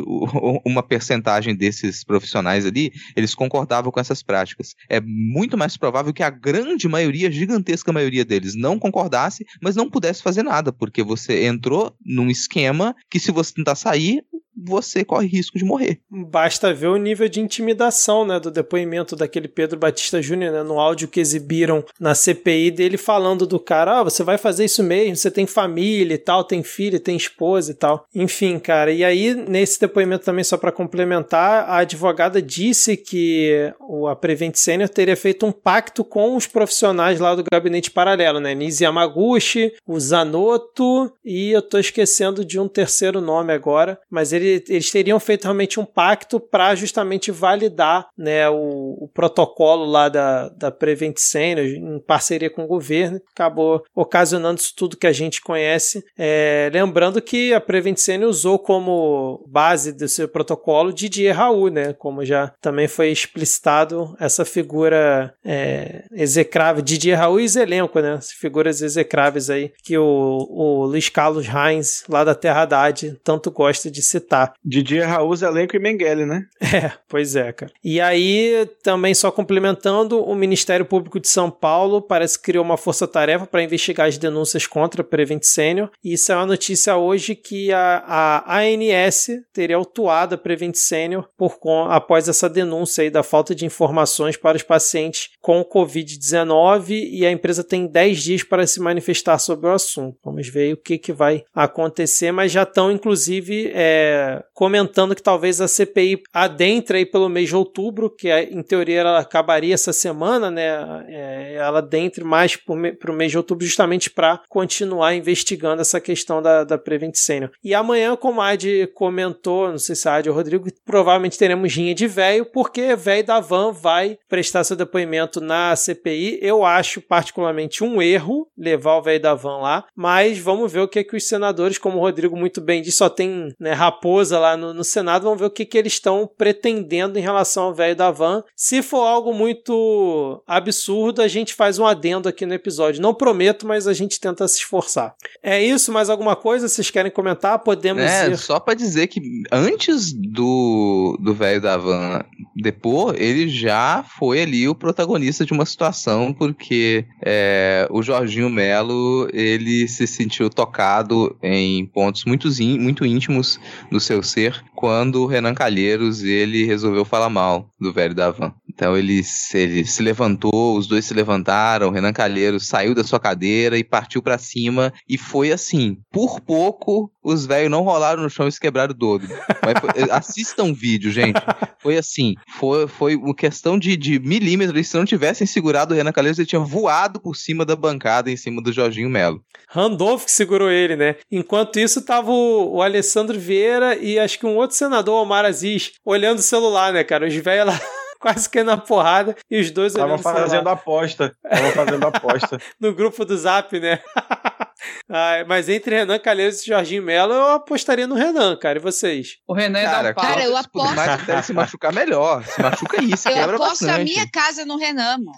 uma percentagem desses profissionais ali, eles concordavam com essas práticas. É muito mais provável que a grande maioria, gigantesca maioria deles não concordasse, mas não pudesse fazer nada, porque você entrou num esquema que se você tentar sair, você corre risco de morrer. Basta ver o nível de intimidação, né, do depoimento daquele Pedro Batista Júnior, né, no áudio que exibiram na CPI dele falando do cara, ah, você vai fazer isso mesmo, você tem família e tal, tem filho, tem esposa e tal. Enfim, cara, e aí nesse depoimento também só para complementar, a advogada disse que a Prevent Senior teria feito um pacto com os profissionais lá do gabinete paralelo, né, Nisi Yamaguchi, o Zanotto e eu tô esquecendo de um terceiro nome agora, mas ele ele, eles teriam feito realmente um pacto para justamente validar né, o, o, protocolo lá da, da Prevent Senior em parceria com o governo. Acabou ocasionando isso tudo que a gente conhece. É, lembrando que a Prevent Senior usou como base do seu protocolo Didier Raul, né, como já também foi explicitado essa figura é, execrável, Didier Raul e Zelenco, né, as figuras execráveis aí que o, o Luiz Carlos Reins, lá da Terra Haddad, tanto gosta de citar reforçar. Didi Raul, Zelenco e Mengele, né? É, pois é, cara. E aí, também só complementando, o Ministério Público de São Paulo parece que criou uma força-tarefa para investigar as denúncias contra a Prevent Senior. E isso é uma notícia hoje que a, a ANS teria autuado a Prevent Senior por, após essa denúncia aí da falta de informações para os pacientes com Covid-19 e a empresa tem 10 dias para se manifestar sobre o assunto. Vamos ver o que, que vai acontecer, mas já estão, inclusive, é, comentando que talvez a CPI adentre aí pelo mês de outubro, que é, em teoria ela acabaria essa semana, né? É, ela adentre mais para o mês de outubro, justamente para continuar investigando essa questão da, da Prevent Senior. E amanhã, como a Adi comentou, não sei se a Adi ou o Rodrigo, provavelmente teremos rinha de velho, porque velho da van vai prestar seu depoimento na CPI. Eu acho particularmente um erro levar o velho da van lá, mas vamos ver o que, que os senadores, como o Rodrigo muito bem disse, só tem né, raposa lá no, no Senado, vamos ver o que, que eles estão pretendendo em relação ao velho da van. Se for algo muito absurdo, a gente faz um adendo aqui no episódio. Não prometo, mas a gente tenta se esforçar. É isso, mais alguma coisa? Vocês querem comentar? Podemos é, ir. Só para dizer que antes do velho da van depor, ele já foi ali o protagonista de uma situação, porque é, o Jorginho Melo ele se sentiu tocado em pontos muito, muito íntimos do seu ser quando o Renan Calheiros ele resolveu falar mal do velho da van. Então ele, ele se levantou, os dois se levantaram, Renan Calheiros saiu da sua cadeira e partiu para cima e foi assim, por pouco os velhos não rolaram no chão e se quebraram todo. Mas foi, assistam o vídeo, gente. Foi assim, foi, foi uma questão de, de milímetros. Se não tivessem segurado o Renan Calheiros, ele tinha voado por cima da bancada, em cima do Jorginho Melo. Randolph que segurou ele, né? Enquanto isso, tava o, o Alessandro Vieira e acho que um outro senador, Omar Aziz, olhando o celular, né, cara? Os velhos lá quase que na porrada e os dois Estavam fazendo aposta. Estavam fazendo aposta. no grupo do Zap, né? Ah, mas entre Renan Calheiros e Jorginho Melo, eu apostaria no Renan, cara. E vocês? O Renan é cara, da pau. Cara, eu aposto. Mais até se machucar melhor. Se machuca isso, Eu quebra aposto bastante. a minha casa no Renan, mano.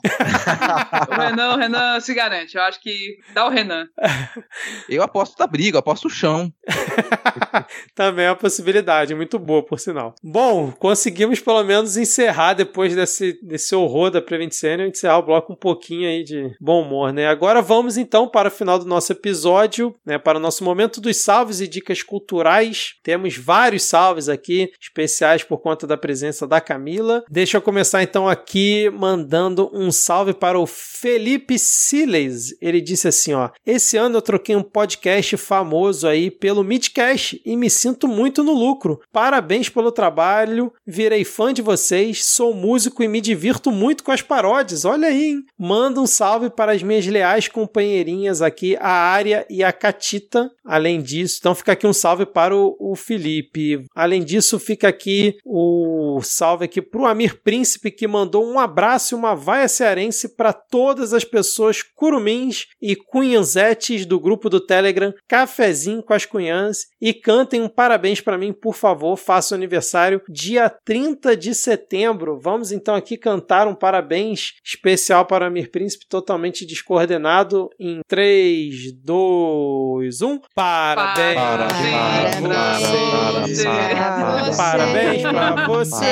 O Renan, o Renan se garante. Eu acho que dá o Renan. Eu aposto da briga, eu aposto o chão. Também é uma possibilidade, muito boa, por sinal. Bom, conseguimos pelo menos encerrar depois desse, desse horror da Prevent Senior, encerrar o bloco um pouquinho aí de bom humor, né? Agora vamos então para o final do nosso episódio, né? Para o nosso momento dos salves e dicas culturais. Temos vários salves aqui, especiais por conta da presença da Camila. Deixa eu começar então aqui mandando um salve para o Felipe Siles. Ele disse assim, ó: "Esse ano eu troquei um podcast famoso aí pelo Midcast e me sinto muito no lucro. Parabéns pelo trabalho. Virei fã de vocês, sou músico e me divirto muito com as paródias. Olha aí, hein? Manda um salve para as minhas leais companheirinhas aqui, a Área e a Catita. Além disso, então fica aqui um salve para o, o Felipe. Além disso, fica aqui o salve aqui para o Amir Príncipe que mandou um abraço e uma vaia cearense para todas as pessoas curumins e cunhanzetes do grupo do Telegram Cafezinho com as Cunhãs e cantem um parabéns para mim, por favor. Faço aniversário dia 30 de setembro. Vamos então aqui cantar um parabéns especial para o Amir Príncipe, totalmente descoordenado em 3, 2, 1. Parabéns! Parabéns pra você. Parabéns pra você!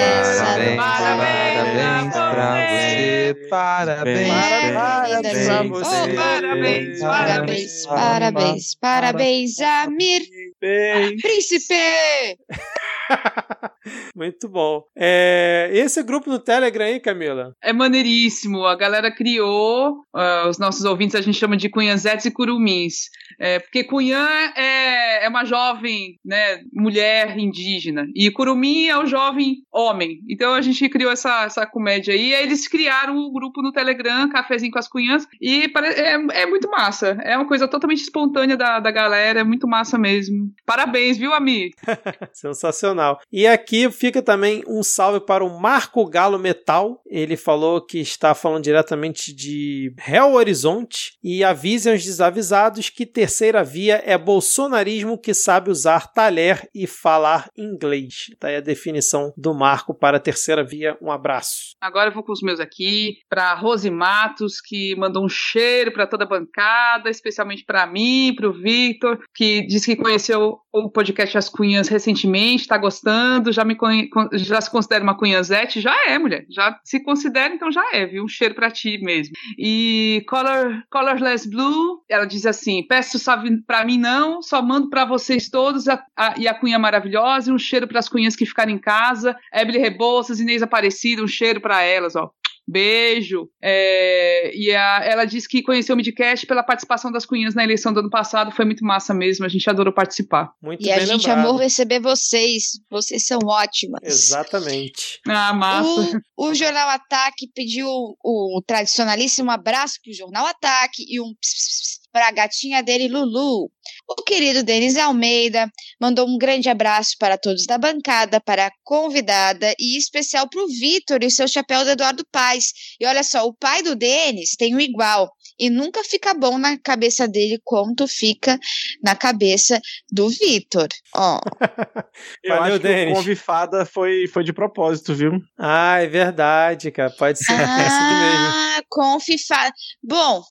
Parabéns pra você. Parabéns. Parabéns pra você! Oh, parabéns, Parabéns, parabéns, parabéns, Amir Bem, Príncipe! Muito bom. É, esse grupo no Telegram aí, Camila? É maneiríssimo. A galera criou, ah, os nossos ouvintes a gente chama de cunhanzetes e curumins. É, porque cunhã é, é uma jovem né, mulher indígena e curumim é o jovem homem. Então a gente criou essa, essa comédia aí. E aí eles criaram o grupo no Telegram, Cafezinho com as Cunhãs, e é, é muito massa. É uma coisa totalmente espontânea da, da galera, é muito massa mesmo. Parabéns, viu, Ami? Sensacional. E aqui fica também um salve para o Marco Galo Metal. Ele falou que está falando diretamente de Real Horizonte e avisem os desavisados que terceira via é bolsonarismo que sabe usar talher e falar inglês. Tá aí a definição do Marco para terceira via. Um abraço. Agora eu vou com os meus aqui, para Rose Matos, que mandou um cheiro para toda a bancada, especialmente para mim, para o Victor, que disse que conheceu o podcast As Cunhas recentemente, está gostando, já me conhe, já se considera uma cunhazete? Já é, mulher. Já se considera, então já é, viu? Um cheiro para ti mesmo. E Color, Colorless Blue, ela diz assim: peço para mim não, só mando para vocês todos a, a, e a cunha maravilhosa e um cheiro para as cunhas que ficaram em casa. Ebele Rebouças, Inês Aparecida, um cheiro para elas, ó. Beijo. É, e a, ela disse que conheceu o Midcast pela participação das cunhas na eleição do ano passado. Foi muito massa mesmo. A gente adorou participar. Muito e a gente lembrado. amou receber vocês. Vocês são ótimas. Exatamente. Ah, massa. O, o Jornal Ataque pediu o, o tradicionalíssimo abraço pro Jornal Ataque e um para a gatinha dele, Lulu. O querido Denis Almeida mandou um grande abraço para todos da bancada, para a convidada e especial para o Vitor e o seu chapéu do Eduardo Paz. E olha só, o pai do Denis tem o igual e nunca fica bom na cabeça dele quanto fica na cabeça do Vitor. Ó. Eu Valeu, acho que o convifada foi, foi de propósito, viu? Ah, é verdade, cara. Pode ser. Ah, confifada. Bom,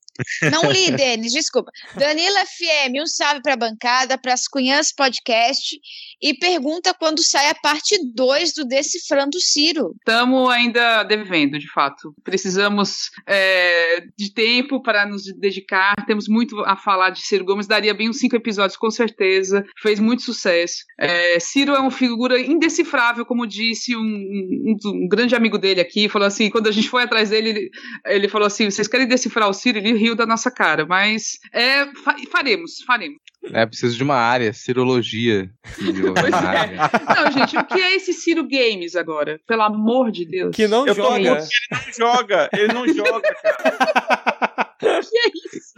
não li, Denis, desculpa. Danila FM, um salve para a bancada, para as Cunhãs Podcast e pergunta quando sai a parte 2 do Decifrando Ciro. Estamos ainda devendo, de fato. Precisamos é, de tempo para nos dedicar. Temos muito a falar de Ciro Gomes. Daria bem uns cinco episódios, com certeza. Fez muito sucesso. É, Ciro é uma figura indecifrável, como disse um, um, um, grande amigo dele aqui. Falou assim: quando a gente foi atrás dele, ele, ele falou assim: vocês querem decifrar o Ciro? Ele riu da nossa cara. Mas é, faremos, faremos. É preciso de uma área, cirologia. Pois é. Não, gente, o que é esse Ciro Games agora? Pelo amor de Deus. Que não Eu joga. Ele não joga, ele não joga, cara. que é isso?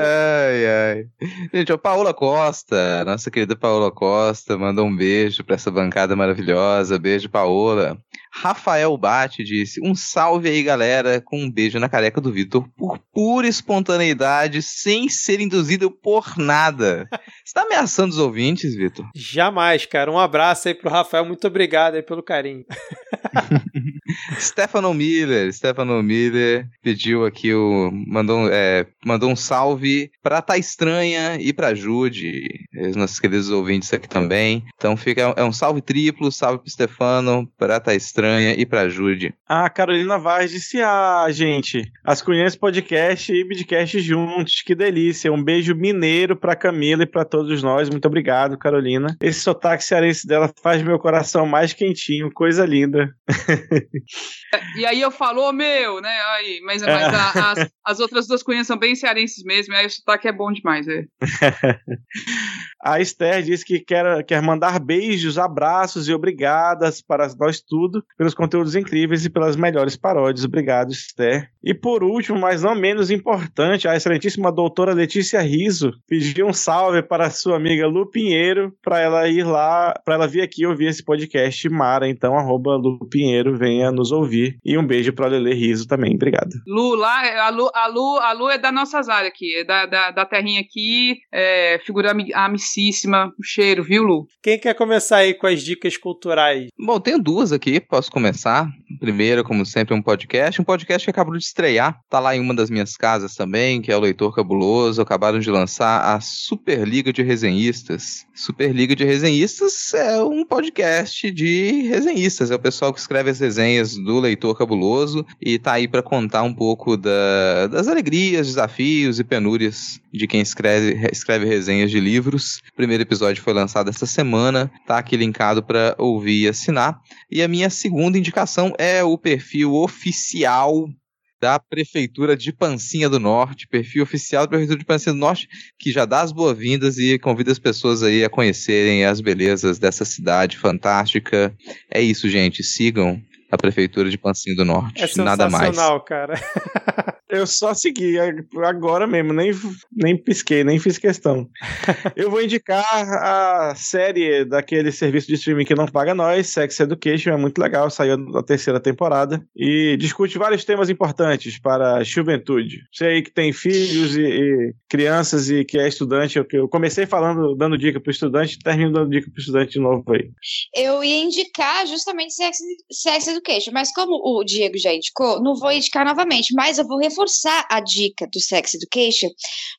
ai, ai. Gente, a Paola Costa, nossa querida Paola Costa, mandou um beijo para essa bancada maravilhosa. Beijo, Paola. Rafael Bate disse: Um salve aí, galera, com um beijo na careca do Vitor, por pura espontaneidade, sem ser induzido por nada. Você tá ameaçando os ouvintes, Vitor? Jamais, cara. Um abraço aí pro Rafael, muito obrigado aí pelo carinho. Stefano Miller, Stefano Miller pediu aqui o. mandou, é, mandou um salve pra Tá Estranha e pra Jude, os nossos queridos ouvintes aqui também. Então fica, é um salve triplo, salve pro Stefano, pra Tá Estranha e pra Jude. Ah, Carolina Vaz disse: Ah, gente, as Cunhãs Podcast e Midcast juntos, que delícia. Um beijo mineiro pra Camila e pra todos nós. Muito obrigado, Carolina. Esse sotaque cearense dela faz meu coração mais quentinho, coisa linda. e aí eu falo, meu, né? Aí, mas, mas a, as, as, outras duas cunhas são bem cearenses mesmo, aí o sotaque é bom demais, é. a Esther disse que quer, quer mandar beijos, abraços e obrigadas para nós tudo, pelos conteúdos incríveis e pelas melhores paródias. Obrigado, Esther. E por último, mas não menos importante, a excelentíssima doutora Letícia Riso pediu um salve para sua amiga Lu Pinheiro, para ela ir lá, para ela vir aqui ouvir esse podcast Mara, então arroba Lu Pinheiro, venha nos ouvir. E um beijo para Lele Riso também, obrigado. Lu, lá, a Lu, a Lu, a Lu é da nossas áreas aqui, é da, da, da terrinha aqui, é, figura amicíssima, o cheiro, viu, Lu? Quem quer começar aí com as dicas culturais? Bom, tenho duas aqui, posso começar. Primeiro, como sempre, um podcast, um podcast que acabou de estrear, tá lá em uma das minhas casas também, que é o Leitor Cabuloso, acabaram de lançar a Superliga de Resenhistas. Superliga de Resenhistas é um podcast de resenhistas, é o pessoal que escreve as resenhas do Leitor Cabuloso e tá aí para contar um pouco da, das alegrias, desafios e penúrias de quem escreve, escreve resenhas de livros. O primeiro episódio foi lançado esta semana, tá aqui linkado para ouvir e assinar. E a minha segunda indicação é o perfil oficial da Prefeitura de Pancinha do Norte, perfil oficial da Prefeitura de Pancinha do Norte, que já dá as boas-vindas e convida as pessoas aí a conhecerem as belezas dessa cidade fantástica. É isso, gente. Sigam a Prefeitura de Pancinho do Norte. É Nada mais. cara. Eu só segui agora mesmo, nem, nem pisquei, nem fiz questão. Eu vou indicar a série daquele serviço de streaming que não paga nós, Sex Education, é muito legal, saiu a terceira temporada e discute vários temas importantes para a juventude. Você aí que tem filhos e, e crianças e que é estudante, eu, eu comecei falando, dando dica para o estudante, termino dando dica para o estudante de novo aí. Eu ia indicar justamente Sex, Sex Education, mas como o Diego já indicou, não vou indicar novamente, mas eu vou reforçar a dica do Sex Education.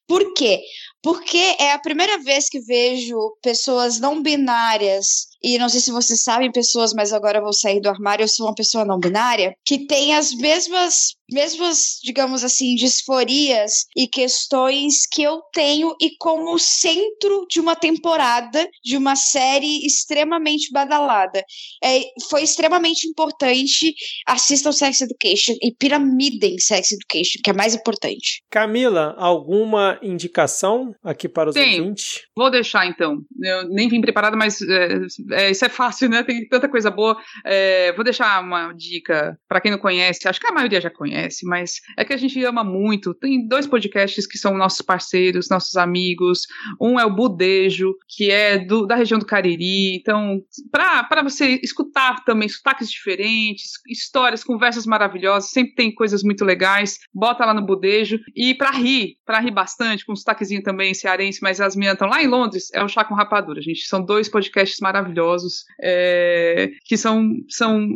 Por quê? porque é a primeira vez que vejo pessoas não binárias e não sei se vocês sabem, pessoas, mas agora eu vou sair do armário, eu sou uma pessoa não binária, que tem as mesmas, mesmas, digamos assim, disforias e questões que eu tenho e como centro de uma temporada de uma série extremamente badalada. É, foi extremamente importante. Assistam Sex Education e piramidem Sex Education, que é mais importante. Camila, alguma indicação aqui para os Tenho. ouvintes? Vou deixar então. Eu nem vim preparada, mas é, é, isso é fácil, né? Tem tanta coisa boa. É, vou deixar uma dica para quem não conhece. Acho que a maioria já conhece, mas é que a gente ama muito. Tem dois podcasts que são nossos parceiros, nossos amigos. Um é o Budejo, que é do, da região do Cariri. Então, para você escutar também sotaques diferentes, histórias, conversas maravilhosas, sempre tem coisas muito legais. Bota lá no Budejo. E para rir, para rir bastante, com um sotaquezinho também cearense, mas as meninas estão lá em Londres, é o Chá com Rapadura, gente. São dois podcasts maravilhosos, é, que são, são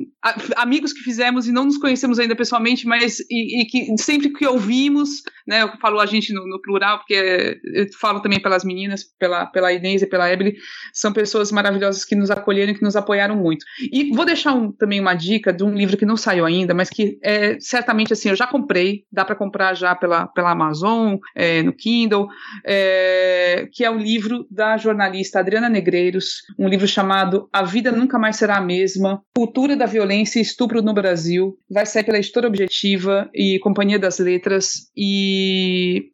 amigos que fizemos e não nos conhecemos ainda pessoalmente, mas e, e que sempre que ouvimos, né, eu falo a gente no, no plural, porque eu falo também pelas meninas, pela, pela Inês e pela Ebele, são pessoas maravilhosas que nos acolheram e que nos apoiaram muito. E vou deixar um- também uma dica de um livro que não saiu ainda, mas que é certamente assim, eu já comprei, dá para comprar já pela, pela Amazon, é, no Kindle, é, que é o livro da jornalista Adriana Negreiros, um livro chamado A Vida Nunca Mais Será a Mesma, Cultura da Violência e Estupro no Brasil, vai sair pela Editora Objetiva e Companhia das Letras, e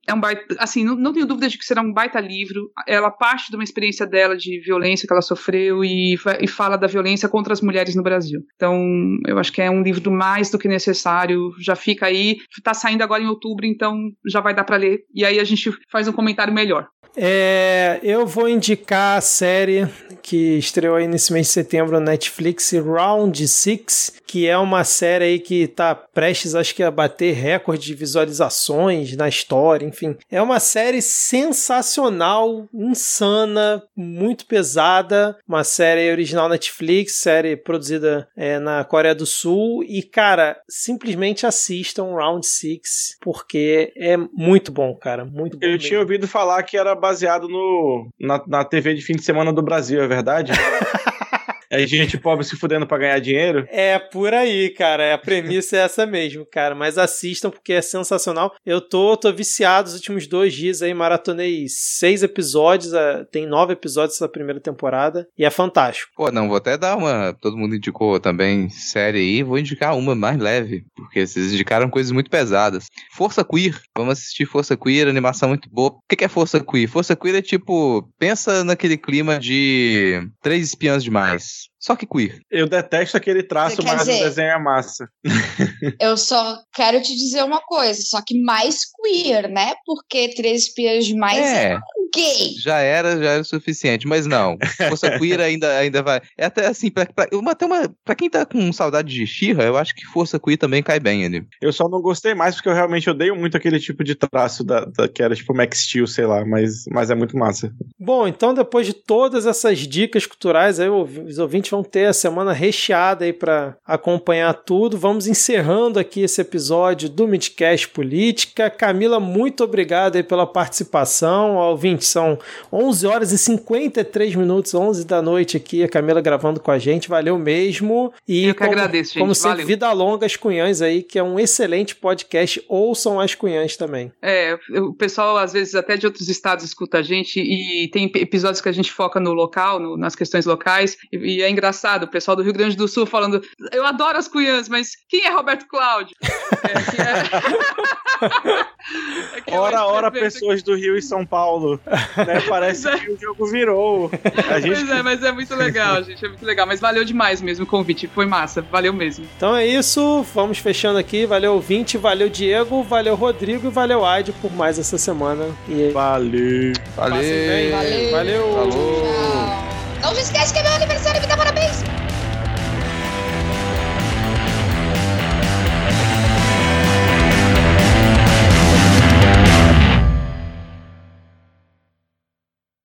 é um baita, assim, não, não tenho dúvida de que será um baita livro, ela parte de uma experiência dela de violência que ela sofreu e, e fala da violência contra as mulheres no Brasil. Então, eu acho que é um livro mais do que necessário, já fica aí, tá saindo agora em outubro, então já vai dar para ler, e aí a gente faz um comentário melhor. É, eu vou indicar a série que estreou aí nesse mês de setembro no Netflix, Round Six, que é uma série aí que tá prestes, acho que, a bater recorde de visualizações na história, enfim. É uma série sensacional, insana, muito pesada, uma série original Netflix, série produzida é, na Coreia do Sul, e, cara, simplesmente assistam Round Six, porque é muito bom, cara, muito bom Eu mesmo. tinha ouvido falar que era baseado no, na, na TV de fim de semana do Brasil, é verdade? É gente pobre se fudendo pra ganhar dinheiro? É por aí, cara. A premissa é essa mesmo, cara. Mas assistam porque é sensacional. Eu tô, tô viciado os últimos dois dias aí, maratonei seis episódios. Tem nove episódios essa primeira temporada e é fantástico. Pô, não, vou até dar uma. Todo mundo indicou também série aí, vou indicar uma mais leve, porque vocês indicaram coisas muito pesadas. Força Queer, vamos assistir Força Queer, animação muito boa. O que que é Força Queer? Força Queer é tipo, pensa naquele clima de Três Espiãs Demais. us Só que queer. Eu detesto aquele traço, mas dizer- o desenho é massa. Eu só quero te dizer uma coisa, só que mais queer, né? Porque Três Espias Demais é, É, gay. já era, já era o suficiente, mas não. Força Queer ainda, ainda vai. É até assim, pra, pra, uma, até uma, pra quem tá com saudade de Xirra, eu acho que Força Queer também cai bem ali. Eu só não gostei mais porque eu realmente odeio muito aquele tipo de traço da, da- que era tipo Max Steel, sei lá, mas, mas é muito massa. Bom, então depois de todas essas dicas culturais, aí os ouvintes vão ter a semana recheada aí para acompanhar tudo. Vamos encerrando aqui esse episódio do Midcast Política. Camila, muito obrigado aí pela participação. Ó, Ouvintes, são 11 horas e 53 minutos, 11 da noite aqui, a Camila gravando com a gente. Valeu mesmo. E Eu que como, agradeço, gente. Como sempre, Valeu. Vida Longa As Cunhãs aí, que é um excelente podcast. Ouçam As Cunhãs também. É, o pessoal, às vezes, até de outros estados escuta a gente e tem episódios que a gente foca no local, no- nas questões locais, e, e é engraçado, o pessoal do Rio Grande do Sul falando, eu adoro as cunhãs, mas quem é Roberto Cláudio? É, é- É que é Ora, ora, pessoas do Rio e São Paulo. né? Parece é. que o jogo virou. A gente Pois é, mas é muito legal, gente, é muito legal. Mas valeu demais mesmo o convite, foi massa, valeu mesmo. Então é isso, vamos fechando aqui. Valeu, ouvinte, valeu, Diego, valeu, Rodrigo e valeu, Aide, por mais essa semana. E Valeu. Bem. Valeu! Valeu. Falou! Tchau. Não se esquece que é meu aniversário, me dá parabéns.